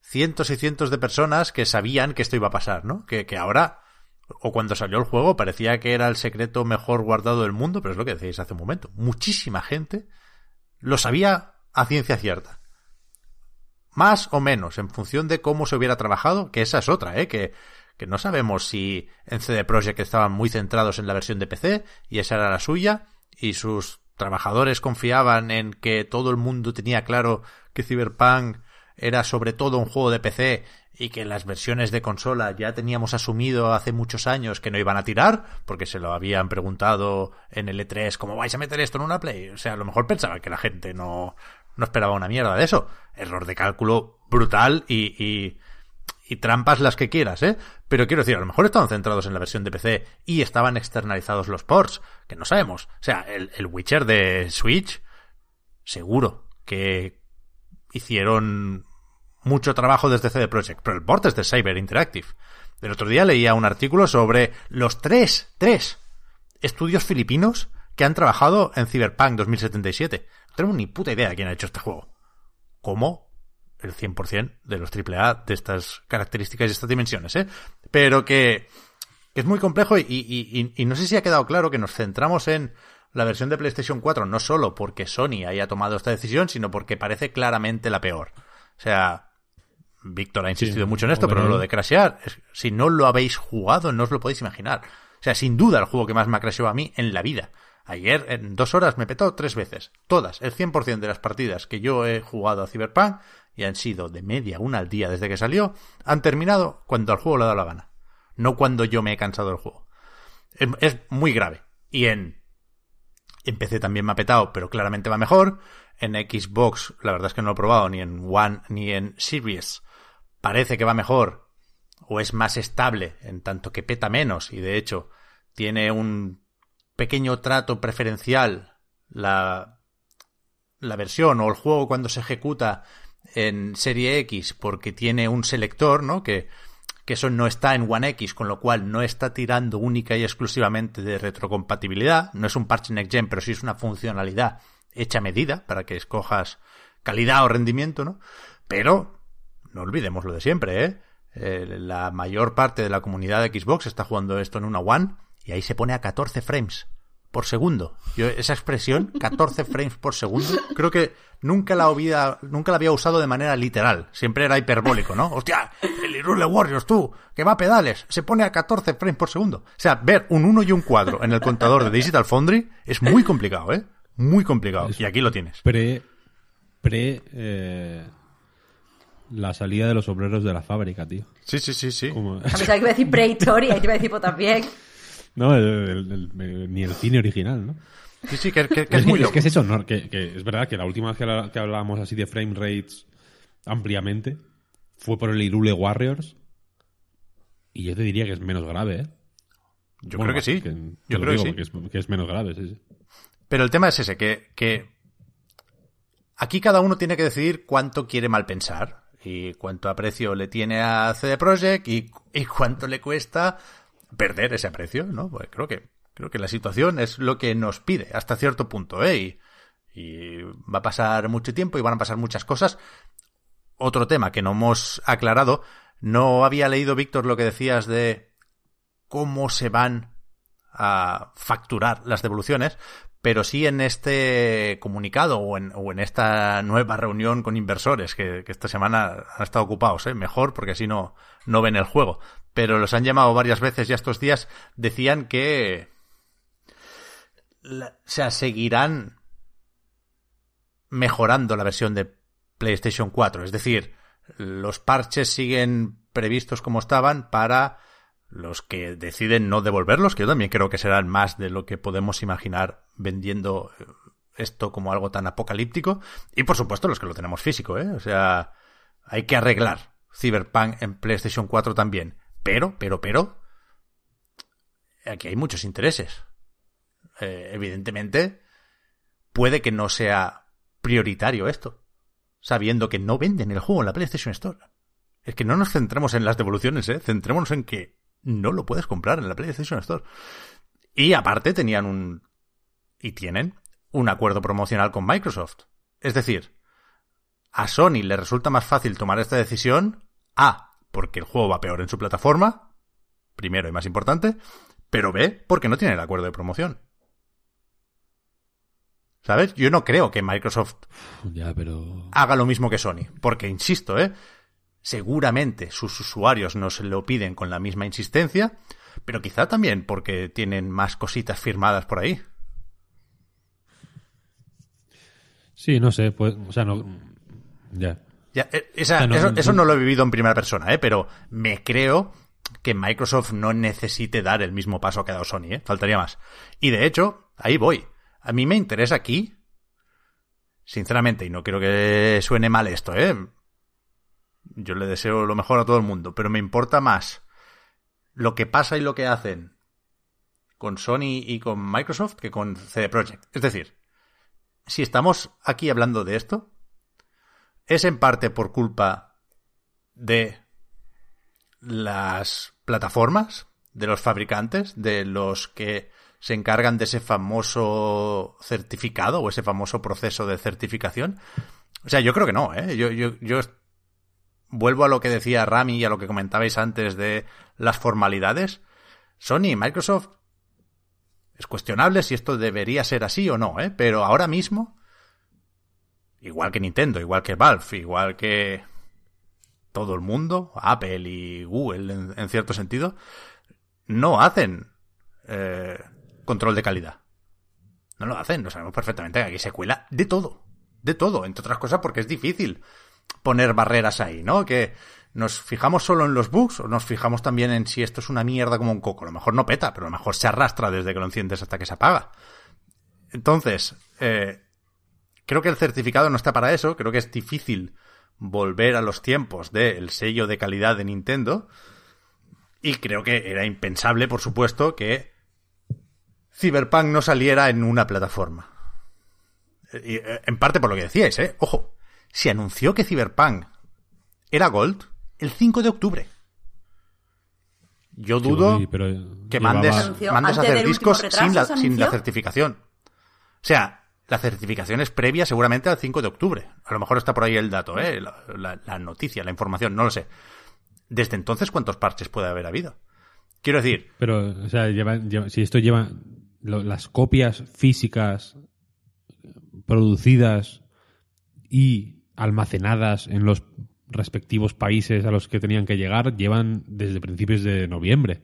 A: cientos y cientos de personas que sabían que esto iba a pasar, ¿no? Que, que ahora, o cuando salió el juego, parecía que era el secreto mejor guardado del mundo, pero es lo que decíais hace un momento. Muchísima gente lo sabía a ciencia cierta. Más o menos, en función de cómo se hubiera trabajado, que esa es otra, ¿eh? Que, que no sabemos si en CD Projekt estaban muy centrados en la versión de PC y esa era la suya, y sus trabajadores confiaban en que todo el mundo tenía claro que Cyberpunk era sobre todo un juego de PC y que las versiones de consola ya teníamos asumido hace muchos años que no iban a tirar, porque se lo habían preguntado en el E3, ¿cómo vais a meter esto en una Play? O sea, a lo mejor pensaban que la gente no, no esperaba una mierda de eso. Error de cálculo brutal y, y, y trampas las que quieras, ¿eh? Pero quiero decir, a lo mejor estaban centrados en la versión de PC y estaban externalizados los ports, que no sabemos. O sea, el, el Witcher de Switch, seguro que hicieron mucho trabajo desde CD Projekt, pero el port es de Cyber Interactive. El otro día leía un artículo sobre los tres, tres estudios filipinos que han trabajado en Cyberpunk 2077. No tenemos ni puta idea de quién ha hecho este juego. ¿Cómo? El 100% de los AAA de estas características y estas dimensiones, ¿eh? Pero que, que es muy complejo y, y, y, no sé si ha quedado claro que nos centramos en la versión de PlayStation 4 no solo porque Sony haya tomado esta decisión, sino porque parece claramente la peor. O sea, Víctor ha insistido
C: Sí,
A: mucho en esto, pero
C: hombre.
A: lo de crashear, si no lo habéis jugado, no os lo podéis imaginar. O sea, sin duda el juego que más me ha crasheado a mí en la vida. Ayer, en dos horas, me petó tres veces. Todas, el 100% de las partidas que yo he jugado a Cyberpunk, y han sido de media una al día desde que salió, han terminado cuando al juego le ha dado la gana. No cuando yo me he cansado del juego. Es, muy grave. Y en, en PC también me ha petado, pero claramente va mejor. En Xbox, la verdad es que no lo he probado ni en One ni en Series. Parece que va mejor o es más estable en tanto que peta menos y de hecho tiene un pequeño trato preferencial la, la versión o el juego cuando se ejecuta en serie X porque tiene un selector, ¿no? Que, que eso no está en One X, con lo cual no está tirando única y exclusivamente de retrocompatibilidad. No es un parche next gen, pero sí es una funcionalidad hecha a medida para que escojas calidad o rendimiento, ¿no? Pero no olvidemos lo de siempre, ¿eh? Eh, La mayor parte de la comunidad de Xbox está jugando esto en una One y ahí se pone a 14 frames por segundo. Yo esa expresión, 14 frames por segundo, creo que nunca la había, nunca la había usado de manera literal. Siempre era hiperbólico, ¿no? Hostia, el Irule Warriors, tú, que va a pedales, se pone a 14 frames por segundo. O sea, ver un 1 y un 4 en el contador de Digital Foundry es muy complicado, ¿eh? Muy complicado. Y aquí lo tienes.
C: Pre. Pre. eh, la salida de los obreros de la fábrica, tío.
A: Sí, sí, sí, sí.
C: Como-
B: A pensaba que iba a decir prehistoria y te iba a decir pues también.
C: No, el- el- el- el- ni el cine original, ¿no?
A: Sí, sí, que, que- que
C: Es,
A: muy
C: que, es
A: loco.
C: que es eso, ¿no? Que, que es verdad que la última vez que, hablábamos así de frame rates ampliamente fue por el Irule Warriors. Y yo te diría que es menos grave, ¿eh?
A: Yo
C: Bueno,
A: creo que sí. Yo creo que sí.
C: es, que es menos grave, sí, sí.
A: Pero el tema es ese, que, que aquí cada uno tiene que decidir cuánto quiere mal pensar y cuánto aprecio le tiene a CD Projekt y, y cuánto le cuesta perder ese aprecio, ¿no? Pues creo que, creo que la situación es lo que nos pide hasta cierto punto, ¿eh? Y, va a pasar mucho tiempo y van a pasar muchas cosas. Otro tema que no hemos aclarado, no había leído, Víctor, lo que decías de cómo se van a facturar las devoluciones, pero sí en este comunicado o en, esta nueva reunión con inversores que, que esta semana han estado ocupados, ¿eh? mejor porque así no, no ven el juego. Pero los han llamado varias veces ya estos días, decían que la- o sea, seguirán mejorando la versión de PlayStation 4. Es decir, los parches siguen previstos como estaban para los que deciden no devolverlos, que yo también creo que serán más de lo que podemos imaginar vendiendo eh, esto como algo tan apocalíptico. Y por supuesto los que lo tenemos físico, ¿eh? O sea, hay que arreglar Cyberpunk en PlayStation 4 también. Pero, pero, pero, aquí hay muchos intereses. Eh, evidentemente, puede que no sea prioritario esto, sabiendo que no venden el juego en la PlayStation Store. Es que no nos centremos en las devoluciones, ¿eh? Centrémonos en que no lo puedes comprar en la PlayStation Store. Y aparte tenían un... y tienen un acuerdo promocional con Microsoft. Es decir, a Sony le resulta más fácil tomar esta decisión, A, porque el juego va peor en su plataforma, primero y más importante, pero B, porque no tiene el acuerdo de promoción. ¿Sabes? Yo no creo que Microsoft
C: Ya, pero.
A: haga lo mismo que Sony. Porque, insisto, ¿eh? seguramente sus usuarios no se lo piden con la misma insistencia, pero quizá también porque tienen más cositas firmadas por ahí.
C: Sí, no sé, pues. O sea, no. Ya.
A: Ya, eh, esa-
C: no-
A: eso,
C: no-
A: eso no lo he vivido en primera persona, ¿eh? pero me creo que Microsoft no necesite dar el mismo paso que ha dado Sony, ¿eh? faltaría más. Y de hecho, ahí voy. A mí me interesa aquí, sinceramente, y no quiero que suene mal esto, ¿eh? Yo le deseo lo mejor a todo el mundo, pero me importa más lo que pasa y lo que hacen con Sony y con Microsoft que con CD Projekt. Es decir, si estamos aquí hablando de esto, es en parte por culpa de las plataformas, de los fabricantes, de los que se encargan de ese famoso certificado o ese famoso proceso de certificación. O sea, yo creo que no, ¿eh? Yo, yo, yo vuelvo a lo que decía Rami y a lo que comentabais antes de las formalidades. Sony y Microsoft es cuestionable si esto debería ser así o no, ¿eh? Pero ahora mismo, igual que Nintendo, igual que Valve, igual que todo el mundo, Apple y Google en, cierto sentido, no hacen eh, control de calidad. No lo hacen, lo sabemos perfectamente. Aquí se cuela de todo. De todo, entre otras cosas porque es difícil poner barreras ahí, ¿no? Que nos fijamos solo en los bugs o nos fijamos también en si esto es una mierda como un coco. A lo mejor no peta, pero a lo mejor se arrastra desde que lo enciendes hasta que se apaga. Entonces, eh, creo que el certificado no está para eso. Creo que es difícil volver a los tiempos del sello de calidad de Nintendo. Y creo que era impensable, por supuesto, que Cyberpunk no saliera en una plataforma. Y, eh, en parte por lo que decíais, ¿eh? Ojo, se anunció que Cyberpunk era Gold el 5 de octubre. Yo dudo que mandes, mandes a hacer discos sin la, sin la certificación. O sea, la certificación es previa seguramente al 5 de octubre. A lo mejor está por ahí el dato, ¿eh? la, noticia, la información, no lo sé. Desde entonces, ¿cuántos parches puede haber habido? Quiero decir...
C: Pero, o sea, si esto lleva las copias físicas producidas y almacenadas en los respectivos países a los que tenían que llegar llevan desde principios de noviembre.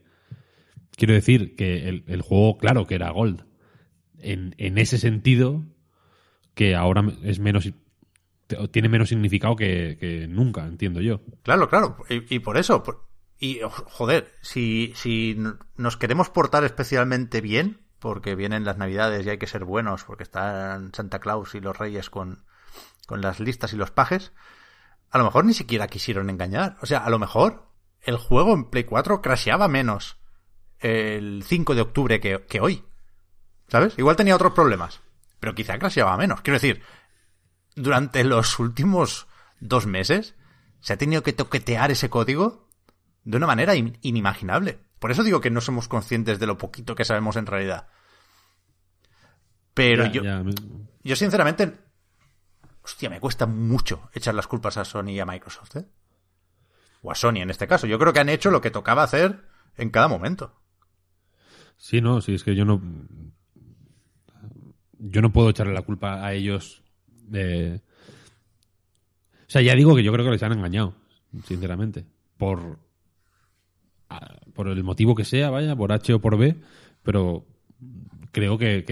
C: Quiero decir que el, juego, claro que era Gold. En, ese sentido, que ahora es menos tiene menos significado que, nunca, entiendo yo.
A: Claro, claro. Y, por eso. y joder, si, si nos queremos portar especialmente bien, porque vienen las navidades y hay que ser buenos, porque están Santa Claus y los Reyes con, con las listas y los pajes, a lo mejor ni siquiera quisieron engañar. O sea, a lo mejor el juego en Play 4 crasheaba menos el 5 de octubre que, hoy. ¿Sabes? Igual tenía otros problemas, pero quizá crasheaba menos. Quiero decir, durante los últimos dos meses se ha tenido que toquetear ese código de una manera inimaginable. Por eso digo que no somos conscientes de lo poquito que sabemos en realidad. Pero yo, yo sinceramente Hostia, me cuesta mucho echar las culpas a Sony y a Microsoft, ¿eh? O a Sony en este caso. Yo creo que han hecho lo que tocaba hacer en cada momento.
C: Sí, no, sí, es que yo no. Yo no puedo echarle la culpa a ellos de. O sea, ya digo que yo creo que les han engañado, sinceramente. Por. Por el motivo que sea, vaya, por H o por B, pero creo que,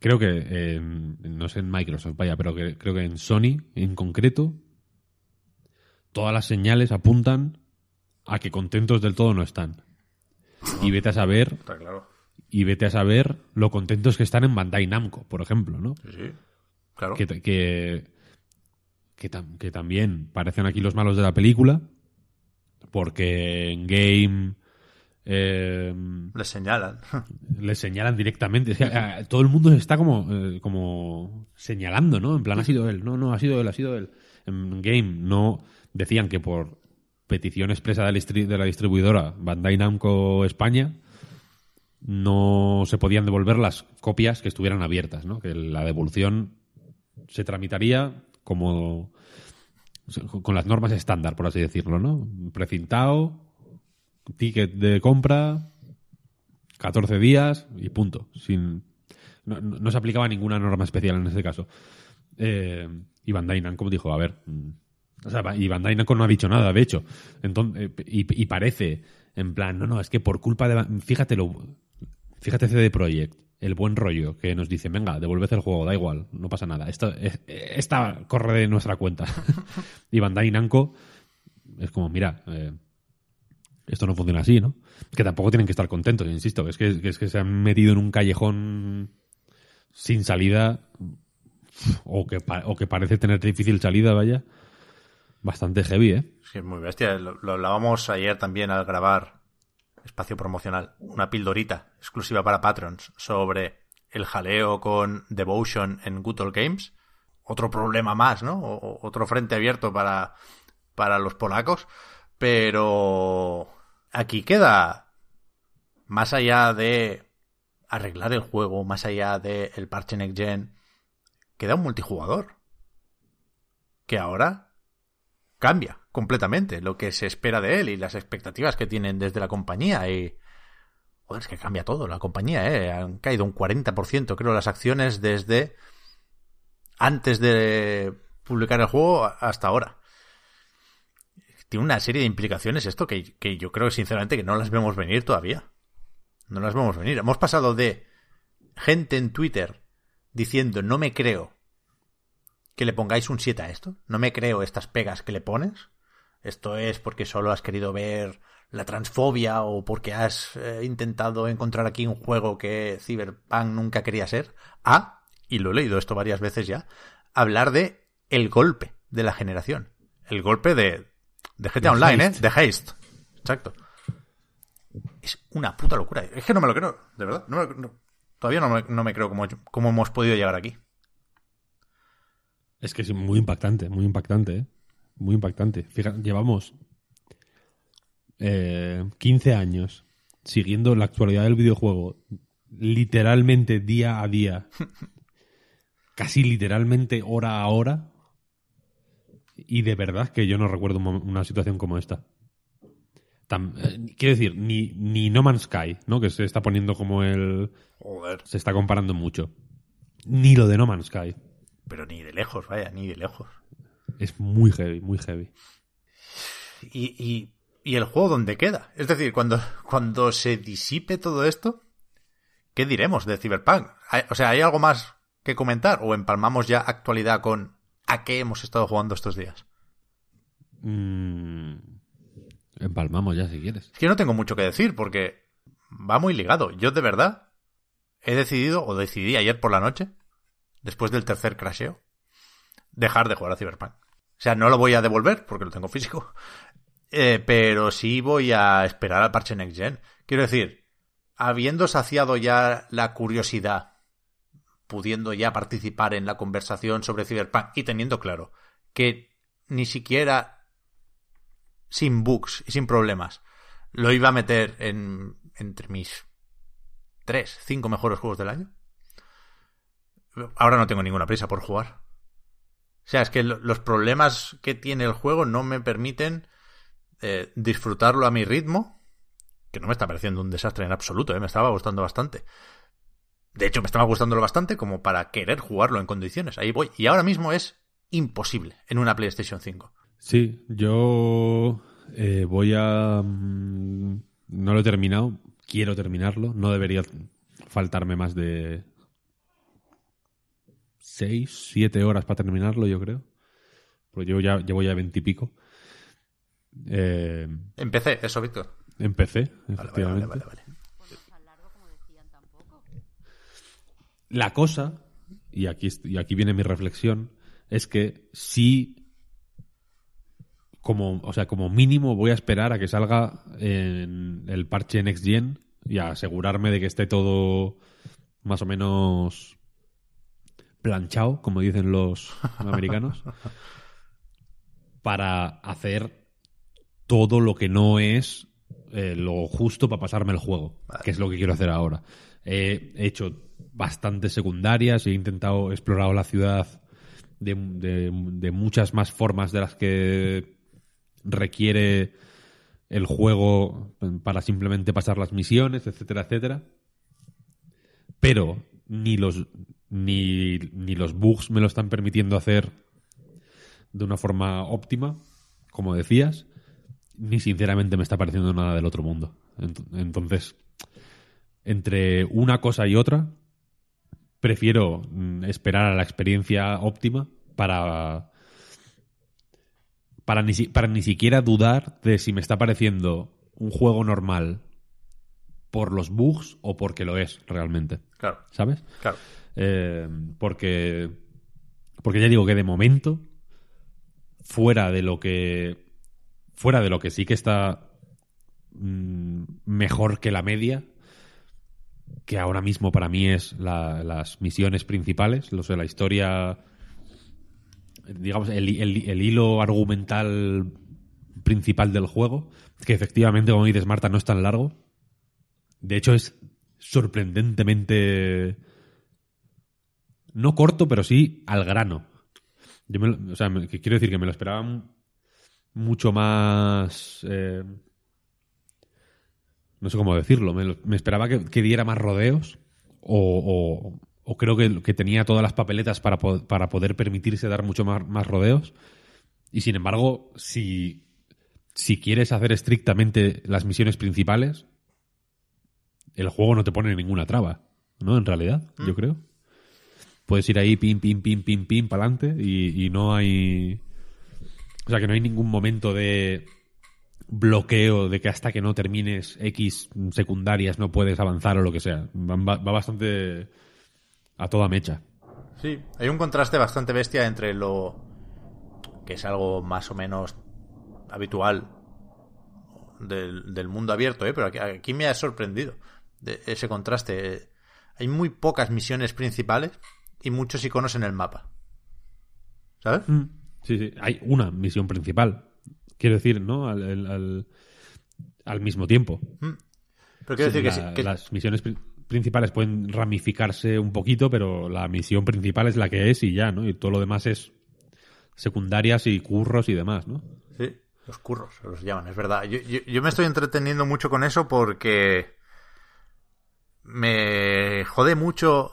C: creo que, no sé en Microsoft, vaya, pero creo que en Sony en concreto, todas las señales apuntan a que contentos del todo no están. Y vete a saber. Y vete a saber lo contentos que están en Bandai Namco, por ejemplo, ¿no?
A: Sí, sí. Claro.
C: Que, que, que, también parecen aquí los malos de la película. Porque en Game
A: eh, les señalan. (laughs)
C: Les señalan directamente. Eh, todo el mundo está como, eh, como señalando, ¿no? En plan, ha sido él. No, no, ha sido él, ha sido él. En Game no decían que por petición expresa de la distribuidora Bandai Namco España no se podían devolver las copias que estuvieran abiertas, ¿no? Que la devolución se tramitaría como con las normas estándar, por así decirlo, ¿no? Precintado, ticket de compra, 14 días y punto. Sin, no, se aplicaba ninguna norma especial en ese caso. Eh, y Bandai Namco dijo, a ver, mm, o sea, y Bandai no ha dicho nada, de hecho. Entonces, eh, y, parece, en plan, no, no, es que por culpa de... Fíjate, lo, fíjate CD Projekt, el buen rollo, que nos dice, venga, devuelved el juego, da igual, no pasa nada. Esto, esta corre de nuestra cuenta. (laughs) y Bandai Namco es como, mira, eh, esto no funciona así, ¿no? Que tampoco tienen que estar contentos, insisto, es que, es que se han metido en un callejón sin salida o que, o que parece tener difícil salida, vaya. bastante heavy, ¿eh?
A: Sí, es muy bestia. Lo, lo hablábamos ayer también al grabar espacio promocional, una pildorita exclusiva para Patrons sobre el jaleo con Devotion en Good Old Games. Otro problema más, ¿no? Otro frente abierto para, para los polacos. Pero aquí queda, más allá de arreglar el juego, más allá del parche Next Gen, queda un multijugador. Que ahora cambia completamente lo que se espera de él y las expectativas que tienen desde la compañía. Y. Joder, es que cambia todo la compañía, ¿eh? Han caído un 40%, creo, las acciones desde antes de publicar el juego hasta ahora. Tiene una serie de implicaciones esto que, que yo creo sinceramente que no las vemos venir todavía. No las vemos venir. Hemos pasado de gente en Twitter diciendo no me creo que le pongáis un 7 a esto. No me creo estas pegas que le pones. Esto es porque solo has querido ver la transfobia o porque has eh, intentado encontrar aquí un juego que Cyberpunk nunca quería ser. A, y lo he leído esto varias veces ya, hablar de el golpe de la generación. El golpe de, de GTA Online,
C: Heist.
A: ¿eh? De Heist. Exacto. Es una puta locura. Es que no me lo creo, de verdad. No me- no- todavía no me, no me creo cómo, cómo hemos podido llegar aquí.
C: Es que es muy impactante, muy impactante, ¿eh? Muy impactante. Fíjate, llevamos eh, 15 años siguiendo la actualidad del videojuego literalmente día a día, (laughs) casi literalmente hora a hora, y de verdad que yo no recuerdo una situación como esta. Eh, quiero decir, ni, ni No Man's Sky, ¿no? que se está poniendo como el...
A: Joder.
C: se está comparando mucho. Ni lo de No Man's Sky.
A: Pero ni de lejos, vaya, ni de lejos.
C: Es muy heavy, muy heavy.
A: Y, y, y el juego dónde queda. Es decir, cuando, cuando se disipe todo esto, ¿qué diremos de Cyberpunk? O sea, ¿hay algo más que comentar? ¿O empalmamos ya actualidad con a qué hemos estado jugando estos días?
C: Mm, empalmamos ya si quieres.
A: Es que no tengo mucho que decir porque va muy ligado. Yo de verdad he decidido, o decidí ayer por la noche, después del tercer crasheo, dejar de jugar a Cyberpunk. O sea, no lo voy a devolver porque lo tengo físico, (laughs) eh, pero sí voy a esperar al parche Next Gen. Quiero decir, habiendo saciado ya la curiosidad, pudiendo ya participar en la conversación sobre Cyberpunk y teniendo claro que ni siquiera sin bugs y sin problemas lo iba a meter en entre mis tres, cinco mejores juegos del año. Ahora no tengo ninguna prisa por jugar. O sea, es que lo- los problemas que tiene el juego no me permiten eh, disfrutarlo a mi ritmo, que no me está pareciendo un desastre en absoluto, ¿eh? me estaba gustando bastante. De hecho, me estaba gustándolo bastante como para querer jugarlo en condiciones. Ahí voy. Y ahora mismo es imposible en una PlayStation 5.
C: Sí, yo eh, voy a... mm, No lo he terminado, quiero terminarlo. No debería faltarme más de seis, siete horas para terminarlo, yo creo. Pues yo ya llevo ya veintipico. Eh,
A: Empecé, eso, Víctor.
C: empecé, efectivamente.
A: vale, vale, vale.
C: La cosa, y aquí, y aquí viene mi reflexión, es que sí, como, o sea, como mínimo voy a esperar a que salga en el parche Next Gen y a asegurarme de que esté todo más o menos planchado, como dicen los americanos, (laughs) para hacer todo lo que no es eh, lo justo para pasarme el juego, que es lo que quiero hacer ahora. Eh, he hecho bastantes secundarias, he intentado explorar la ciudad de, de- de muchas más formas de las que requiere el juego para simplemente pasar las misiones, etcétera, etcétera. Pero ni los ni, ni los bugs me lo están permitiendo hacer de una forma óptima, como decías, ni sinceramente me está pareciendo nada del otro mundo. Ent- Entonces, entre una cosa y otra, prefiero mm, esperar a la experiencia óptima para para ni, para ni siquiera dudar de si me está pareciendo un juego normal por los bugs o porque lo es realmente,
A: Claro,
C: ¿sabes?
A: claro.
C: Eh, porque porque ya digo que de momento fuera de lo que fuera de lo que sí que está mm, mejor que la media que ahora mismo para mí es la- las misiones principales los de la historia digamos el- el hilo argumental principal del juego que efectivamente como dices Marta no es tan largo. De hecho es sorprendentemente no corto pero sí al grano yo me lo- o sea, me- que quiero decir que me lo esperaba mucho más. eh, no sé cómo decirlo. Me, lo- me esperaba que, que diera más rodeos. O, o- o creo que, que tenía todas las papeletas para, po- para poder permitirse dar mucho más, más rodeos. Y sin embargo, si, si quieres hacer estrictamente las misiones principales, el juego no te pone ninguna traba. ¿No? En realidad, yo creo. Puedes ir ahí, pim, pim, pim, pim, pim, para adelante y, no hay. O sea, que no hay ningún momento de bloqueo de que hasta que no termines X secundarias no puedes avanzar o lo que sea. Va, va- bastante a toda mecha.
A: Sí, hay un contraste bastante bestia entre lo que es algo más o menos habitual del, mundo abierto, ¿eh? pero aquí, me ha sorprendido ese contraste. Hay muy pocas misiones principales y muchos iconos en el mapa. ¿Sabes?
C: Sí, sí. Hay una misión principal. Quiero decir, ¿no? Al, al- al- al mismo tiempo.
A: Pero quiero
C: Sí,
A: decir que,
C: la-
A: sí- que-
C: las misiones pri- principales pueden ramificarse un poquito, pero la misión principal es la que es y ya, ¿no? Y todo lo demás es secundarias y curros y demás, ¿no?
A: Sí, los curros se los llaman, es verdad. Yo, yo- yo me estoy entreteniendo mucho con eso porque me jode mucho.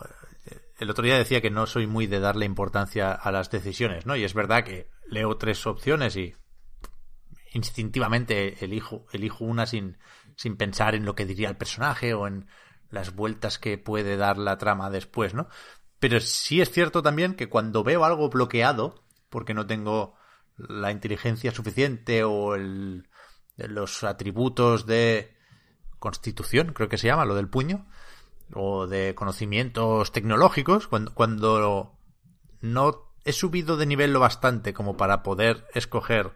A: El otro día decía que no soy muy de darle importancia a las decisiones, ¿no? Y es verdad que leo tres opciones y instintivamente elijo, elijo una sin, sin pensar en lo que diría el personaje o en las vueltas que puede dar la trama después, ¿no? Pero sí es cierto también que cuando veo algo bloqueado, porque no tengo la inteligencia suficiente o el, los atributos de constitución, creo que se llama, lo del puño, o de conocimientos tecnológicos, cuando, cuando no he subido de nivel lo bastante como para poder escoger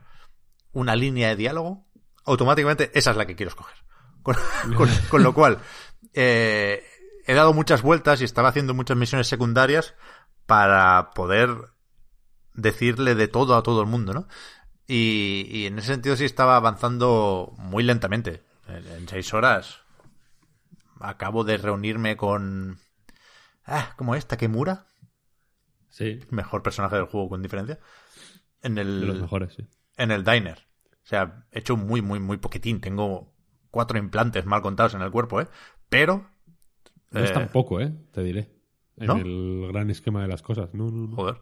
A: una línea de diálogo, automáticamente esa es la que quiero escoger. (laughs) Con, con- lo cual, eh, he dado muchas vueltas y estaba haciendo muchas misiones secundarias para poder decirle de todo a todo el mundo, ¿no? Y, y en ese sentido sí estaba avanzando muy lentamente. En, en seis horas acabo de reunirme con... Ah, ¿cómo es? Takemura,
C: Sí.
A: mejor personaje del juego con diferencia. En el,
C: De los mejores, sí.
A: en el diner. O sea, he hecho muy, muy, muy poquitín. Tengo cuatro implantes mal contados en el cuerpo, ¿eh? Pero...
C: No es
A: eh,
C: tan poco, ¿eh? Te diré. En
A: ¿No?
C: el gran esquema de las cosas. No, no, no.
A: Joder.
C: No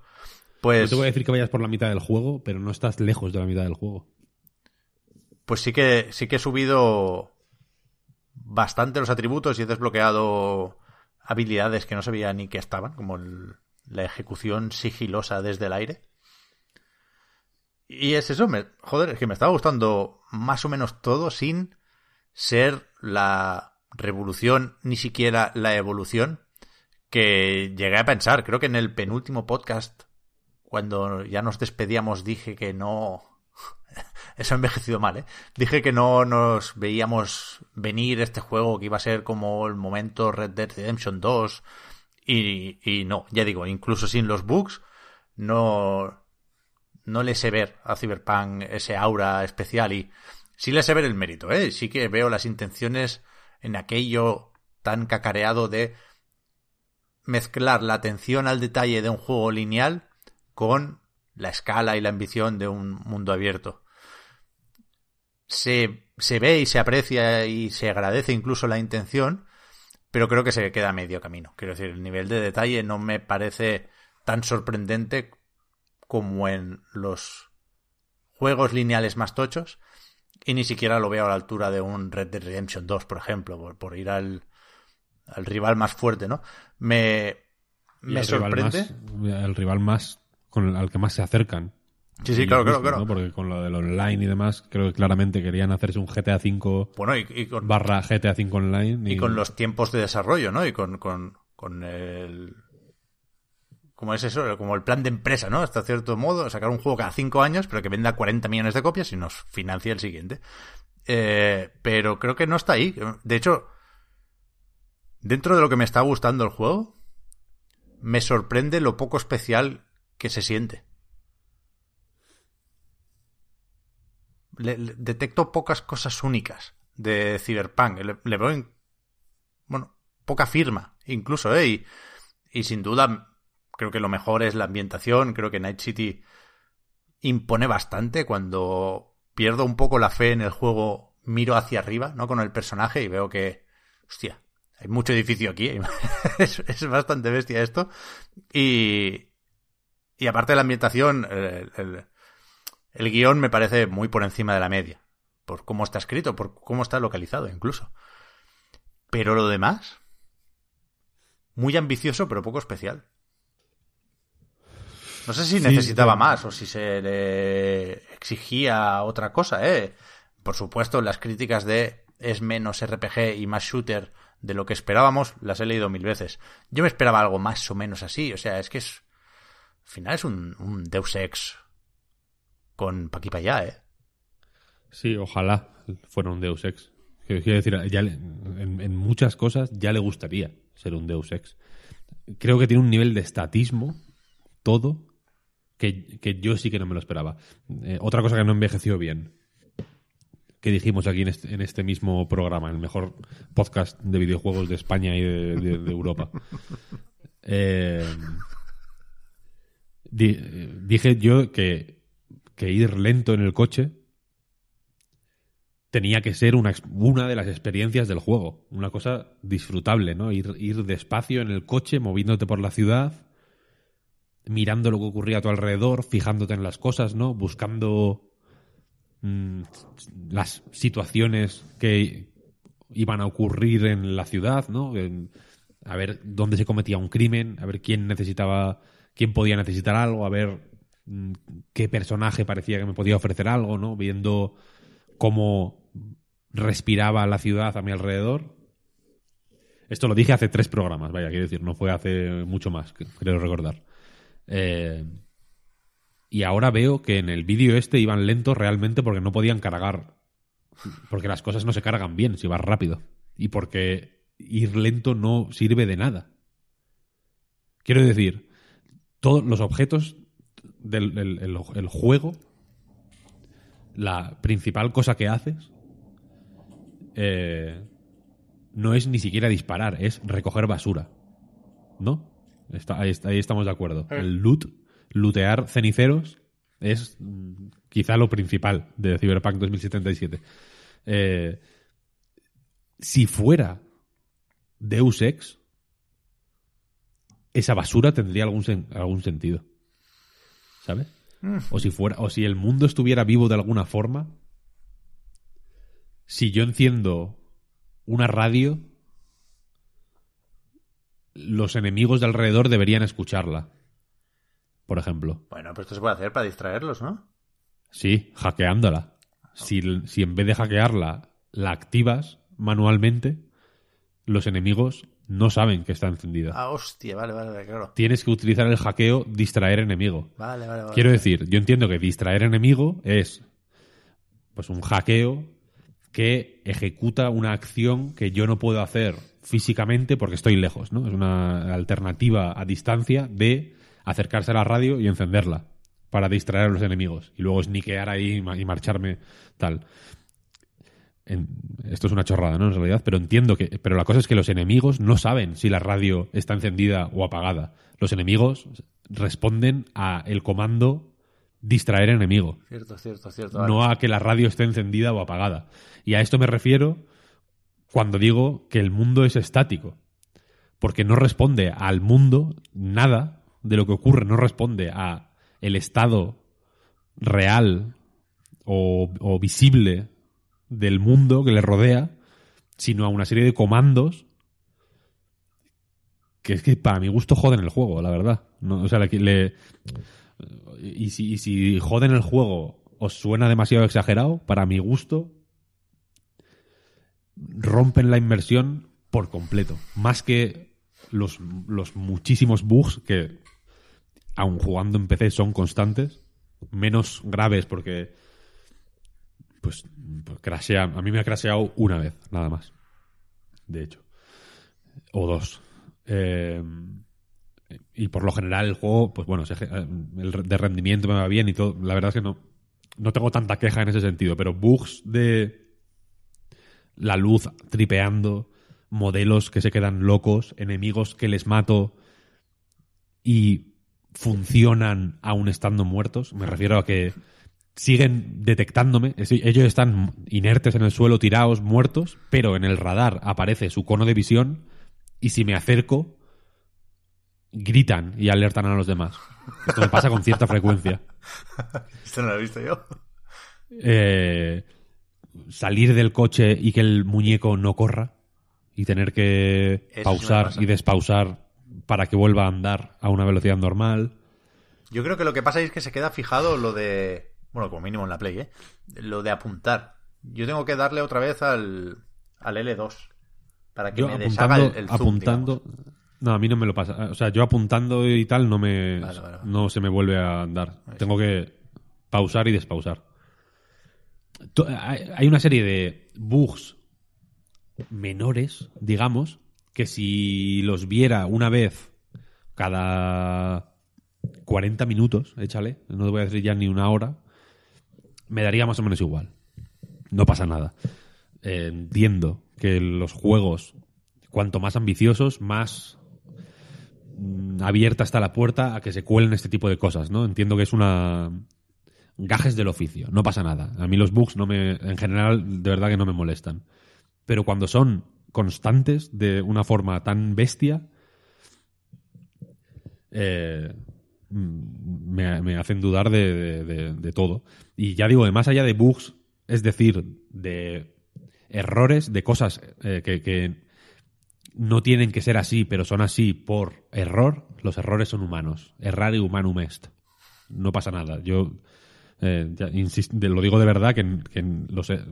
A: Pues,
C: te voy a decir que vayas por la mitad del juego, pero no estás lejos de la mitad del juego.
A: pues sí que, sí que he subido bastante los atributos y he desbloqueado habilidades que no sabía ni que estaban, como el- la ejecución sigilosa desde el aire. Y es eso, joder, es que me estaba gustando más o menos todo sin ser la revolución, ni siquiera la evolución que llegué a pensar. Creo que en el penúltimo podcast, cuando ya nos despedíamos, dije que no... Eso ha envejecido mal, ¿eh? Dije que no nos veíamos venir este juego, que iba a ser como el momento Red Dead Redemption 2. Y, no, ya digo, incluso sin los bugs, no, no le sé ver a Cyberpunk ese aura especial y sí le sé ver el mérito, ¿eh? Sí que veo las intenciones en aquello tan cacareado de mezclar la atención al detalle de un juego lineal con la escala y la ambición de un mundo abierto. Se, se ve y se aprecia y se agradece incluso la intención, pero creo que se queda a medio camino. Quiero decir, el nivel de detalle no me parece tan sorprendente como en los juegos lineales más tochos y ni siquiera lo veo a la altura de un Red Dead Redemption 2, por ejemplo, por, por ir al, al rival más fuerte, ¿no? Me, me
C: el rival
A: sorprende.
C: más- el rival más con el, al que más se acercan.
A: Sí, sí, claro, claro,
C: justo,
A: claro.
C: ¿no? Porque con lo del online y demás, creo que claramente querían hacerse un GTA V
A: Bueno, y, y con,
C: barra GTA V online.
A: y con los tiempos de desarrollo, ¿no? Y con, con, con el como es eso, como el plan de empresa, ¿no? Hasta cierto modo, sacar un juego cada cinco años, pero que venda 40 millones de copias y nos financia el siguiente. Eh, pero creo que no está ahí. De hecho, dentro de lo que me está gustando el juego, me sorprende lo poco especial que se siente. Detecto pocas cosas únicas de Cyberpunk. Le, veo, bueno, poca firma, incluso, ¿eh? Y, y sin duda, creo que lo mejor es la ambientación. Creo que Night City impone bastante. Cuando pierdo un poco la fe en el juego, miro hacia arriba, ¿no? Con el personaje y veo que, hostia, hay mucho edificio aquí. (laughs) es, bastante bestia esto. Y, y aparte de la ambientación, el, guion me parece muy por encima de la media. Por cómo está escrito, por cómo está localizado incluso. Pero lo demás, muy ambicioso pero poco especial. No sé si necesitaba más o si se le exigía otra cosa, ¿eh? Por supuesto, las críticas de es menos RPG y más shooter de lo que esperábamos, las he leído mil veces. Yo me esperaba algo más o menos así, o sea, es que es... Al final es un, Deus Ex con pa' ¿eh?
C: Sí, ojalá fuera un Deus Ex. Quiero decir, ya en, muchas cosas ya le gustaría ser un Deus Ex. Creo que tiene un nivel de estatismo, todo, que, yo sí que no me lo esperaba. Eh, otra cosa que no envejeció bien que dijimos aquí este, en este, mismo programa, el mejor podcast de videojuegos de España y de, Europa. Eh, dije yo que, ir lento en el coche tenía que ser una, una, de las experiencias del juego, una cosa disfrutable, ¿no? Ir, ir despacio en el coche, moviéndote por la ciudad, mirando lo que ocurría a tu alrededor, fijándote en las cosas, ¿no? Buscando Mm, las situaciones que iban a ocurrir en la ciudad, ¿no? a ver dónde se cometía un crimen, a ver quién necesitaba, quién podía necesitar algo, a ver qué personaje parecía que me podía ofrecer algo, ¿no? Viendo cómo respiraba la ciudad a mi alrededor. Esto lo dije hace tres programas, vaya, quiero decir, no fue hace mucho más, creo recordar. Eh, y ahora veo que en el vídeo este iban lentos realmente porque no podían cargar. Porque las cosas no se cargan bien si vas rápido. Y porque ir lento no sirve de nada. Quiero decir, todos los objetos del juego, la principal cosa que haces, eh, no es ni siquiera disparar, es recoger basura. ¿No? ahí, ahí, estamos de acuerdo. Eh. El loot lootear ceniceros es mm, quizá lo principal de Cyberpunk 2077. Eh, si fuera Deus Ex, esa basura tendría algún, algún sentido. ¿Sabes? Mm. O si fuera, o si el mundo estuviera vivo de alguna forma, si yo enciendo una radio, los enemigos de alrededor deberían escucharla por ejemplo.
A: Bueno, pero esto se puede hacer para distraerlos, ¿no?
C: Sí, hackeándola. Si, si en vez de hackearla la activas manualmente, los enemigos no saben que está encendida.
A: Ah, hostia, vale, vale, claro.
C: Tienes que utilizar el hackeo distraer enemigo.
A: Vale, vale, vale.
C: Quiero decir, yo entiendo que distraer enemigo es pues un hackeo que ejecuta una acción que yo no puedo hacer físicamente porque estoy lejos, ¿no? Es una alternativa a distancia de acercarse a la radio y encenderla para distraer a los enemigos y luego sniquear ahí y marcharme tal. Esto es una chorrada, ¿no? En realidad, pero entiendo que. Pero la cosa es que los enemigos no saben si la radio está encendida o apagada. Los enemigos responden a el comando distraer enemigo.
A: Cierto, cierto, cierto.
C: No a que la radio esté encendida o apagada. Y a esto me refiero cuando digo que el mundo es estático. Porque no responde al mundo nada de lo que ocurre no responde a el estado real o, visible del mundo que le rodea, sino a una serie de comandos que es que para mi gusto joden el juego, la verdad. No, o sea, y, si, y si joden el juego os suena demasiado exagerado, para mi gusto rompen la inmersión por completo. Más que los, los muchísimos bugs que aun jugando en PC, son constantes. Menos graves porque, pues, pues crashea. A mí me ha crasheado una vez, nada más. De hecho. O dos. Eh, y por lo general el juego, pues bueno, el de rendimiento me va bien y todo. La verdad es que no, no tengo tanta queja en ese sentido, pero bugs de la luz tripeando, modelos que se quedan locos, enemigos que les mato y funcionan aún estando muertos. Me refiero a que siguen detectándome. Ellos están inertes en el suelo, tirados, muertos, pero en el radar aparece su cono de visión y si me acerco, gritan y alertan a los demás. Esto me pasa con cierta frecuencia. (laughs)
A: Esto no lo he visto yo.
C: Eh, salir del coche y que el muñeco no corra y tener que
A: Eso
C: pausar y despausar para que vuelva a andar a una velocidad normal.
A: Yo creo que lo que pasa es que se queda fijado lo de. Bueno, como mínimo en la Play, ¿eh? Lo de apuntar. Yo tengo que darle otra vez al, al L2 para que
C: Yo
A: me deshaga el, el zoom,
C: apuntando
A: digamos.
C: no, a mí no me lo pasa. O sea, yo apuntando y tal no me
A: Vale, vale, vale.
C: no se me vuelve a andar.
A: Ahí
C: Tengo que pausar y despausar. Hay una serie de bugs menores, digamos, que si los viera una vez cada 40 minutos, échale, no te voy a decir ya ni una hora, me daría más o menos igual. No pasa nada. Eh, entiendo que los juegos, cuanto más ambiciosos, más mm, abierta está la puerta a que se cuelen este tipo de cosas, ¿no? Entiendo que es una gajes del oficio, no pasa nada. A mí los bugs no me en general de verdad que no me molestan. Pero cuando son constantes de una forma tan bestia eh, me, me hacen dudar de, todo. Y ya digo, más allá de bugs, es decir, de errores, de cosas eh, que, no tienen que ser así, pero son así por error, los errores son humanos. Errare humanum est. No pasa nada. Yo eh, ya insist- de- lo digo de verdad que, eh,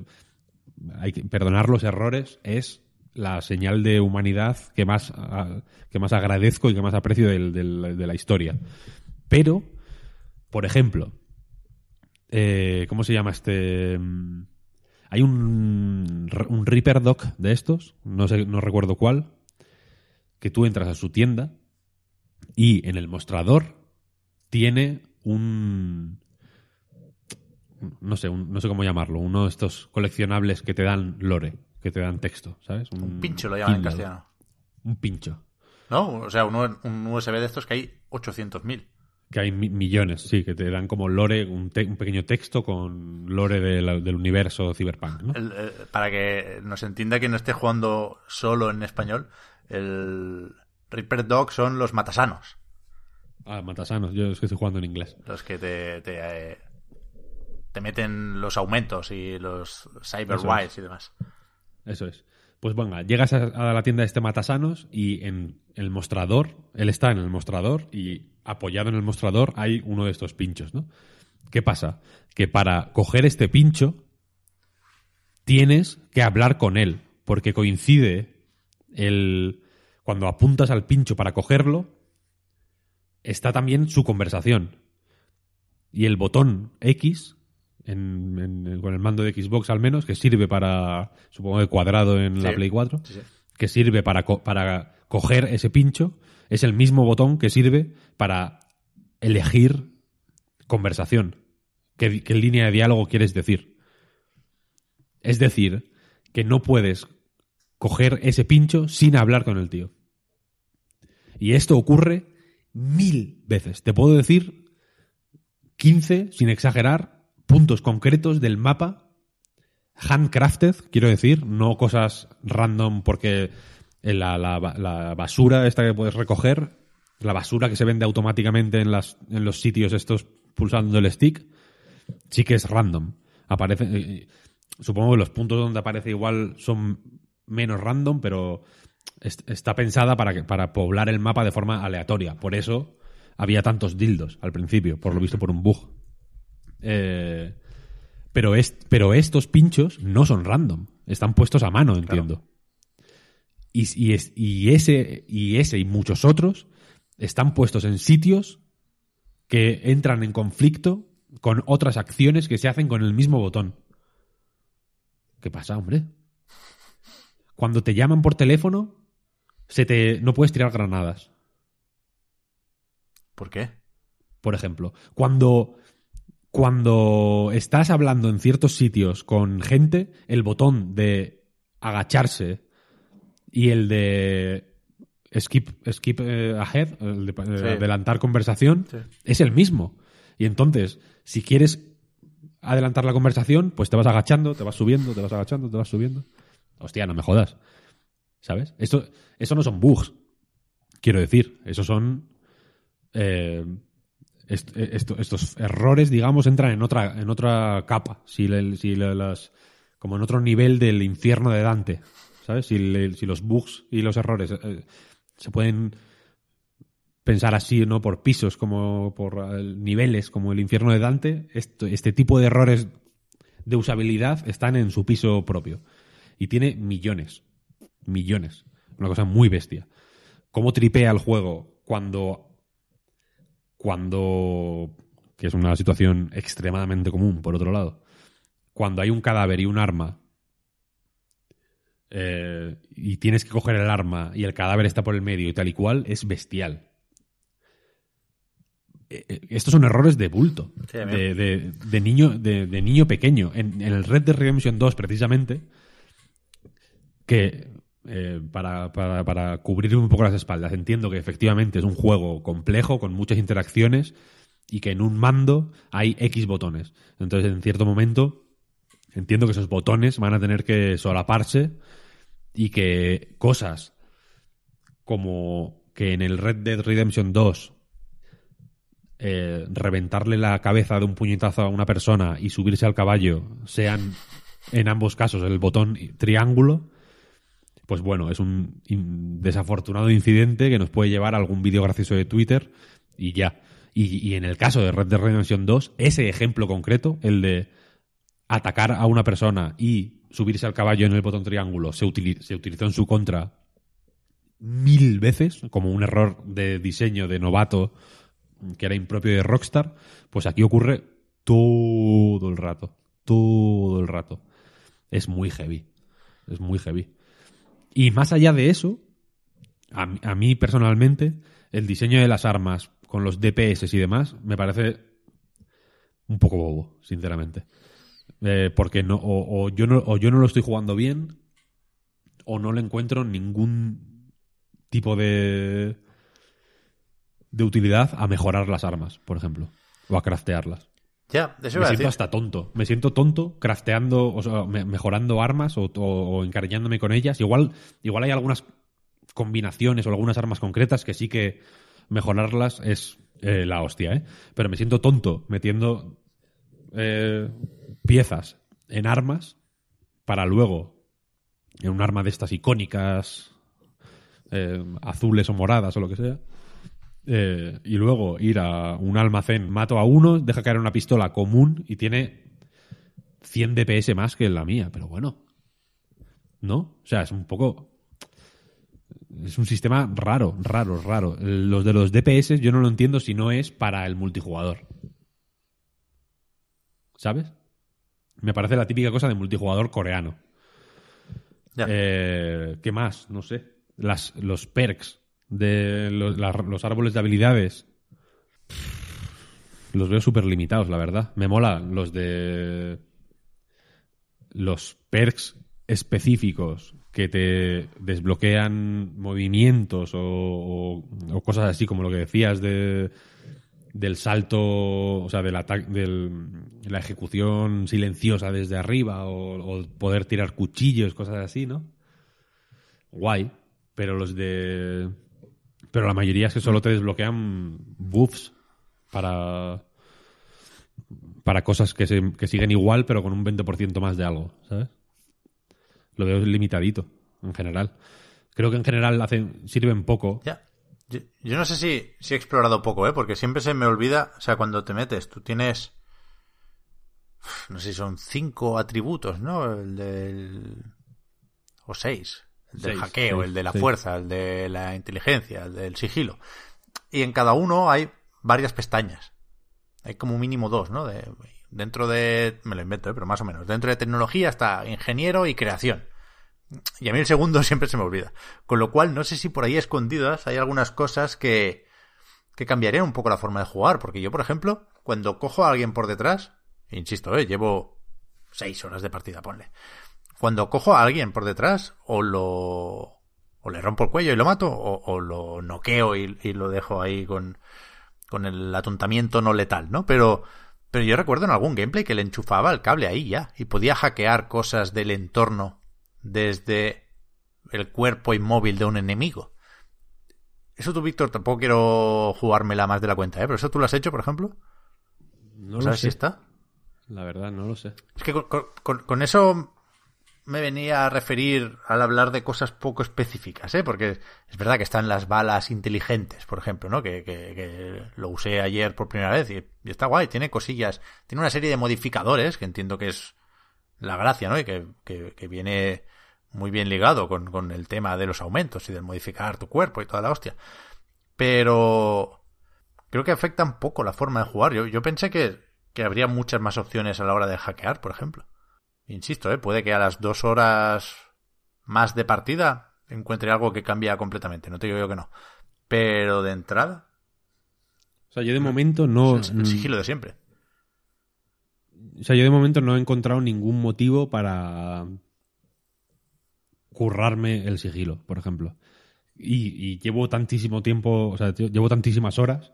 C: hay que perdonar los errores es la señal de humanidad que más, que más agradezco y que más aprecio de la historia. Pero, por ejemplo, eh, ¿cómo se llama este? Mm, Hay un, un Reaper Doc de estos, no sé, no recuerdo cuál, que tú entras a su tienda y en el mostrador tiene un no sé, un- no sé cómo llamarlo, uno de estos coleccionables que te dan lore, que te dan texto, ¿sabes?
A: Un pincho lo llaman en castellano.
C: Un pincho.
A: ¿No? O sea, un, un USB de estos que hay 800.000.
C: Que hay mi- millones, sí, que te dan como lore, un, te- un pequeño texto con lore de la- del universo cyberpunk, ¿no?
A: El- el- para que nos entienda quien no esté jugando solo en español, el Reaper Dog son los matasanos.
C: Ah, matasanos, yo es que estoy jugando en inglés.
A: Los que te, te, eh, te meten los aumentos y los cyber
C: Eso
A: wiles y demás.
C: Eso es. Pues venga, llegas a, la tienda de este Matasanos y en el mostrador, él está en el mostrador y apoyado en el mostrador hay uno de estos pinchos, ¿no? ¿Qué pasa? Que para coger este pincho tienes que hablar con él, porque coincide el cuando apuntas al pincho para cogerlo está también su conversación. Y el botón X en- en- con el mando de Xbox al menos, que sirve para, supongo que cuadrado en la. Play 4,
A: Sí, sí.
C: que sirve para, co- para coger ese pincho, es el mismo botón que sirve para elegir conversación. ¿Qué, qué línea de diálogo quieres decir? Es decir, que no puedes coger ese pincho sin hablar con el tío. Y esto ocurre mil veces. Te puedo decir 15, sin exagerar, puntos concretos del mapa handcrafted, quiero decir, no cosas random porque la, la- la basura esta que puedes recoger, la basura que se vende automáticamente en, las, en los sitios estos pulsando el stick, sí que es random. Aparece, eh, supongo que los puntos donde aparece igual son menos random, pero est- está pensada para, que, para poblar el mapa de forma aleatoria. Por eso había tantos dildos al principio, por lo visto por un bug. Eh, pero, pero estos pinchos no son random. Están puestos a mano, entiendo. Y, y es- y ese, y ese y muchos otros están puestos en sitios que entran en conflicto con otras acciones que se hacen con el mismo botón. ¿Qué pasa, hombre? Cuando te llaman por teléfono, se te no puedes tirar granadas,
A: ¿Por qué?
C: por ejemplo. Cuando cuando estás hablando en ciertos sitios con gente, el botón de agacharse y el de skip, skip eh, ahead, el de eh,
A: Sí.
C: adelantar conversación,
A: Sí.
C: es el mismo. Y entonces, si quieres adelantar la conversación, pues te vas agachando, te vas subiendo, te vas agachando, te vas subiendo. Hostia, no me jodas. ¿Sabes? Esto, eso no son bugs. Quiero decir, eso son. eh, eh, esto- estos errores, digamos, entran en otra, en otra capa. Si, las, como en otro nivel del infierno de Dante. ¿Sabes? Si, los bugs y los errores eh, se pueden pensar así, ¿no? Por pisos, como por eh, niveles, como el infierno de Dante, este tipo de errores de usabilidad están en su piso propio. Y tiene millones. Millones. Una cosa muy bestia. ¿Cómo tripea el juego cuando. Cuando. que es una situación extremadamente común, por otro lado. Cuando hay un cadáver y un arma. eh, y tienes que coger el arma y el cadáver está por el medio y tal y cual, es bestial. Eh, eh, Estos son errores de bulto,
A: Sí,
C: de, de- de niño, de, de niño pequeño. En, en el Red Dead Redemption 2, precisamente, que eh, para, para, para cubrir un poco las espaldas, entiendo que efectivamente es un juego complejo, con muchas interacciones, y que en un mando hay X botones. Entonces, en cierto momento, entiendo que esos botones van a tener que solaparse y que cosas como que en el Red Dead Redemption 2 eh, reventarle la cabeza de un puñetazo a una persona y subirse al caballo sean en ambos casos el botón triángulo, pues bueno, es un desafortunado incidente que nos puede llevar a algún vídeo gracioso de Twitter y ya. Y, en el caso de Red Dead Redemption 2, ese ejemplo concreto, el de atacar a una persona y subirse al caballo en el botón triángulo, se, se utilizó en su contra mil veces, como un error de diseño de novato que era impropio de Rockstar, pues aquí ocurre todo el rato, todo el rato. Es muy heavy, es muy heavy. Y más allá de eso, a, mí- personalmente, el diseño de las armas con los DPS y demás me parece un poco bobo, sinceramente. Eh, porque no o, o yo no, o yo no lo estoy jugando bien, o no le encuentro ningún tipo de de utilidad a mejorar las armas, por ejemplo, o a craftearlas.
A: Ya, eso
C: Me siento
A: decir.
C: hasta tonto. Me siento tonto crafteando, o sea, me- mejorando armas o, o- o encariñándome con ellas. Igual, igual hay algunas combinaciones o algunas armas concretas que sí que mejorarlas es eh, la hostia, ¿eh? Pero me siento tonto metiendo eh, piezas en armas para luego, en un arma de estas icónicas, eh, azules o moradas o lo que sea, eh, y luego ir a un almacén, mato a uno, deja caer una pistola común y tiene 100 DPS más que la mía, pero bueno. ¿No? O sea, es un poco... Es un sistema raro, raro, raro. Los de los DPS yo no lo entiendo si no es para el multijugador. ¿Sabes? Me parece la típica cosa de multijugador coreano. Eh, ¿Qué más? No sé. Las, los perks de los, árboles de habilidades. Los veo súper limitados, la verdad. Me mola los de. Los perks específicos que te desbloquean movimientos o, o- cosas así, como lo que decías de del salto, o sea, del ataque, del, la ejecución silenciosa desde arriba o poder tirar cuchillos, cosas así, ¿no? Guay, pero los de... Pero la mayoría es que solo te desbloquean buffs para para cosas que, se- que siguen igual, pero con un 20% más de algo, ¿sabes? Lo veo limitadito, en general. Creo que en general sirven poco.
A: Ya. Yo, no sé si, si he explorado poco, ¿eh? Porque siempre se me olvida, o sea, cuando te metes, tú tienes, no sé si son cinco atributos, ¿no? El del... o seis. El del
C: Seis,
A: hackeo,
C: seis,
A: el de la fuerza, el de la inteligencia, el del sigilo. Y en cada uno hay varias pestañas. Hay como mínimo dos, ¿no? De, dentro de... Me lo invento, ¿eh? pero más o menos. Dentro de tecnología está ingeniero y creación. Y a mí el segundo (laughs) siempre se me olvida. Con lo cual, no sé si por ahí escondidas hay algunas cosas que, que cambiarían un poco la forma de jugar. Porque yo, por ejemplo, cuando cojo a alguien por detrás, insisto, ¿eh? llevo seis horas de partida, ponle. Cuando cojo a alguien por detrás, o lo. o le rompo el cuello y lo mato, o, o lo noqueo y, y, lo dejo ahí con. con el atontamiento no letal, ¿no? Pero. Pero yo recuerdo en algún gameplay que le enchufaba el cable ahí ya. Y podía hackear cosas del entorno desde el cuerpo inmóvil de un enemigo. Eso tú, Víctor, tampoco quiero jugármela más de la cuenta, ¿eh? Pero eso tú lo has hecho, por ejemplo.
C: No lo
A: ¿Sabes
C: sé.
A: si está?
C: La verdad, no lo sé.
A: Es que con, con, con, eso me venía a referir al hablar de cosas poco específicas, ¿eh? Porque es verdad que están las balas inteligentes, por ejemplo, ¿no? Que, que, que lo usé ayer por primera vez y, está guay, tiene cosillas, tiene una serie de modificadores que entiendo que es la gracia, ¿no? Y que, que, viene muy bien ligado con, con el tema de los aumentos y de modificar tu cuerpo y toda la hostia. Pero creo que afecta un poco la forma de jugar. Yo, yo pensé que, que habría muchas más opciones a la hora de hackear, por ejemplo. Insisto, ¿eh? puede que a las dos horas más de partida encuentre algo que cambia completamente. No te digo yo que no. Pero de entrada.
C: O sea, yo de momento no.
A: Es el sigilo de siempre.
C: O sea, yo de momento no he encontrado ningún motivo para currarme el sigilo, por ejemplo. Y, y llevo tantísimo tiempo, o sea, llevo tantísimas horas,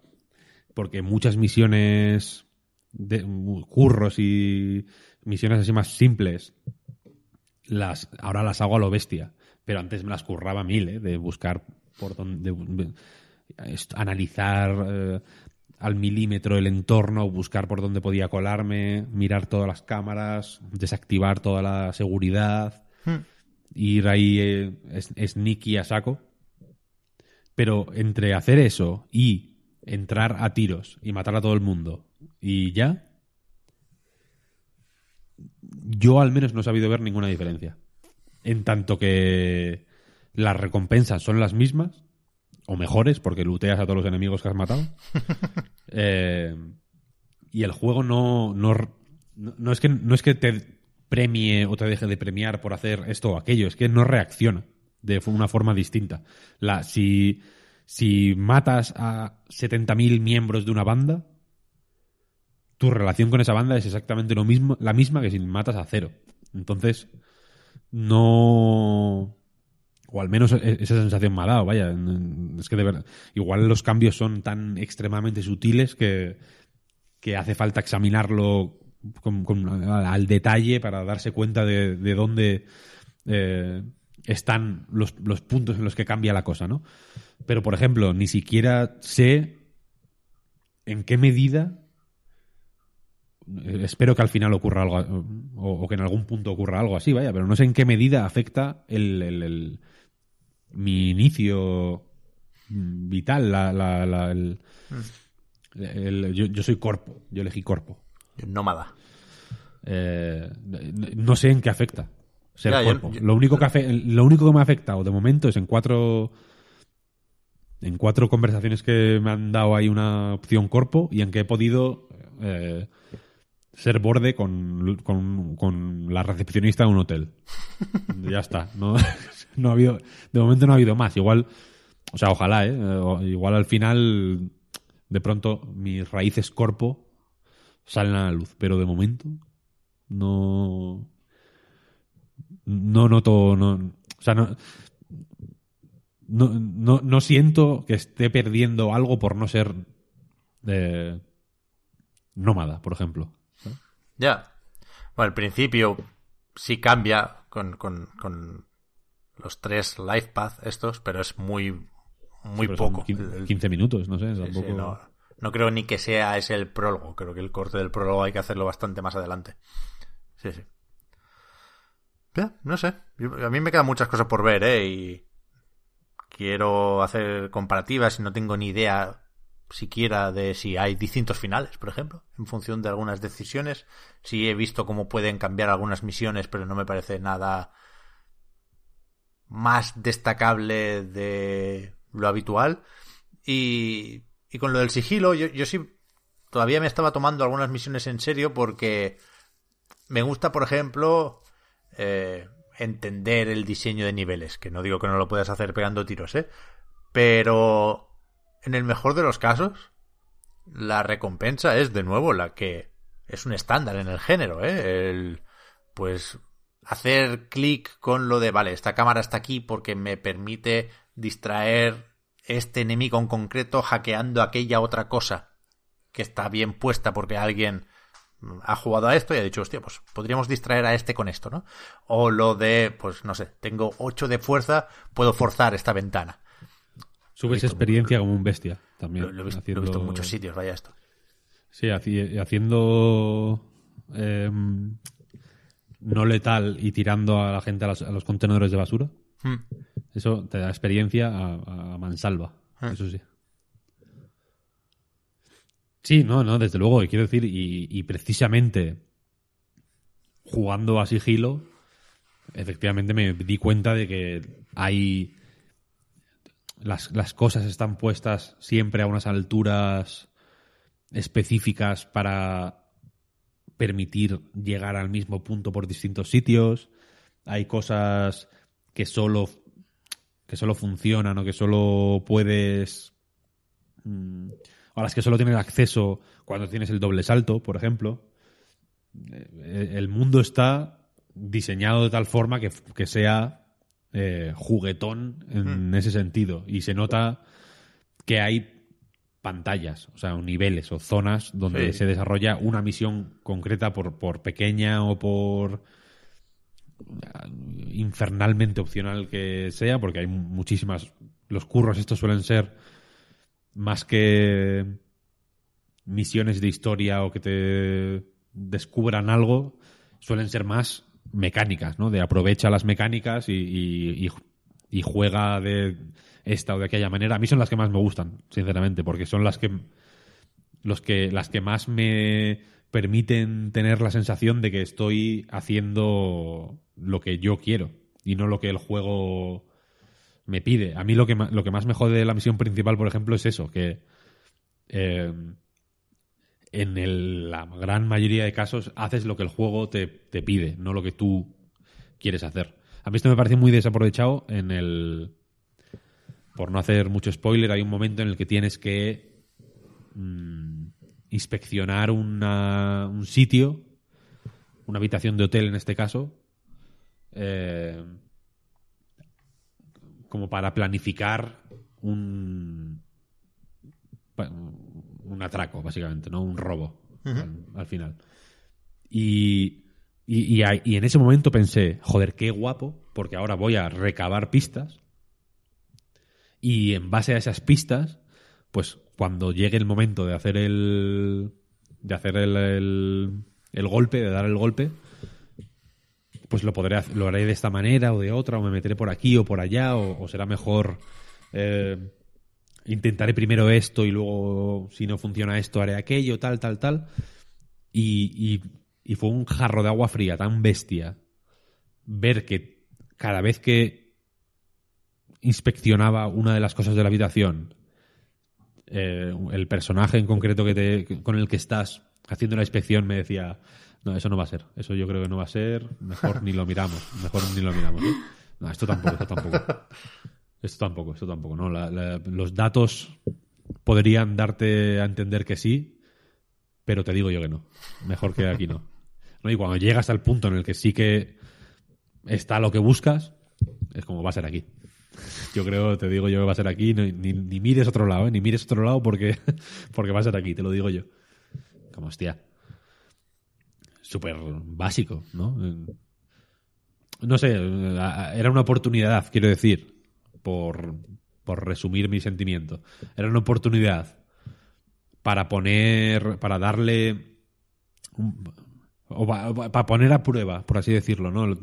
C: porque muchas misiones de curros y misiones así más simples las ahora las hago a lo bestia pero antes me las curraba mil ¿eh? de buscar por dónde de, analizar eh, al milímetro el entorno buscar por dónde podía colarme mirar todas las cámaras desactivar toda la seguridad
A: hmm.
C: ir ahí eh, sneaky a saco pero entre hacer eso y entrar a tiros y matar a todo el mundo y ya, yo al menos no he sabido ver ninguna diferencia. En tanto que las recompensas son las mismas, o mejores, porque looteas a todos los enemigos que has matado. (laughs) eh, y el juego no, no, no, es que, no es que te premie o te deje de premiar por hacer esto o aquello, es que no reacciona de una forma distinta. La, si, si matas a 70.000 miembros de una banda, tu relación con esa banda es exactamente lo mismo, la misma que si matas a cero. Entonces, no. O al menos esa sensación me ha dado, vaya. Es que de verdad. Igual los cambios son tan extremadamente sutiles que, que hace falta examinarlo al detalle para darse cuenta de, de dónde eh, están los, los puntos en los que cambia la cosa, ¿no? Pero, por ejemplo, ni siquiera sé en qué medida espero que al final ocurra algo o, o, que en algún punto ocurra algo así, vaya, pero no sé en qué medida afecta el, el, el mi inicio vital, la, la, la el, yo, yo, soy corpo, yo elegí corpo.
A: Nómada.
C: Eh, no sé en qué afecta ser ya, cuerpo. Yo, yo, lo, único que lo único que me ha afectado de momento es en cuatro en cuatro conversaciones que me han dado ahí una opción corpo y en que he podido eh, ser borde con, con, con, la recepcionista de un hotel. (laughs) ya está. No, (laughs) no ha habido, de momento no ha habido más. Igual, o sea, ojalá, ¿eh? Igual al final, de pronto, mis raíces corpo salen a la luz. Pero de momento, no. No noto. No, o sea, no, no, no, no siento que esté perdiendo algo por no ser. Eh, nómada, por ejemplo.
A: Ya. Bueno, al principio sí cambia con, con, con los tres life path estos, pero es muy, muy
C: sí,
A: poco.
C: 15 minutos, no sé,
A: sí,
C: tampoco...
A: sí, no, no, creo ni que sea ese el prólogo. Creo que el corte del prólogo hay que hacerlo bastante más adelante. Sí, sí. Ya, no sé. A mí me quedan muchas cosas por ver, ¿eh? Y quiero hacer comparativas y no tengo ni idea siquiera de si hay distintos finales, por ejemplo, en función de algunas decisiones. Sí he visto cómo pueden cambiar algunas misiones, pero no me parece nada más destacable de lo habitual. Y, y con lo del sigilo, yo, yo sí todavía me estaba tomando algunas misiones en serio porque me gusta, por ejemplo, eh, entender el diseño de niveles, que no digo que no lo puedas hacer pegando tiros, ¿eh? Pero en el mejor de los casos, la recompensa es de nuevo la que es un estándar en el género, ¿eh? El, pues hacer clic con lo de, vale, esta cámara está aquí porque me permite distraer este enemigo en concreto hackeando aquella otra cosa que está bien puesta porque alguien ha jugado a esto y ha dicho, hostia, pues podríamos distraer a este con esto, ¿no? O lo de, pues no sé, tengo 8 de fuerza, puedo forzar esta ventana.
C: Subes experiencia como un bestia también.
A: Lo, he visto, en muchos sitios, vaya esto.
C: Sí, haciendo em, no letal y tirando a la gente a, los contenedores de basura. Hmm. Eso te da experiencia a, mansalva. Hmm. Eso sí. Sí, no, no, desde luego, y quiero decir, y, precisamente jugando a sigilo, efectivamente me di cuenta de que hay. Las, las cosas están puestas siempre a unas alturas específicas para permitir llegar al mismo punto por distintos sitios. Hay cosas que solo que solo funcionan o que solo puedes mm, a las que solo tienes acceso cuando tienes el doble salto, por ejemplo. Eh, el mundo está diseñado de tal forma que, sea eh, juguetón en ese sentido. Y se nota que hay pantallas, o sea, niveles o zonas donde se desarrolla una misión concreta por, por pequeña o por infernalmente opcional que sea, porque hay muchísimas. Los curros estos suelen ser más que misiones de historia o que te descubran algo, suelen ser más mecánicas, ¿no? De aprovecha las mecánicas y, y, juega de esta o de aquella manera. A mí son las que más me gustan, sinceramente, porque son las que, los que las que más me permiten tener la sensación de que estoy haciendo lo que yo quiero y no lo que el juego me pide. A mí lo que, lo que más me jode de la misión principal, por ejemplo, es eso, que eh, en la gran mayoría de casos haces lo que el juego te, pide, no lo que tú quieres hacer. A mí esto me parece muy desaprovechado en el... Por no hacer mucho spoiler, hay un momento en el que tienes que mm, inspeccionar un sitio, una habitación de hotel en este caso, eh, como para planificar un un atraco, básicamente, ¿no? Un robo al, final. Y, y, en ese momento pensé, joder, qué guapo, porque ahora voy a recabar pistas y en base a esas pistas, pues cuando llegue el momento de hacer el de hacer el, el, golpe, de dar el golpe, pues lo podré lo haré de esta manera o de otra, o me meteré por aquí o por allá, o, será mejor eh, intentaré primero esto y luego si no funciona esto haré aquello, tal, tal, tal. Y, fue un jarro de agua fría tan bestia ver que cada vez que inspeccionaba una de las cosas de la habitación, eh, el personaje en concreto que te, con el que estás haciendo la inspección me decía, no, eso no va a ser, eso yo creo que no va a ser, mejor ni lo miramos, mejor ni lo miramos. ¿eh? No, esto tampoco, esto tampoco. (laughs) Esto tampoco, esto tampoco. ¿no? los datos podrían darte a entender que sí, pero te digo yo que no. Mejor que aquí no. (laughs) ¿No? Y cuando llegas al punto en el que sí que está lo que buscas, es como va a ser aquí. Yo creo, te digo yo que va a ser aquí, ni, ni, mires otro lado, ¿eh? ni mires otro lado porque, (laughs) porque va a ser aquí, te lo digo yo. Como hostia. Súper básico, ¿no? No sé, era una oportunidad, quiero decir por, resumir mi sentimiento. Era una oportunidad para poner, para darle, o para poner a prueba, por así decirlo, ¿no?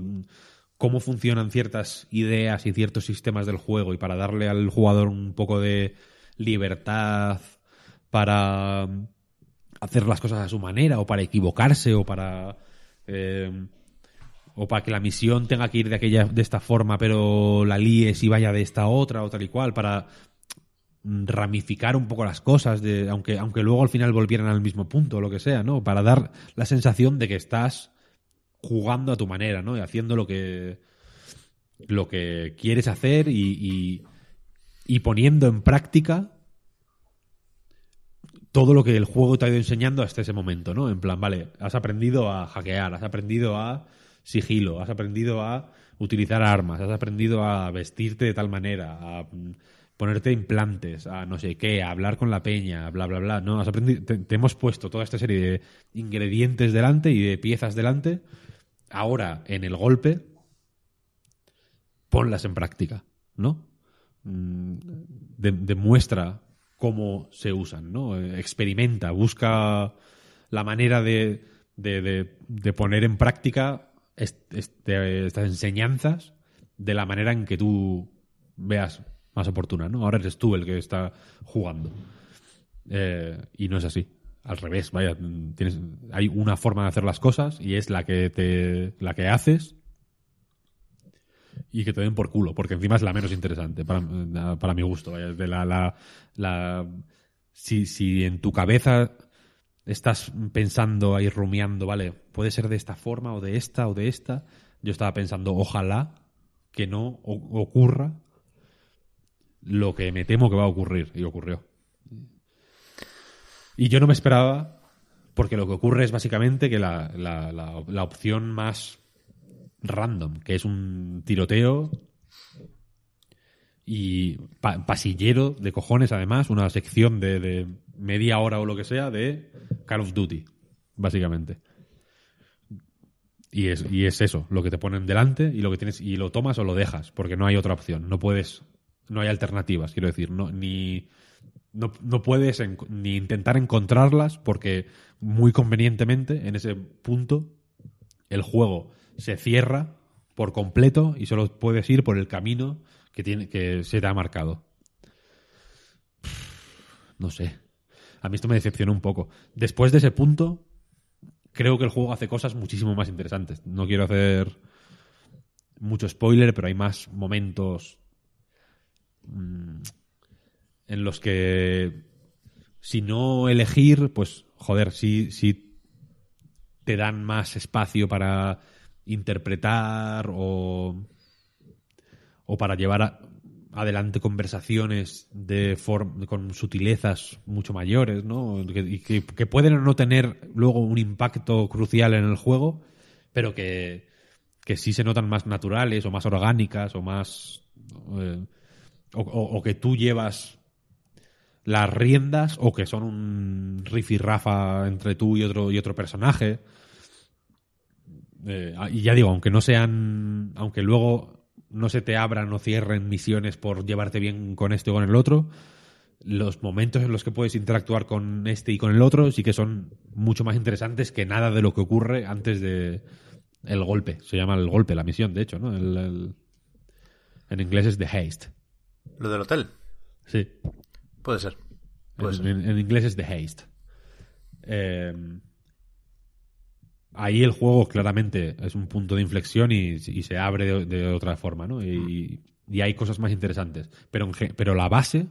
C: Cómo funcionan ciertas ideas y ciertos sistemas del juego y para darle al jugador un poco de libertad para hacer las cosas a su manera o para equivocarse o para eh, o para que la misión tenga que ir de aquella de esta forma pero la líes y vaya de esta otra o tal y cual para ramificar un poco las cosas, de, aunque, aunque luego al final volvieran al mismo punto o lo que sea, ¿no? Para dar la sensación de que estás jugando a tu manera, ¿no? Y haciendo lo que, lo que quieres hacer y, y, y poniendo en práctica todo lo que el juego te ha ido enseñando hasta ese momento, ¿no? En plan, vale, has aprendido a hackear, has aprendido a sigilo, has aprendido a utilizar armas, has aprendido a vestirte de tal manera, a ponerte implantes, a no sé qué, a hablar con la peña, bla, bla, bla. No, has aprendido, te, hemos puesto toda esta serie de ingredientes delante y de piezas delante. Ahora, en el golpe, ponlas en práctica, ¿no? Mm, de- demuestra cómo se usan, ¿no? Eh, Experimenta, busca la manera de poner en práctica est- este- estas enseñanzas de la manera en que tú veas más oportuna, ¿no? Ahora eres tú el que está jugando. Eh, y no es así. Al revés, vaya, tienes, hay una forma de hacer las cosas y es la que te, la que haces y que te den por culo, porque encima es la menos interesante para, para mi gusto. vaya, de la, la, la- si, si en tu cabeza estás pensando ahí rumiando, vale, puede ser de esta forma o de esta o de esta, yo estaba pensando, ojalá que no ocurra lo que me temo que va a ocurrir, y ocurrió. Y yo no me esperaba, porque lo que ocurre es básicamente que la, la- opción más random, que es un tiroteo y pa- pasillero de cojones, además, una sección de, de media hora o lo que sea de Call of Duty, básicamente. Y es, y es eso, lo que te ponen delante y lo que tienes, y lo tomas o lo dejas, porque no hay otra opción. No puedes, no hay alternativas, quiero decir, no, ni, no, no puedes en- ni intentar encontrarlas porque muy convenientemente en ese punto el juego se cierra por completo y solo puedes ir por el camino que tiene que se te ha marcado. No sé. A mí esto me decepcionó un poco. Después de ese punto, creo que el juego hace cosas muchísimo más interesantes. No quiero hacer mucho spoiler, pero hay más momentos mm, en los que si no elegir, pues joder, sí, sí te dan más espacio para interpretar o, o para llevar a- adelante conversaciones de form- con sutilezas mucho mayores, ¿no? Que, que, que pueden o no tener luego un impacto crucial en el juego, pero que, que sí se notan más naturales o más orgánicas o más... eh, o que tú llevas las riendas o que son un rifirrafa entre tú y otro, y otro personaje. Eh, y ya digo, aunque no sean. Aunque luego no se te abran o cierren misiones por llevarte bien con este o con el otro, los momentos en los que puedes interactuar con este y con el otro sí que son mucho más interesantes que nada de lo que ocurre antes de el golpe. Se llama el golpe, la misión, de hecho, ¿no? El- el- en inglés es the haste.
A: Lo del hotel.
C: Sí.
A: Puede ser. Puede
C: En,
A: ser.
C: en- en inglés es The Haste. Eh, ahí el juego claramente es un punto de inflexión y, y se abre de, de otra forma, ¿no? Y, y hay cosas más interesantes. Pero, en pero la base.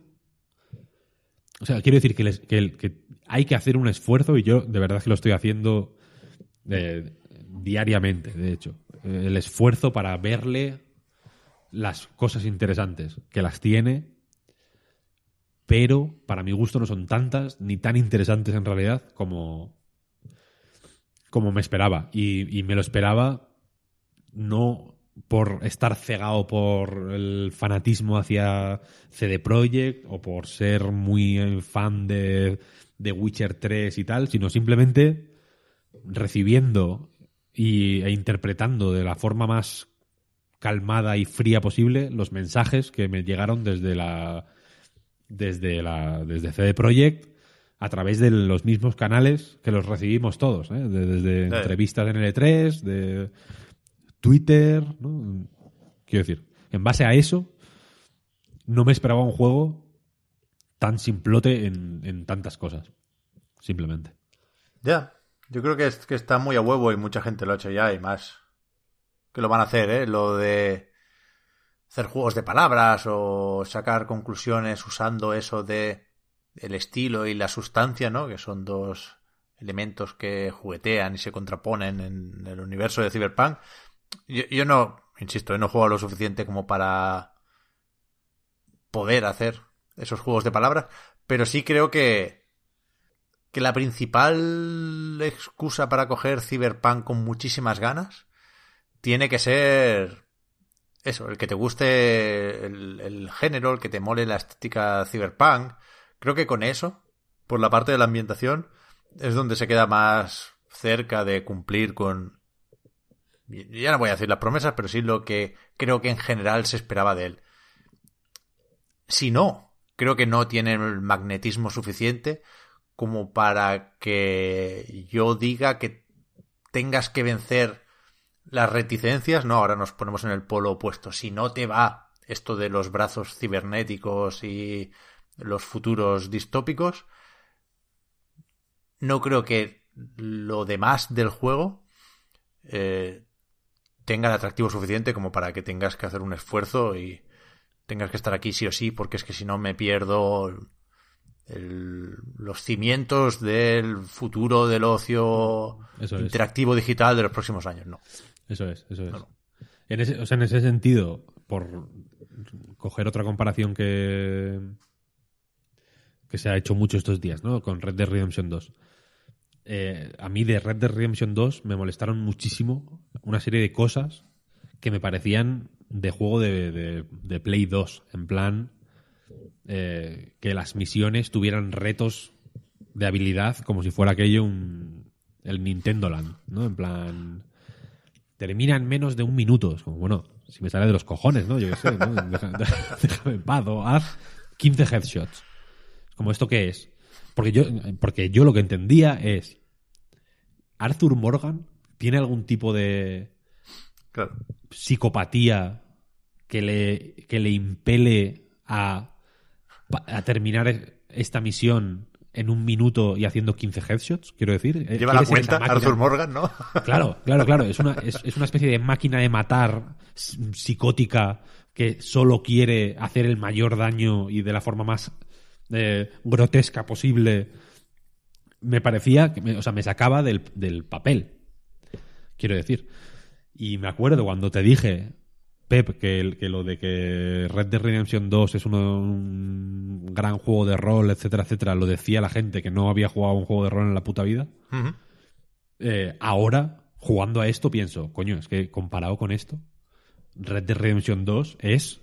C: O sea, quiero decir que, les- que el- que hay que hacer un esfuerzo y yo de verdad que lo estoy haciendo eh, diariamente, de hecho. Eh, el esfuerzo para verle las cosas interesantes, que las tiene pero para mi gusto no son tantas ni tan interesantes en realidad como como me esperaba. Y, me lo esperaba no por estar cegado por el fanatismo hacia CD Projekt o por ser muy fan de, de Witcher 3 y tal, sino simplemente recibiendo y, e interpretando de la forma más calmada y fría posible los mensajes que me llegaron desde la desde la desde CD Projekt a través de los mismos canales que los recibimos todos, ¿eh? De- desde
A: Sí.
C: entrevistas en L3, de Twitter, ¿no? Quiero decir, en base a eso, no me esperaba un juego tan simplote en, en tantas cosas. Simplemente.
A: Ya. Yo creo que, es, que está muy a huevo y mucha gente lo ha hecho ya y más. Que lo van a hacer, ¿eh? Lo de hacer juegos de palabras o sacar conclusiones usando eso de el estilo y la sustancia, ¿no? Que son dos elementos que juguetean y se contraponen en el universo de Cyberpunk. Yo, yo no, insisto, no juego lo suficiente como para poder hacer esos juegos de palabras, pero sí creo que que la principal excusa para coger Cyberpunk con muchísimas ganas tiene que ser eso, el que te guste el, el género, el que te mole la estética Cyberpunk. Creo que con eso, por la parte de la ambientación, es donde se queda más cerca de cumplir con ya no voy a decir las promesas, pero sí lo que creo que en general se esperaba de él. Si no, creo que no tiene el magnetismo suficiente como para que yo diga que tengas que vencer las reticencias. No, ahora nos ponemos en el polo opuesto. Si no te va esto de los brazos cibernéticos y los futuros distópicos, no creo que lo demás del juego eh, tenga el atractivo suficiente como para que tengas que hacer un esfuerzo y tengas que estar aquí sí o sí, porque es que si no me pierdo el, los cimientos del futuro del ocio
C: Eso es.
A: interactivo digital de los próximos años. No.
C: Eso es, eso es.
A: No, no.
C: En ese, o sea, en ese sentido, por coger otra comparación que, que se ha hecho mucho estos días, ¿no? Con Red Dead Redemption 2. Eh, a mí de Red Dead Redemption 2 me molestaron muchísimo una serie de cosas que me parecían de juego de, de- Play 2. En plan, eh, que las misiones tuvieran retos de habilidad como si fuera aquello un, el Nintendo Land, ¿no? En plan, termina en menos de un minuto. Es como, bueno, si me sale de los cojones, ¿no? Yo qué sé, ¿no? (laughs) Deja- déjame en paz. O haz 15 headshots. Como, ¿esto qué es? Porque yo, porque yo lo que entendía es. Arthur Morgan tiene algún tipo de
A: Claro.
C: psicopatía que le, que le impele a, a terminar esta misión en un minuto y haciendo 15 headshots, quiero decir. Eh,
A: Lleva la
C: ¿quiere ser esa
A: cuenta? Arthur Morgan, ¿no?
C: Claro, claro, claro. Es una, (laughs) es, es una especie de máquina de matar psicótica que solo quiere hacer el mayor daño y de la forma más eh, grotesca posible. Me parecía, que me- o sea, me sacaba del, del papel. Quiero decir. Y me acuerdo cuando te dije, Pep, que, el- que lo de que Red Dead Redemption 2 es uno- un gran juego de rol, etcétera, etcétera, lo decía la gente que no había jugado un juego de rol en la puta vida eh, ahora, jugando a esto, pienso, coño, es que comparado con esto, Red Dead Redemption 2 es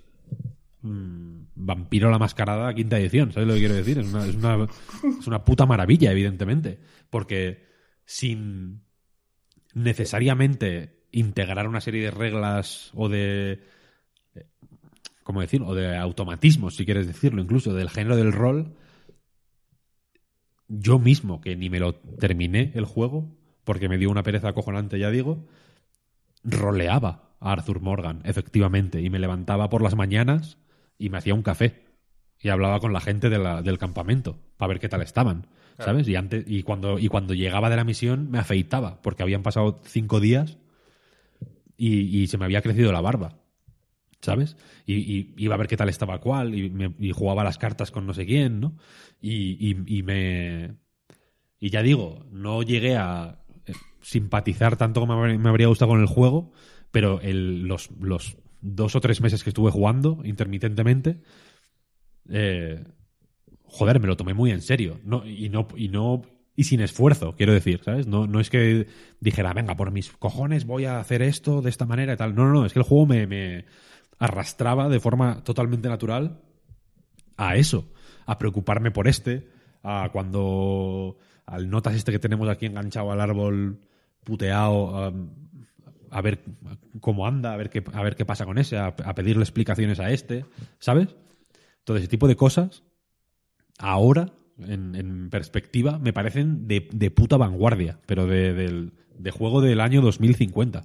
C: mm, Vampiro la Mascarada quinta edición, ¿sabes lo que quiero decir? Es una, es una, es una puta maravilla, evidentemente, porque sin necesariamente integrar una serie de reglas o de... ¿Cómo decir? O de automatismos, si quieres decirlo, incluso del género del rol, yo mismo, que ni me lo terminé el juego, porque me dio una pereza acojonante, ya digo, roleaba a Arthur Morgan, efectivamente, y me levantaba por las mañanas y me hacía un café y hablaba con la gente de la- del campamento para ver qué tal estaban, ¿sabes? Y antes y cuando y cuando llegaba de la misión me afeitaba porque habían pasado cinco días y, y se me había crecido la barba. ¿sabes? Y, y iba a ver qué tal estaba cuál, y, me- y jugaba las cartas con no sé quién, ¿no? Y, y- y me. Y ya digo, no llegué a eh, simpatizar tanto como me habría- me habría gustado con el juego, pero el- los, los dos o tres meses que estuve jugando intermitentemente, eh, joder, me lo tomé muy en serio. No, y no, y no. Y sin esfuerzo, quiero decir, ¿sabes? No, no es que dijera, venga, por mis cojones voy a hacer esto de esta manera y tal. No, no, no, es que el juego me, me arrastraba de forma totalmente natural a eso, a preocuparme por este, a cuando al notas este que tenemos aquí enganchado al árbol puteado, a ver cómo anda, a ver qué, a ver qué pasa con ese, a, pedirle explicaciones a este, ¿sabes? Todo ese tipo de cosas, ahora, en, perspectiva, me parecen de, de puta vanguardia, pero de, del- de juego del año 2050.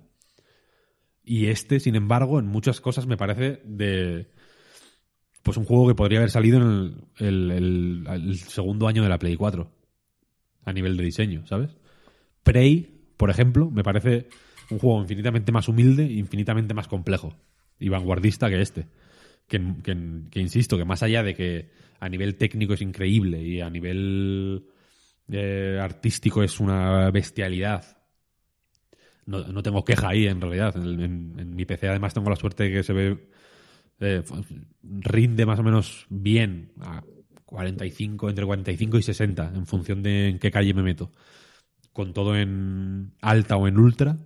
C: Y este, sin embargo, en muchas cosas me parece de. Pues un juego que podría haber salido en el- el- el segundo año de la Play 4. A nivel de diseño, ¿sabes? Prey, por ejemplo, me parece un juego infinitamente más humilde infinitamente más complejo. y vanguardista que este. Que, insisto, que más allá de que a nivel técnico es increíble y a nivel eh, artístico es una bestialidad. No, no tengo queja ahí, en realidad. En mi PC, además, tengo la suerte de que se ve. eh, rinde más o menos bien a 45, entre 45 y 60, en función de en qué calle me meto. Con todo en alta o en ultra.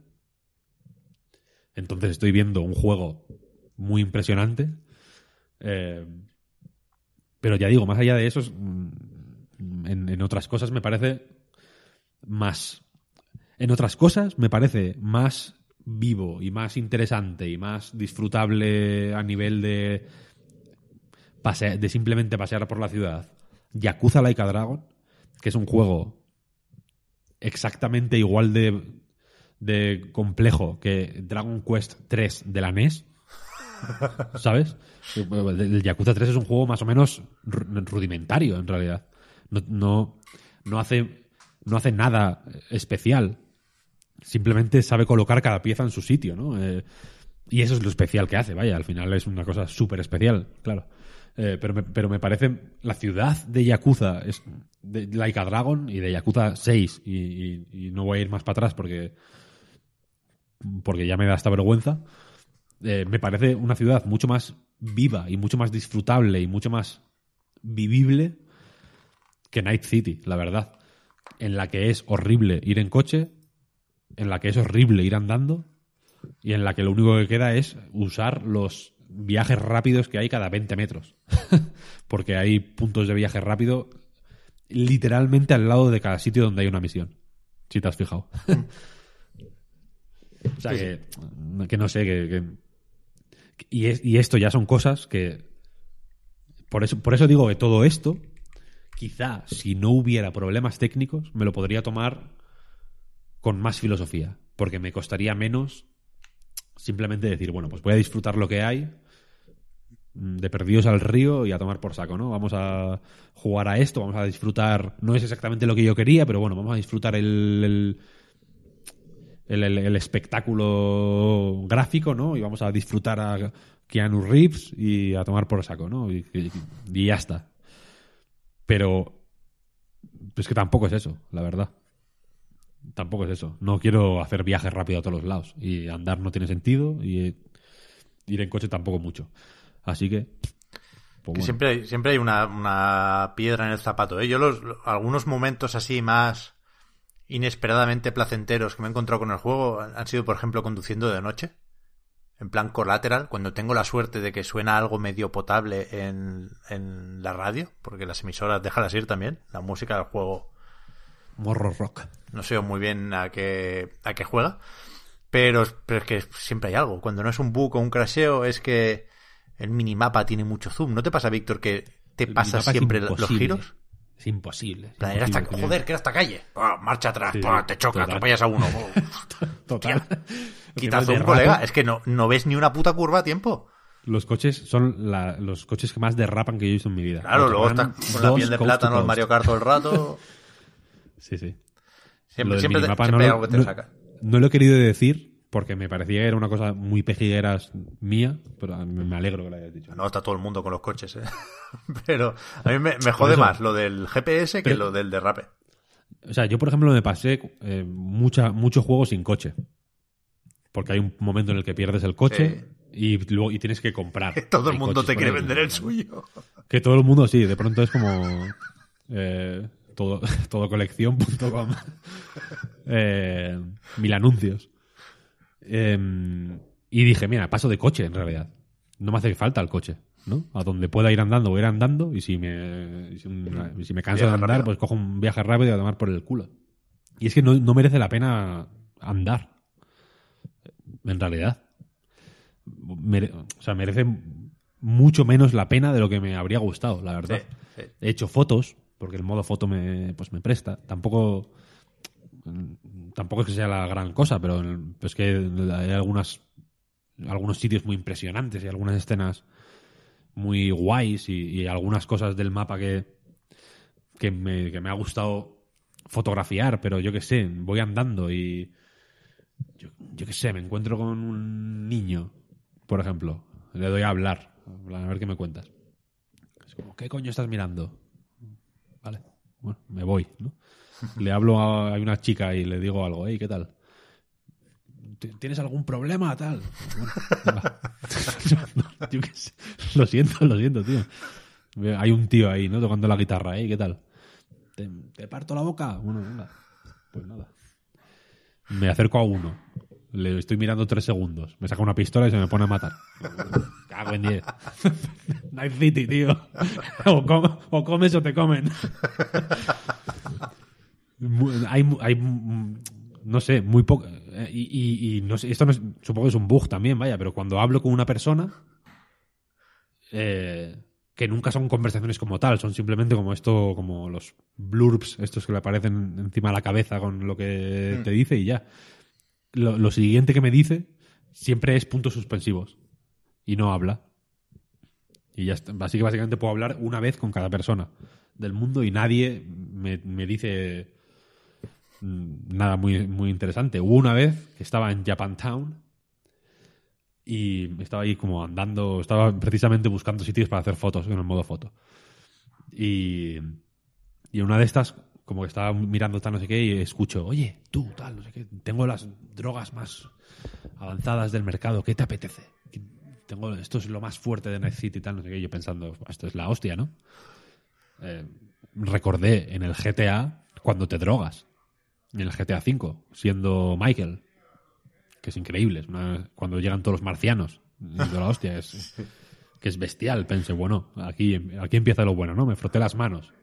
C: Entonces estoy viendo un juego muy impresionante. Eh, pero ya digo, más allá de eso, es, mm, en, otras cosas me parece más. En otras cosas me parece más vivo y más interesante y más disfrutable a nivel de de simplemente pasear por la ciudad. Yakuza Laika Dragon, que es un juego exactamente igual de, de complejo que Dragon Quest 3 de la NES. (laughs) ¿Sabes? El Yakuza 3 es un juego más o menos ru- rudimentario, en realidad. No, no, no hace, no hace nada especial. Simplemente sabe colocar cada pieza en su sitio, ¿no? Eh, y eso es lo especial que hace, vaya. Al final es una cosa súper especial, claro. Eh, pero, me, pero me parece la ciudad de Yakuza, es de Laika Dragon y de Yakuza 6, y, y- y no voy a ir más para atrás porque, porque ya me da esta vergüenza. Eh, me parece una ciudad mucho más viva y mucho más disfrutable y mucho más vivible que Night City, la verdad. En la que es horrible ir en coche, en la que es horrible ir andando y en la que lo único que queda es usar los viajes rápidos que hay cada 20 metros. (laughs) Porque hay puntos de viaje rápido literalmente al lado de cada sitio donde hay una misión. Si te has fijado. (laughs) o sea, que, que no sé, que... que- y, es- y esto ya son cosas que... Por eso, por eso digo que todo esto, quizá si no hubiera problemas técnicos, me lo podría tomar con más filosofía. Porque me costaría menos simplemente decir, bueno, pues voy a disfrutar lo que hay, mm, de perdidos al río y a tomar por saco, ¿no? Vamos a jugar a esto, vamos a disfrutar, no es exactamente lo que yo quería, pero bueno, vamos a disfrutar el, el, el- el- el espectáculo gráfico, ¿no? Y vamos a disfrutar a Keanu Reeves y a tomar por saco, ¿no? Y, y- y ya está. Pero es que tampoco es eso, la verdad. Tampoco es eso. No quiero hacer viajes rápido a todos los lados. Y andar no tiene sentido. Y ir en coche tampoco mucho. Así que. pues
A: Que
C: bueno.
A: siempre hay, siempre hay una, una piedra en el zapato. ¿eh? Yo los, lo- algunos momentos así más inesperadamente placenteros que me he encontrado con el juego han sido, por ejemplo, conduciendo de noche. En plan colateral, cuando tengo la suerte de que suena algo medio potable en, en la radio, porque las emisoras déjalas ir también. La música del juego
C: Morro rock.
A: no sé muy bien a qué, a qué juega. Pero, pero es que siempre hay algo. Cuando no es un bug o un crasheo, es que el minimapa tiene mucho zoom. ¿No te pasa, Víctor, que te
C: El es
A: siempre los giros?
C: Es imposible.
A: joder, que era esta calle. Pua, marcha atrás,
C: Sí,
A: te choca,
C: total.
A: atropellas a uno. (laughs)
C: Total.
A: Quitas
C: De
A: un
C: rato,
A: colega. Es que no, no ves ni una puta curva a tiempo.
C: Los coches son la- los coches que más derrapan que yo he visto en mi vida.
A: Claro, luego estás con la piel de plátano al
C: coast.
A: Mario Kart todo el rato. (laughs)
C: Sí, sí.
A: Siempre, te- siempre hay
C: no,
A: algo que te
C: no-
A: saca.
C: no lo he querido decir porque me parecía que era una cosa muy pejigueras mía, pero me alegro que lo hayas dicho.
A: No está todo el mundo con los coches, ¿eh? (laughs) Pero a mí me, me jode
C: eso-
A: más lo del GPS que
C: Pero-
A: lo del derrape.
C: O sea, yo por ejemplo me pasé eh, mucha, muchos juegos sin coche. Porque hay un momento en el que pierdes el coche y luego y tienes que comprar. (laughs)
A: Todo el
C: Hay
A: mundo te quiere vender el suyo.
C: Que todo el mundo, sí, de pronto es como eh, todo, (laughs) todocolección.com. eh, mil anuncios. Eh, y dije, mira, paso de coche en realidad. No me hace falta el coche, ¿no? A donde pueda ir andando, voy a ir andando y si me, si, me canso de andar,
A: rápido.
C: pues cojo un viaje rápido y a tomar por el culo. Y es que no, no merece la pena andar. En realidad. Mere- o sea, merece mucho menos la pena de lo que me habría gustado, la verdad.
A: Sí, sí.
C: He hecho fotos, porque el modo foto me, pues me presta. Tampoco tampoco es que sea la gran cosa, pero es que hay algunas algunos sitios muy impresionantes y algunas escenas muy guays y, y algunas cosas del mapa que, que, me, que me ha gustado fotografiar, pero yo qué sé, voy andando y yo, yo qué sé, me encuentro con un niño por ejemplo. Le doy a hablar. A ver qué me cuentas. Es como, ¿qué coño estás mirando? Vale, bueno, me voy, ¿no? Le hablo a, una chica y le digo algo, hey, ¿qué tal? ¿Tienes algún problema? Tal. (laughs) Bueno, qué sé. Lo siento, lo siento, tío. Hay un tío ahí, ¿no? Tocando la guitarra, ¿eh? ¿Qué tal? ¿Te, parto la boca? Bueno, venga. Pues nada. Me acerco a uno. Le estoy mirando tres segundos. Me saca una pistola y se me pone a matar. Cago en diez. (laughs) Night City, tío. (laughs) O comes o te comen. Hay, hay, mm, no sé, muy poco. eh, Y, y- y no sé, esto no es- supongo que es un bug también, vaya, pero cuando hablo con una persona, eh, que nunca son conversaciones como tal, son simplemente como esto, como los blurbs, estos que le aparecen encima de la cabeza con lo que te dice y ya. Lo, lo siguiente que me dice siempre es puntos suspensivos y no habla. Y ya está. Así que básicamente puedo hablar una vez con cada persona del mundo y nadie me, me dice mm, nada muy, muy interesante. Hubo una vez que estaba en Japantown y estaba ahí como andando, estaba precisamente buscando sitios para hacer fotos en el modo foto. Y, y una de estas, como que estaba mirando tal no sé qué y escucho, oye, tú, tal, no sé qué, tengo las drogas más avanzadas del mercado, ¿qué te apetece? Tengo, esto es lo más fuerte de Night City, tal, no sé qué, y yo pensando, esto es la hostia, ¿no? Eh, recordé en el GTA cuando te drogas, en el GTA V, siendo Michael, que es increíble, cuando llegan todos los marcianos, la hostia, es, que es bestial, pensé, bueno, aquí, aquí empieza lo bueno, ¿no? Me froté las manos.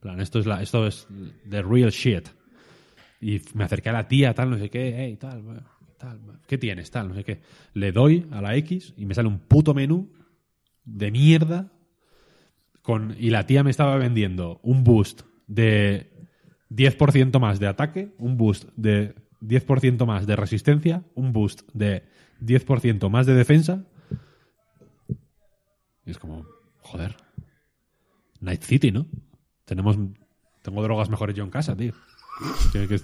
C: Plan, esto es la, esto es the real shit. Y me acerqué a la tía, tal, no sé qué, hey, tal, tal, ¿qué tienes? Tal, no sé qué. Le doy a la X y me sale un puto menú de mierda con, y la tía me estaba vendiendo un boost de 10% más de ataque, un boost de 10% más de resistencia, un boost de 10% más de defensa. Y es como, joder. Night City, ¿no? Tenemos tengo drogas mejores yo en casa, tío. (laughs) ¿Qué, es,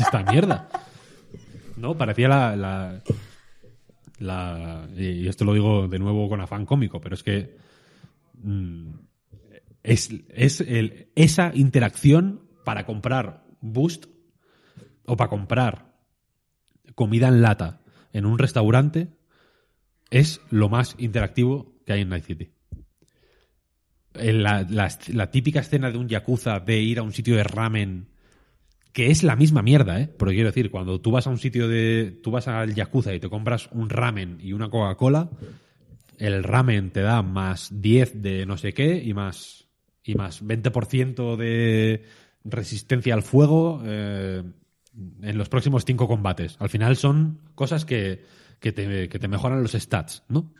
C: esta mierda? No, parecía la, la, la- y esto lo digo de nuevo con afán cómico, pero es que mm, es, es el- esa interacción para comprar Boost o para comprar comida en lata en un restaurante es lo más interactivo que hay en Night City. La, la- la típica escena de un yakuza de ir a un sitio de ramen que es la misma mierda, ¿eh? Porque quiero decir, cuando tú vas a un sitio de... Tú vas al Yakuza y te compras un ramen y una Coca-Cola, el ramen te da más 10 de no sé qué y más, y más 20% de resistencia al fuego eh, en los próximos 5 combates. Al final son cosas que, que, te, que te mejoran los stats, ¿no?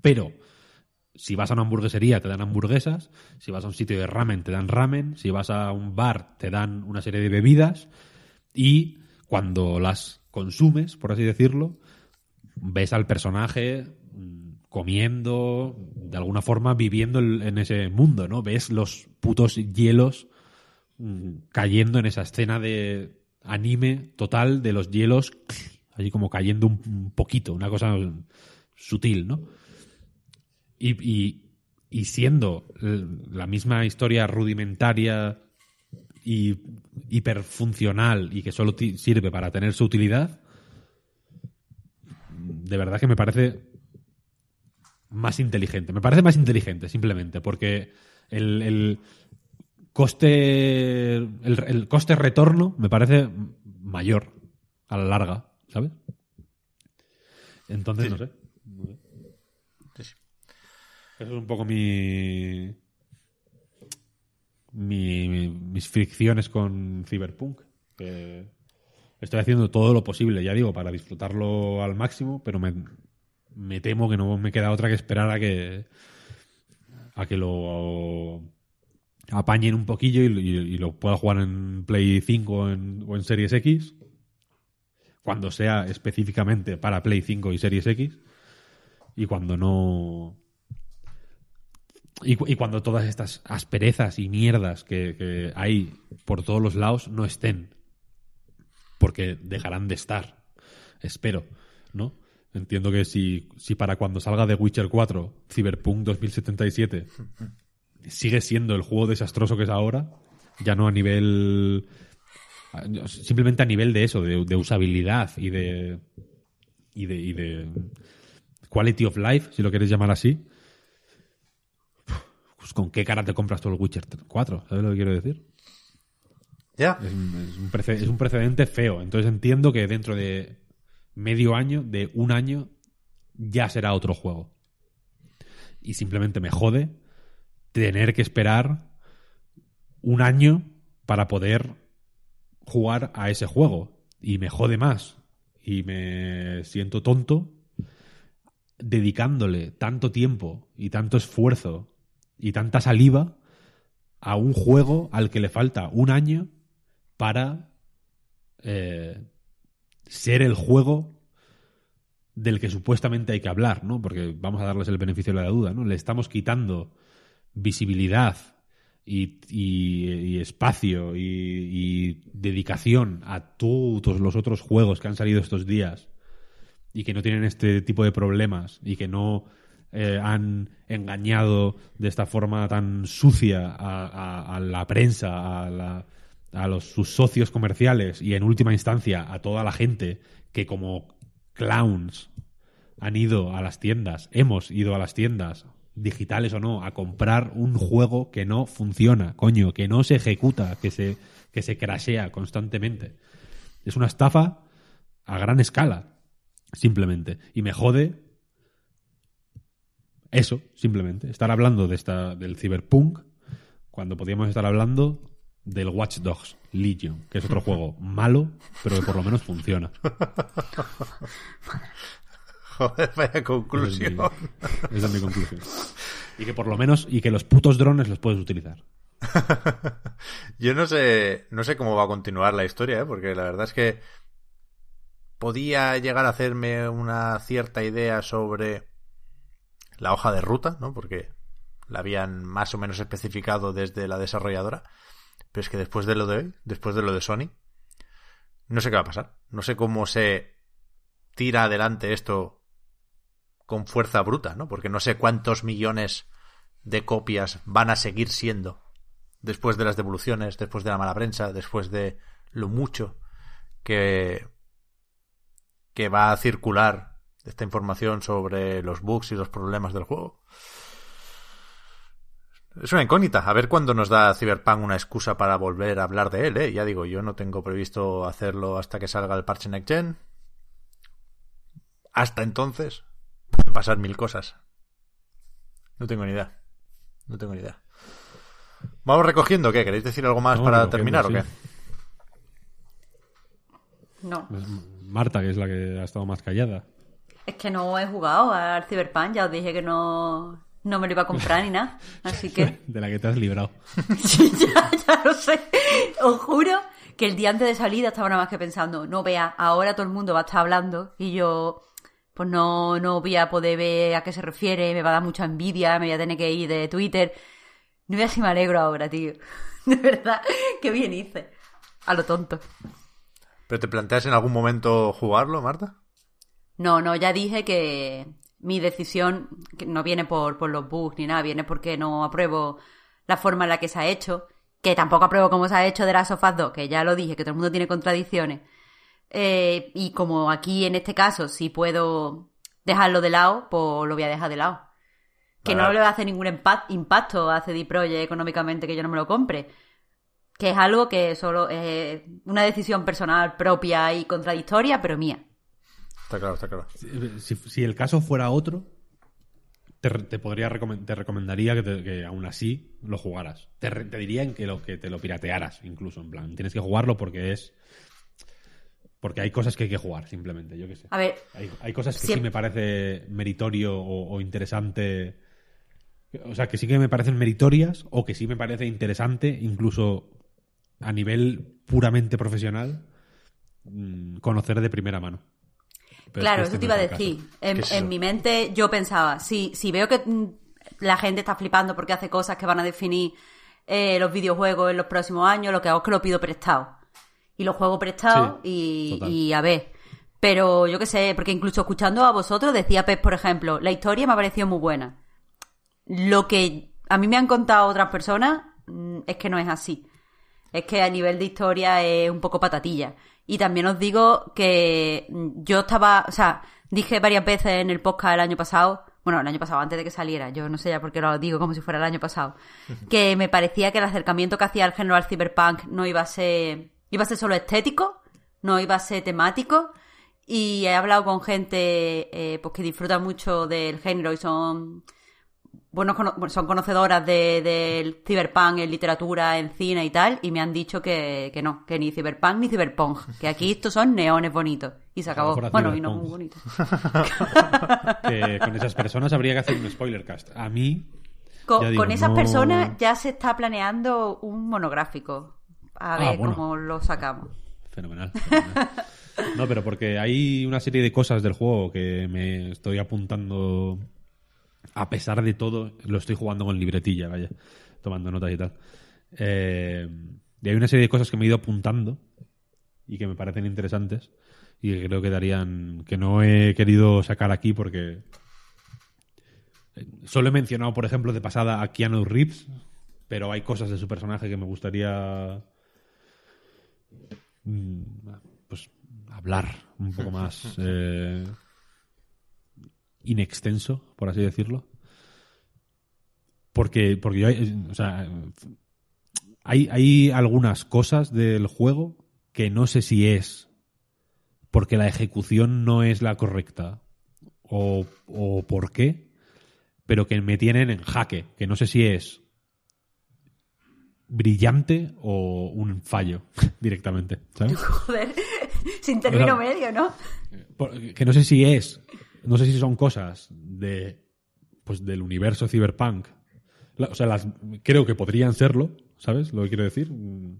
C: Pero si vas a una hamburguesería te dan hamburguesas, si vas a un sitio de ramen te dan ramen, si vas a un bar te dan una serie de bebidas y cuando las consumes, por así decirlo, ves al personaje comiendo, de alguna forma viviendo en ese mundo, ¿no? Ves los putos hielos mm, cayendo en esa escena de anime total de los hielos, allí como cayendo un, poquito, una cosa sutil, ¿no? Y, y- y siendo la misma historia rudimentaria y hiperfuncional y que solo sirve para tener su utilidad, de verdad que me parece más inteligente. Me parece más inteligente, simplemente, porque el, el coste. El, el coste retorno me parece mayor a la larga, ¿sabes? Entonces, no sé. no sé.
A: Sí, sí.
C: Eso es un poco mi. mi- mi- mis fricciones con Cyberpunk. Que estoy haciendo todo lo posible, ya digo, para disfrutarlo al máximo, pero me, me temo que no me queda otra que esperar a que. a que lo apañen un poquillo y, lo pueda jugar en Play 5 o en, Series X. Cuando sea específicamente para Play 5 y Series X. Y cuando no. Y cuando todas estas asperezas y mierdas que, que hay por todos los lados no estén. Porque dejarán de estar. Espero, ¿no? Entiendo que si, si para cuando salga The Witcher 4, Cyberpunk 2077 sigue siendo el juego desastroso que es ahora, ya no a nivel. Simplemente a nivel de eso, de, de usabilidad y de, y de. y de. quality of life, si lo quieres llamar así. Pues con qué cara te compras tú el Witcher 4, ¿sabes lo que quiero decir?
A: Ya.
C: Es un es un precedente feo. Entonces entiendo que dentro de medio año, de un año, ya será otro juego. Y simplemente me jode tener que esperar un año para poder jugar a ese juego. Y me jode más. Y me siento tonto dedicándole tanto tiempo y tanto esfuerzo y tanta saliva a un juego al que le falta un año para eh, ser el juego del que supuestamente hay que hablar, ¿no? Porque vamos a darles el beneficio de la duda, ¿no? Le estamos quitando visibilidad y, espacio y, dedicación a todos los otros juegos que han salido estos días y que no tienen este tipo de problemas y que no eh, han engañado de esta forma tan sucia a- a la prensa, a, la- a los, sus socios comerciales y en última instancia a toda la gente que como clowns han ido a las tiendas, hemos ido a las tiendas, digitales o no, a comprar un juego que no funciona, coño, que no se ejecuta, que se, que se crashea constantemente. Es una estafa a gran escala, simplemente. Y me jode eso, simplemente. Estar hablando de esta, del cyberpunk cuando podíamos estar hablando del Watch Dogs Legion, que es otro (laughs) juego malo, pero que por lo menos funciona. (laughs)
A: Joder, vaya
C: Esa es
A: conclusión.
C: mi- esa es mi conclusión. Y que por lo menos, y que los putos drones los puedes utilizar. (laughs)
A: Yo no sé, no sé cómo va a continuar la historia, ¿eh? porque la verdad es que podía llegar a hacerme una cierta idea sobre la hoja de ruta, ¿no? Porque la habían más o menos especificado desde la desarrolladora. Pero es que después de lo de hoy, después de lo de Sony, no sé qué va a pasar. No sé cómo se tira adelante esto con fuerza bruta, ¿no? Porque no sé cuántos millones de copias van a seguir siendo después de las devoluciones, después de la mala prensa, después de lo mucho que, que va a circular esta información sobre los bugs y los problemas del juego. Es una incógnita. A ver cuándo nos da Cyberpunk una excusa para volver a hablar de él, ¿eh? Ya digo, yo no tengo previsto hacerlo hasta que salga el parche Next Gen. Hasta entonces, pueden pasar mil cosas. No tengo ni idea. No tengo ni idea. Vamos recogiendo, ¿qué? ¿Queréis decir algo más para terminar o qué?
B: No.
C: Es Marta, que es la que ha estado más callada.
B: Es que no he jugado al Cyberpunk, ya os dije que no, no me lo iba a comprar ni nada. Así que. (laughs)
C: De la que te has librado. (laughs)
B: Sí, ya, ya lo sé. Os juro que el día antes de salida estaba nada más que pensando, no vea, ahora todo el mundo va a estar hablando y yo pues no, no voy a poder ver a qué se refiere, me va a dar mucha envidia, me voy a tener que ir de Twitter. No veas si me alegro ahora, tío. (laughs) De verdad, qué bien hice. A lo tonto.
A: ¿Pero te planteas en algún momento jugarlo, Marta?
B: No, no, ya dije que mi decisión que no viene por, por los bugs ni nada, viene porque no apruebo la forma en la que se ha hecho, que tampoco apruebo cómo se ha hecho de las sofás 2, que ya lo dije, que todo el mundo tiene contradicciones. Eh, y como aquí en este caso sí puedo dejarlo de lado, pues lo voy a dejar de lado. Que no le va a hacer ningún impacto a CD Projekt económicamente que yo no me lo compre. Que es algo que solo es una decisión personal propia y contradictoria, pero mía.
A: Está claro, está claro.
C: Si, si el caso fuera otro, te, te podría te recomendaría que, te- que aún así lo jugaras. Te, te dirían que, lo, que te lo piratearas, incluso, en plan. Tienes que jugarlo porque es. Porque hay cosas que hay que jugar, simplemente, yo qué sé.
B: A ver,
C: Hay, hay cosas que sí me parece meritorio o, o interesante. O sea, que sí que me parecen meritorias o que sí me parece interesante, incluso a nivel puramente profesional, mm, conocer de primera mano. Pero es
B: Claro,
C: que
B: eso
C: este
B: te iba a decir. En, mi mente yo pensaba, si, si veo que mm, la gente está flipando porque hace cosas que van a definir eh, los videojuegos en los próximos años, lo que hago es que lo pido prestado. Y lo juego prestado
C: Sí,
B: y, y a ver. Pero yo qué sé, porque incluso escuchando a vosotros, decía Pep, por ejemplo, la historia me ha parecido muy buena. Lo que a mí me han contado otras personas mm, es que no es así. Es que a nivel de historia es un poco patatilla. Y también os digo que mm, yo estaba, o sea, dije varias veces en el podcast el año pasado, bueno, el año pasado, antes de que saliera, yo no sé ya por qué lo digo como si fuera el año pasado, (laughs) que me parecía que el acercamiento que hacía el género al cyberpunk no iba a ser, iba a ser solo estético, no iba a ser temático, y he hablado con gente eh, pues que disfruta mucho del género y son bueno, son conocedoras de- del cyberpunk en literatura, en cine y tal, y me han dicho que, que no, que ni cyberpunk ni cyberpunk, que aquí (laughs) estos son neones bonitos. Y se acabó. Bueno, y no muy bonitos. (laughs) (laughs)
C: Que con esas personas habría que hacer un spoiler cast. A mí.
B: Con,
C: ya digo,
B: con esas
C: no-
B: personas ya se está planeando un monográfico. A
C: Ah,
B: ver
C: bueno.
B: cómo lo sacamos.
C: Fenomenal. fenomenal. No, pero porque hay una serie de cosas del juego que me estoy apuntando. A pesar de todo, lo estoy jugando con libretilla, vaya, tomando notas y tal. Eh, y hay una serie de cosas que me he ido apuntando y que me parecen interesantes y que creo que darían. que no he querido sacar aquí porque. eh, Solo he mencionado, por ejemplo, de pasada a Keanu Reeves, pero hay cosas de su personaje que me gustaría mm, pues hablar un poco más (laughs) eh, inextenso, por así decirlo. Porque, porque yo, eh, o sea, hay, hay algunas cosas del juego que no sé si es porque la ejecución no es la correcta o, o por qué, pero que me tienen en jaque, que no sé si es brillante o un fallo (laughs) directamente, ¿sabes? (laughs)
B: Joder, sin término
C: O sea,
B: medio, ¿no?
C: Que no sé si es, no sé si son cosas de, pues del universo cyberpunk. La- o sea, las, creo que podrían serlo, ¿sabes? Lo que quiero decir. Mm,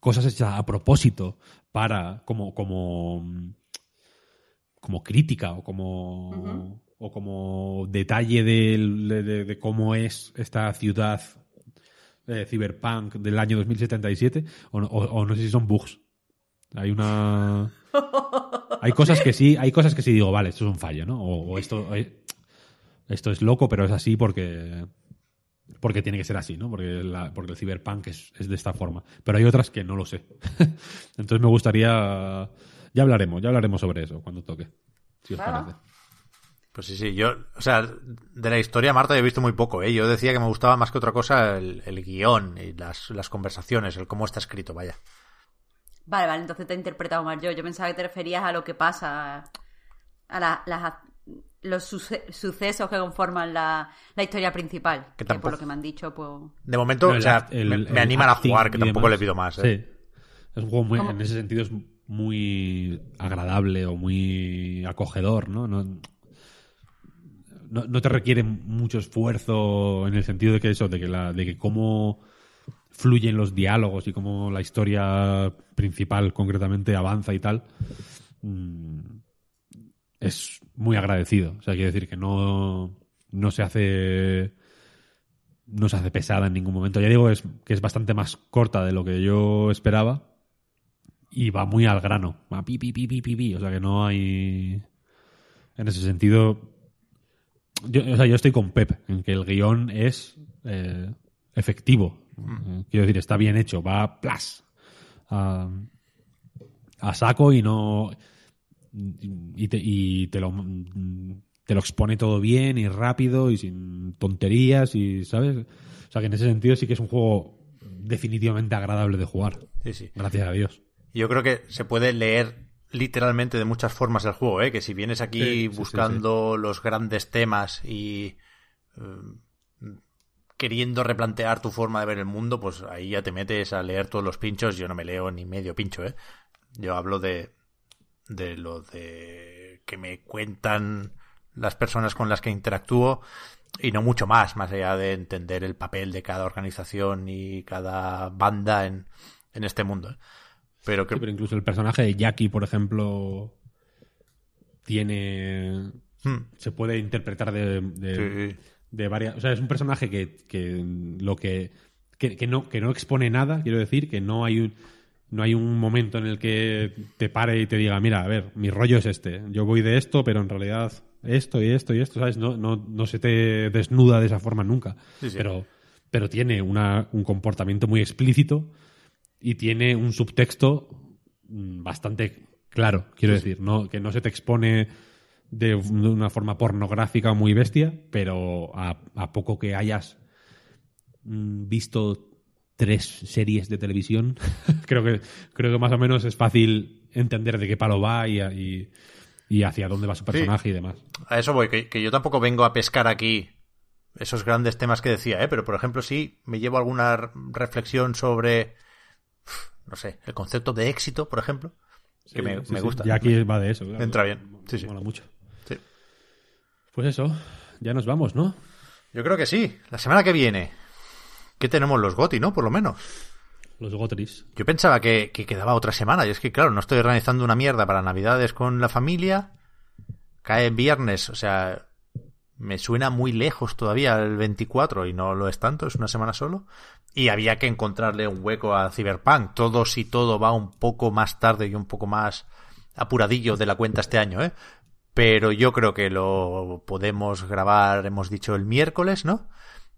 C: Cosas hechas a propósito para, como, como, mm, como crítica o como, o como detalle de, de- de cómo es esta ciudad eh, cyberpunk del año 2077 o, no- o- o no sé si son bugs. Hay una (laughs) hay cosas que sí, hay cosas que sí digo, vale, esto es un fallo, ¿no? O, o esto eh, esto es loco, pero es así porque porque tiene que ser así, ¿no? Porque, la- porque el cyberpunk es, es de esta forma. Pero hay otras que no lo sé. (laughs) Entonces me gustaría ya hablaremos, ya hablaremos sobre eso cuando toque. Si os
B: Claro.
C: parece.
A: Pues sí, sí, yo, o sea, de la historia Marta he visto muy poco, ¿eh? Yo decía que me gustaba más que otra cosa el, el guion y las, las conversaciones, el cómo está escrito, vaya.
B: Vale, vale, entonces te he interpretado mal yo. Yo pensaba que te referías a lo que pasa, a la- las, los suce- sucesos que conforman la, la historia principal.
A: Que
B: por lo que me han dicho, pues...
A: De momento,
C: No,
A: o sea,
C: el-
A: me,
C: el
A: me animan a jugar, que tampoco
C: demás.
A: le pido más, ¿eh?
C: Sí. Es un juego muy,
B: ¿Cómo?
C: en ese sentido es muy agradable o muy acogedor, ¿no? No, no, no te requiere mucho esfuerzo en el sentido de que eso, de que la, de que cómo fluyen los diálogos y cómo la historia principal concretamente avanza y tal. mm, es muy agradecido. O sea, quiere decir que no, no se hace no se hace pesada en ningún momento. Ya digo es, que es bastante más corta de lo que yo esperaba y va muy al grano. Va pi, pi, pi, pi, pi. O sea que no hay... En ese sentido... Yo, o sea, yo estoy con Pep en que el guion es eh, efectivo. Quiero decir, está bien hecho. Va plas a, a saco y no... Y te, y te lo te lo expone todo bien y rápido y sin tonterías y sabes o sea que en ese sentido sí que es un juego definitivamente agradable de jugar
A: Sí, sí.
C: gracias a Dios
A: Yo creo que se puede leer literalmente de muchas formas el juego, ¿eh? Que si vienes aquí
C: Sí, sí, sí,
A: buscando los grandes temas y eh, queriendo replantear tu forma de ver el mundo, pues ahí ya te metes a leer todos los pinchos. Yo no me leo ni medio pincho, ¿eh? Yo hablo de, de lo de que me cuentan las personas con las que interactúo y no mucho más, más allá de entender el papel de cada organización y cada banda en, en este mundo. ¿eh? Pero que
C: Sí, pero incluso el personaje de Jackie por ejemplo tiene
A: Hmm,
C: se puede interpretar de, de,
A: sí.
C: De varias o sea es un personaje que, que lo que que, que no que no expone nada quiero decir que no hay un No hay un momento en el que te pare y te diga, mira, a ver, mi rollo es este. Yo voy de esto, pero en realidad esto y esto y esto, ¿sabes? No, no, no se te desnuda de esa forma nunca.
A: Sí, sí.
C: Pero, pero tiene una- un comportamiento muy explícito y tiene un subtexto mm, bastante claro, quiero decir. No, que no se te expone de una forma pornográfica muy bestia, pero a, a poco que hayas mm, visto tres series de televisión, (laughs) creo que creo que más o menos es fácil entender de qué palo va y, y- y hacia dónde va su personaje y demás.
A: A eso voy, que, que yo tampoco vengo a pescar aquí esos grandes temas que decía, ¿eh? pero por ejemplo sí me llevo alguna reflexión sobre, no sé, el concepto de éxito, por ejemplo, que me,
C: Sí,
A: me
C: sí.
A: gusta.
C: Y aquí va de eso. claro.
A: entra bien. Sí, sí.
C: Mola mucho. Pues eso, ya nos vamos, ¿no?
A: Yo creo que sí. La semana que viene, ¿qué tenemos los GOTI, no? Por lo menos.
C: Los Gotris.
A: Yo pensaba que, que quedaba otra semana, y es que, claro, no estoy organizando una mierda para Navidades con la familia. Cae viernes, o sea, me suena muy lejos todavía el 24 y no lo es tanto, es una semana solo. Y había que encontrarle un hueco a Cyberpunk. Todo si todo va un poco más tarde y un poco más apuradillo de la cuenta este año, ¿eh? Pero yo creo que lo podemos grabar, hemos dicho, el miércoles, ¿no?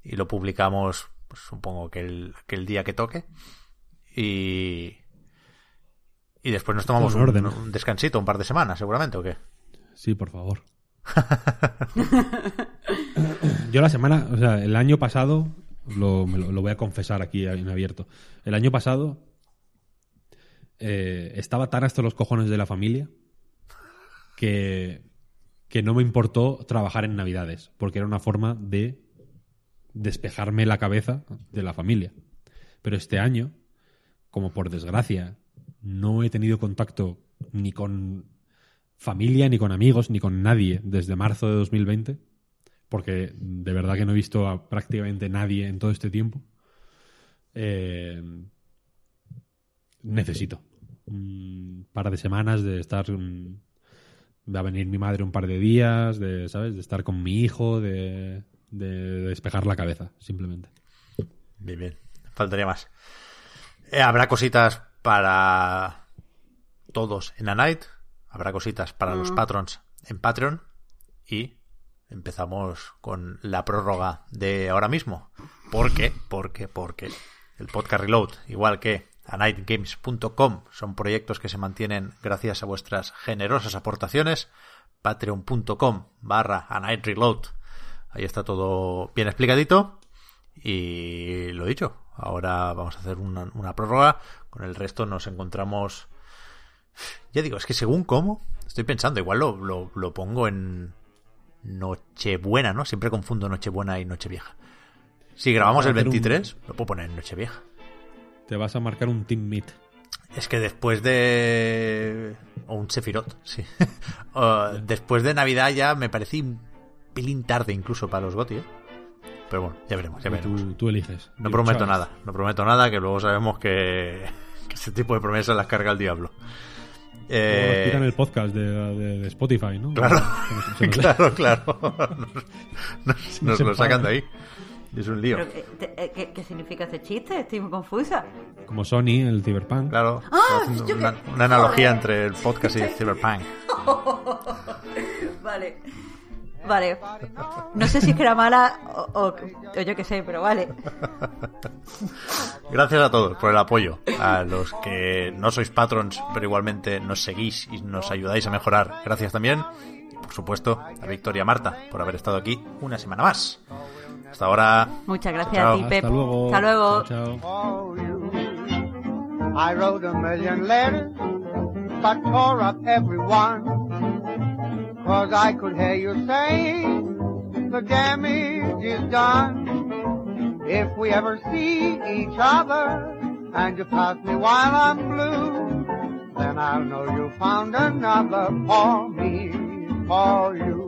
A: Y lo publicamos, pues, supongo que el, que el día que toque. Y. Y después nos tomamos un,
C: orden.
A: un descansito, un par de semanas, seguramente, ¿o qué?
C: Sí, por favor. (laughs) Yo la semana, o sea, el año pasado, lo, lo voy a confesar aquí en abierto. El año pasado eh, estaba tan hasta los cojones de la familia que, que no me importó trabajar en Navidades, porque era una forma de despejarme la cabeza de la familia. Pero este año, como por desgracia, no he tenido contacto ni con familia, ni con amigos, ni con nadie desde marzo de 2020, porque de verdad que no he visto a prácticamente nadie en todo este tiempo. Eh, necesito un par de semanas de estar. Mm, Va a venir mi madre un par de días, de, ¿sabes? De estar con mi hijo, de, de despejar la cabeza, simplemente.
A: Bien, bien. Faltaría más. Eh, habrá cositas para todos en A Night. Habrá cositas para los patrons en Patreon. Y empezamos con la prórroga de ahora mismo. ¿Por qué? Porque, porque el podcast Reload, igual que anightgames.com, son proyectos que se mantienen gracias a vuestras generosas aportaciones. Patreon.com barra anightreload. Ahí está todo bien explicadito. Y lo dicho, ahora vamos a hacer una, una prórroga. Con el resto nos encontramos. Ya digo, es que según cómo, estoy pensando, igual lo, lo, lo pongo en Nochebuena, ¿no? Siempre confundo Nochebuena y Nochevieja. Si grabamos el
C: Hacer un-
A: 23, lo puedo poner en Nochevieja.
C: Te vas a marcar un Team Meet.
A: Es que después de. O un Sefirot, sí. (laughs) Después de Navidad ya me parecí un pelín tarde incluso para los GOTI, ¿eh? Pero bueno, ya veremos, ya veremos.
C: Tú, tú eliges.
A: No prometo nada, no prometo nada, que luego sabemos que, que ese tipo de promesas las carga el diablo.
C: Nos
A: Eh,
C: quitan el podcast de, de- de Spotify, ¿no?
A: Claro,
C: Se nos- se nos- (laughs)
A: claro, claro. (laughs) Nos, nos- lo sacan de ahí. Es un lío.
B: Pero, eh, te- eh, ¿qué, qué significa ese chiste? Estoy muy confusa.
C: Como Sony, el Cyberpunk.
A: Claro,
B: Ah, yo
A: una,
B: que-
A: una analogía entre el podcast y el Cyberpunk. (laughs)
B: Vale. Vale. No sé si es que era mala o, o- o yo qué sé, pero vale. (laughs)
A: Gracias a todos por el apoyo. A los que no sois patrons, pero igualmente nos seguís y nos ayudáis a mejorar. Gracias también. Y por supuesto, a Victoria Marta por haber estado aquí una semana más. Hasta ahora.
B: Muchas gracias
A: Chao.
B: a ti, Pep.
C: Hasta luego.
B: Hasta luego.
C: Chao, chao.
D: I wrote a million letters, but tore up every one. Cause I could hear you saying the damage is done. If we ever see each other and you pass me while I'm blue, then I'll know you found another for me, for you.